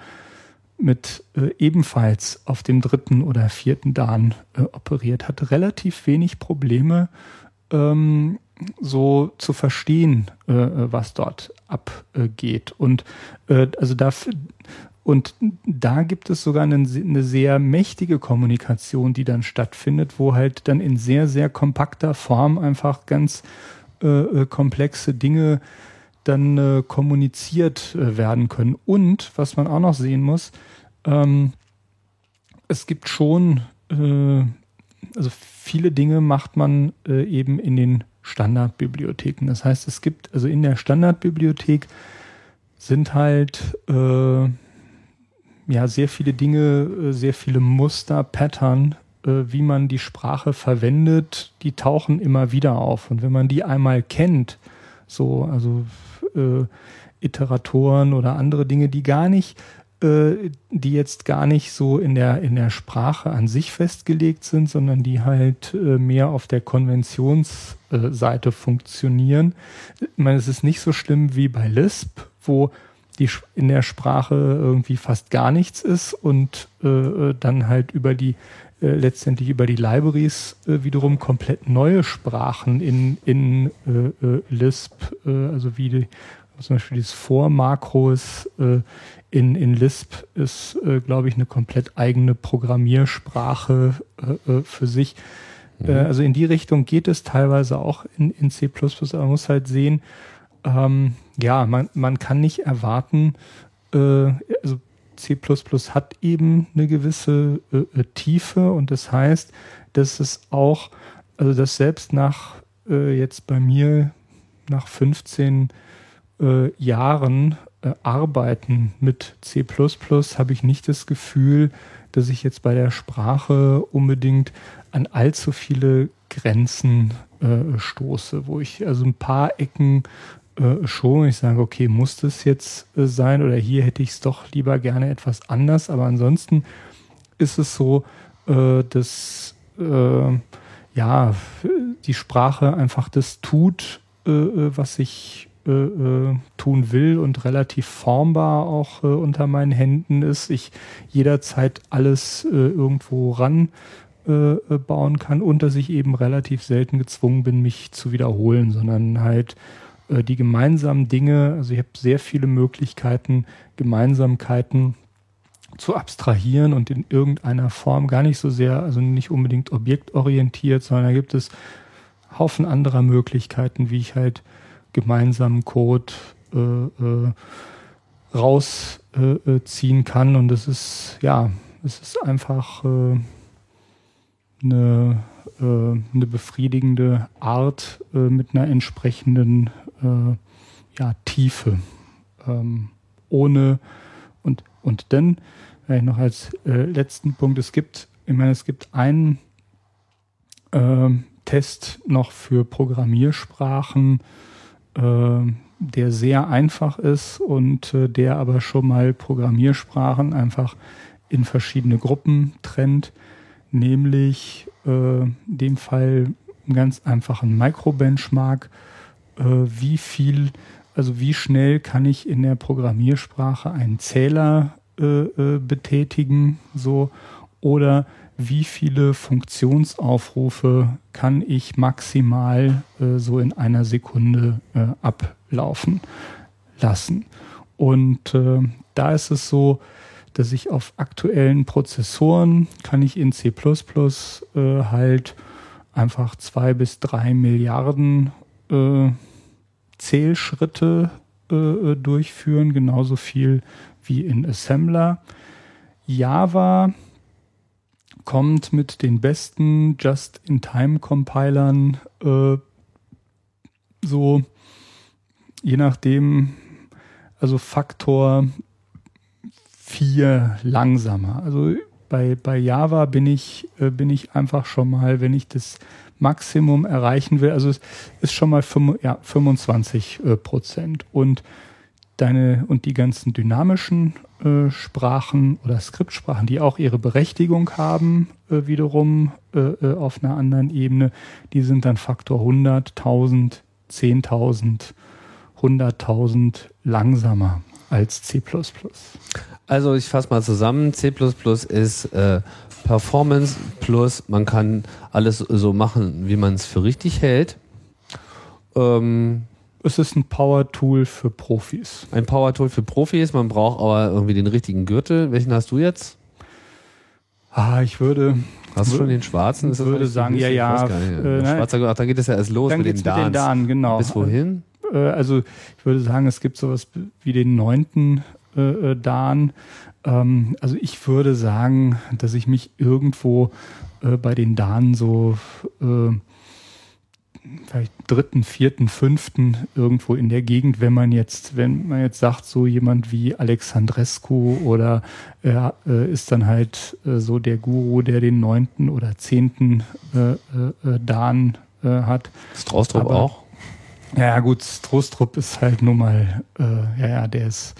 mit äh, ebenfalls auf dem dritten oder vierten Dan äh, operiert, hat relativ wenig Probleme, ähm, so zu verstehen, äh, was dort abgeht. Und äh, also da und da gibt es sogar eine, eine sehr mächtige Kommunikation, die dann stattfindet, wo halt dann in sehr, sehr kompakter Form einfach ganz äh, äh, komplexe Dinge dann äh, kommuniziert äh, werden können. Und was man auch noch sehen muss, ähm, es gibt schon, äh, also viele Dinge macht man äh, eben in den Standardbibliotheken. Das heißt, es gibt, also in der Standardbibliothek sind halt äh, ja sehr viele Dinge, äh, sehr viele Muster, Pattern, äh, wie man die Sprache verwendet, die tauchen immer wieder auf. Und wenn man die einmal kennt, so, also äh, Iteratoren oder andere Dinge, die gar nicht, äh, die jetzt gar nicht so in der, in der Sprache an sich festgelegt sind, sondern die halt äh, mehr auf der Konventionsseite funktionieren. Ich meine, es ist nicht so schlimm wie bei Lisp, wo die in der Sprache irgendwie fast gar nichts ist und äh, äh, dann halt über die äh, letztendlich über die Libraries äh, wiederum komplett neue Sprachen in, in äh, äh, Lisp, äh, also wie die, zum Beispiel dieses For-Makros äh, in, in Lisp ist, äh, glaube ich, eine komplett eigene Programmiersprache äh, äh, für sich. Äh, also in die Richtung geht es teilweise auch in, in C++, aber man muss halt sehen, ähm, ja, man, man kann nicht erwarten, äh, also C++ hat eben eine gewisse Tiefe und das heißt, dass es auch, also dass selbst nach jetzt bei mir nach 15 äh, Jahren äh, Arbeiten mit C++ habe ich nicht das Gefühl, dass ich jetzt bei der Sprache unbedingt an allzu viele Grenzen äh, stoße, wo ich also ein paar Ecken äh, schon, ich sage, okay, muss das jetzt äh, sein oder hier hätte ich es doch lieber gerne etwas anders, aber ansonsten ist es so, äh, dass äh, ja die Sprache einfach das tut, was ich äh, äh, tun will und relativ formbar auch äh, unter meinen Händen ist. Ich jederzeit alles äh, irgendwo ran äh, äh, bauen kann und dass ich eben relativ selten gezwungen bin, mich zu wiederholen, sondern halt die gemeinsamen Dinge, also ich habe sehr viele Möglichkeiten, Gemeinsamkeiten zu abstrahieren und in irgendeiner Form gar nicht so sehr, also nicht unbedingt objektorientiert, sondern da gibt es Haufen anderer Möglichkeiten, wie ich halt gemeinsamen Code äh, äh, rausziehen ziehen kann und das ist, ja, es ist einfach äh, eine, äh, eine befriedigende Art mit einer entsprechenden ja, Tiefe. Ähm, ohne und, und dann, vielleicht noch als äh, letzten Punkt, es gibt, ich meine, es gibt einen äh, Test noch für Programmiersprachen, der sehr einfach ist und äh, der aber schon mal Programmiersprachen einfach in verschiedene Gruppen trennt, nämlich äh, in dem Fall einen ganz einfachen Micro-Benchmark, äh, wie viel, also wie schnell kann ich in der Programmiersprache einen Zähler äh, äh, betätigen, so, oder wie viele Funktionsaufrufe kann ich maximal äh, so in einer Sekunde äh, ablaufen lassen. Und äh, da ist es so, dass ich auf aktuellen Prozessoren kann ich in C++ äh, halt einfach zwei bis drei Milliarden äh, Zählschritte äh, durchführen, genauso viel wie in Assembler. Java kommt mit den besten Just-in-Time-Compilern äh, so, je nachdem, also Faktor 4 langsamer. Also bei, bei Java bin ich, äh, bin ich einfach schon mal, wenn ich das Maximum erreichen will, also es ist schon mal 5, ja, 25 äh, Prozent. Und deine und die ganzen dynamischen äh, Sprachen oder Skriptsprachen, die auch ihre Berechtigung haben, äh, wiederum äh, äh auf einer anderen Ebene, die sind dann Faktor 100, 1000, 10.000, 100.000 langsamer als C++. Also ich fasse mal zusammen, C++ ist äh, Performance plus man kann alles so machen, wie man es für richtig hält. Ähm, es ist ein Power-Tool für Profis. Ein Power-Tool für Profis, man braucht aber irgendwie den richtigen Gürtel. Welchen hast du jetzt? Ah, ich würde. Hast du schon den schwarzen? Ich würde sagen, ja, ja. Äh, Schwarzer ach, da geht es ja erst los dann mit den Dans. Mit den Dan, genau. Bis wohin? Äh, also ich würde sagen, es gibt sowas wie den neunten äh, äh, Dan. Ähm, also ich würde sagen, dass ich mich irgendwo äh, bei den Dan so äh, vielleicht dritten, vierten, fünften irgendwo in der Gegend, wenn man jetzt, wenn man jetzt sagt, so jemand wie Alexandrescu oder er äh, ist dann halt äh, so der Guru, der den neunten oder zehnten äh, äh, äh Dan äh, hat. Straustrup auch? Ja, gut, Strostrup ist halt nun mal, äh, ja, ja, der ist,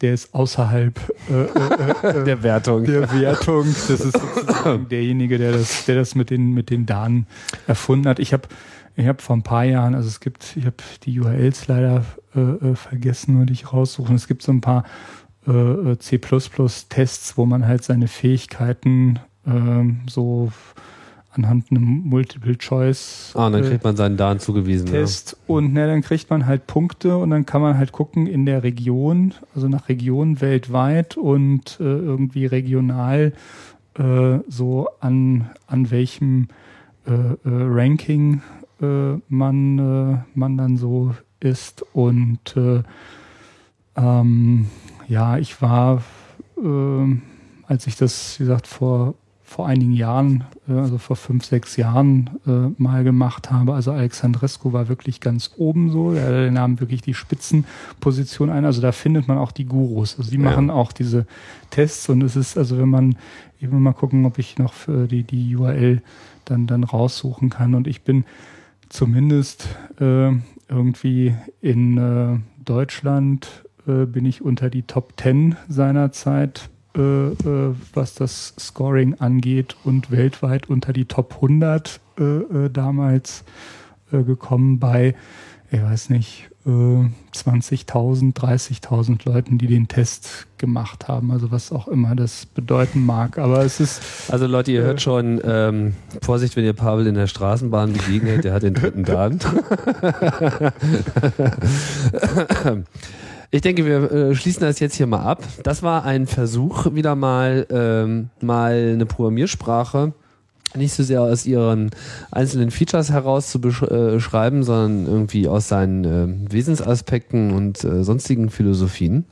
der ist außerhalb äh, äh, äh, <laughs> der Wertung. Der Wertung. Das ist sozusagen derjenige, der das, der das mit den mit den Daten erfunden hat. Ich habe ich habe vor ein paar Jahren, also es gibt, ich habe die URLs leider äh, äh vergessen, würde ich raussuchen. Es gibt so ein paar äh, C++-Tests, wo man halt seine Fähigkeiten äh, so anhand einem Multiple Choice. Ah, dann kriegt man seinen Daten zugewiesen. Test ja. und ne, dann kriegt man halt Punkte und dann kann man halt gucken in der Region, also nach Region weltweit und äh, irgendwie regional äh, so an an welchem äh, äh Ranking äh, man äh, man dann so ist und ähm, ja, ich war als ich das, wie gesagt, vor vor einigen Jahren, äh, also vor fünf, sechs Jahren äh, mal gemacht habe. Also Alexandrescu war wirklich ganz oben so. Er nahm wirklich die Spitzenposition ein. Also da findet man auch die Gurus. Also die ja. machen auch diese Tests und es ist, also wenn man, ich will mal gucken, ob ich noch für die, die URL dann, dann raussuchen kann. Und ich bin zumindest äh, irgendwie in äh, Deutschland äh, bin ich unter die Top 10 seiner Zeit äh, äh, was das Scoring angeht und weltweit unter die Top 100 äh, damals gekommen bei, ich weiß nicht, 20.000, 30.000 Leuten, die den Test gemacht haben. Also was auch immer das bedeuten mag. Aber es ist. Also Leute, ihr hört schon, ähm, Vorsicht, wenn ihr Pavel in der Straßenbahn begegnet, der hat den dritten Dan. <laughs> Ich denke, wir äh, schließen das jetzt hier mal ab. Das war ein Versuch, wieder mal, ähm, mal eine Programmiersprache nicht so sehr aus ihren einzelnen Features heraus zu beschreiben, sondern irgendwie aus seinen äh, Wesensaspekten und äh, sonstigen Philosophien.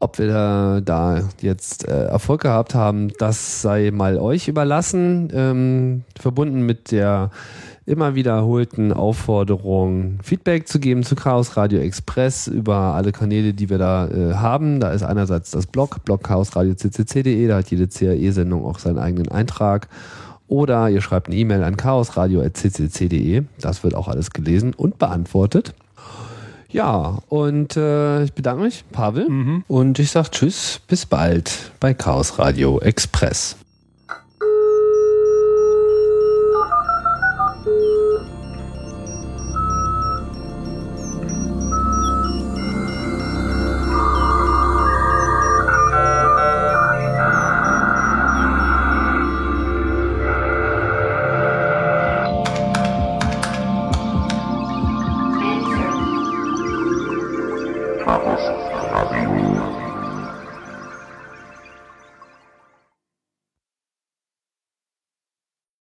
Ob wir da, da jetzt äh, Erfolg gehabt haben, das sei mal euch überlassen. Ähm, verbunden mit der immer wiederholten Aufforderung, Feedback zu geben zu Chaos Radio Express über alle Kanäle, die wir da äh, haben. Da ist einerseits das Blog, Blog chaosradio.ccc.de, da hat jede CAE-Sendung auch seinen eigenen Eintrag. Oder ihr schreibt eine E-Mail an chaosradio.ccc.de, das wird auch alles gelesen und beantwortet. Ja, und äh, ich bedanke mich, Pavel. Und ich sage Tschüss, bis bald bei Chaos Radio Express.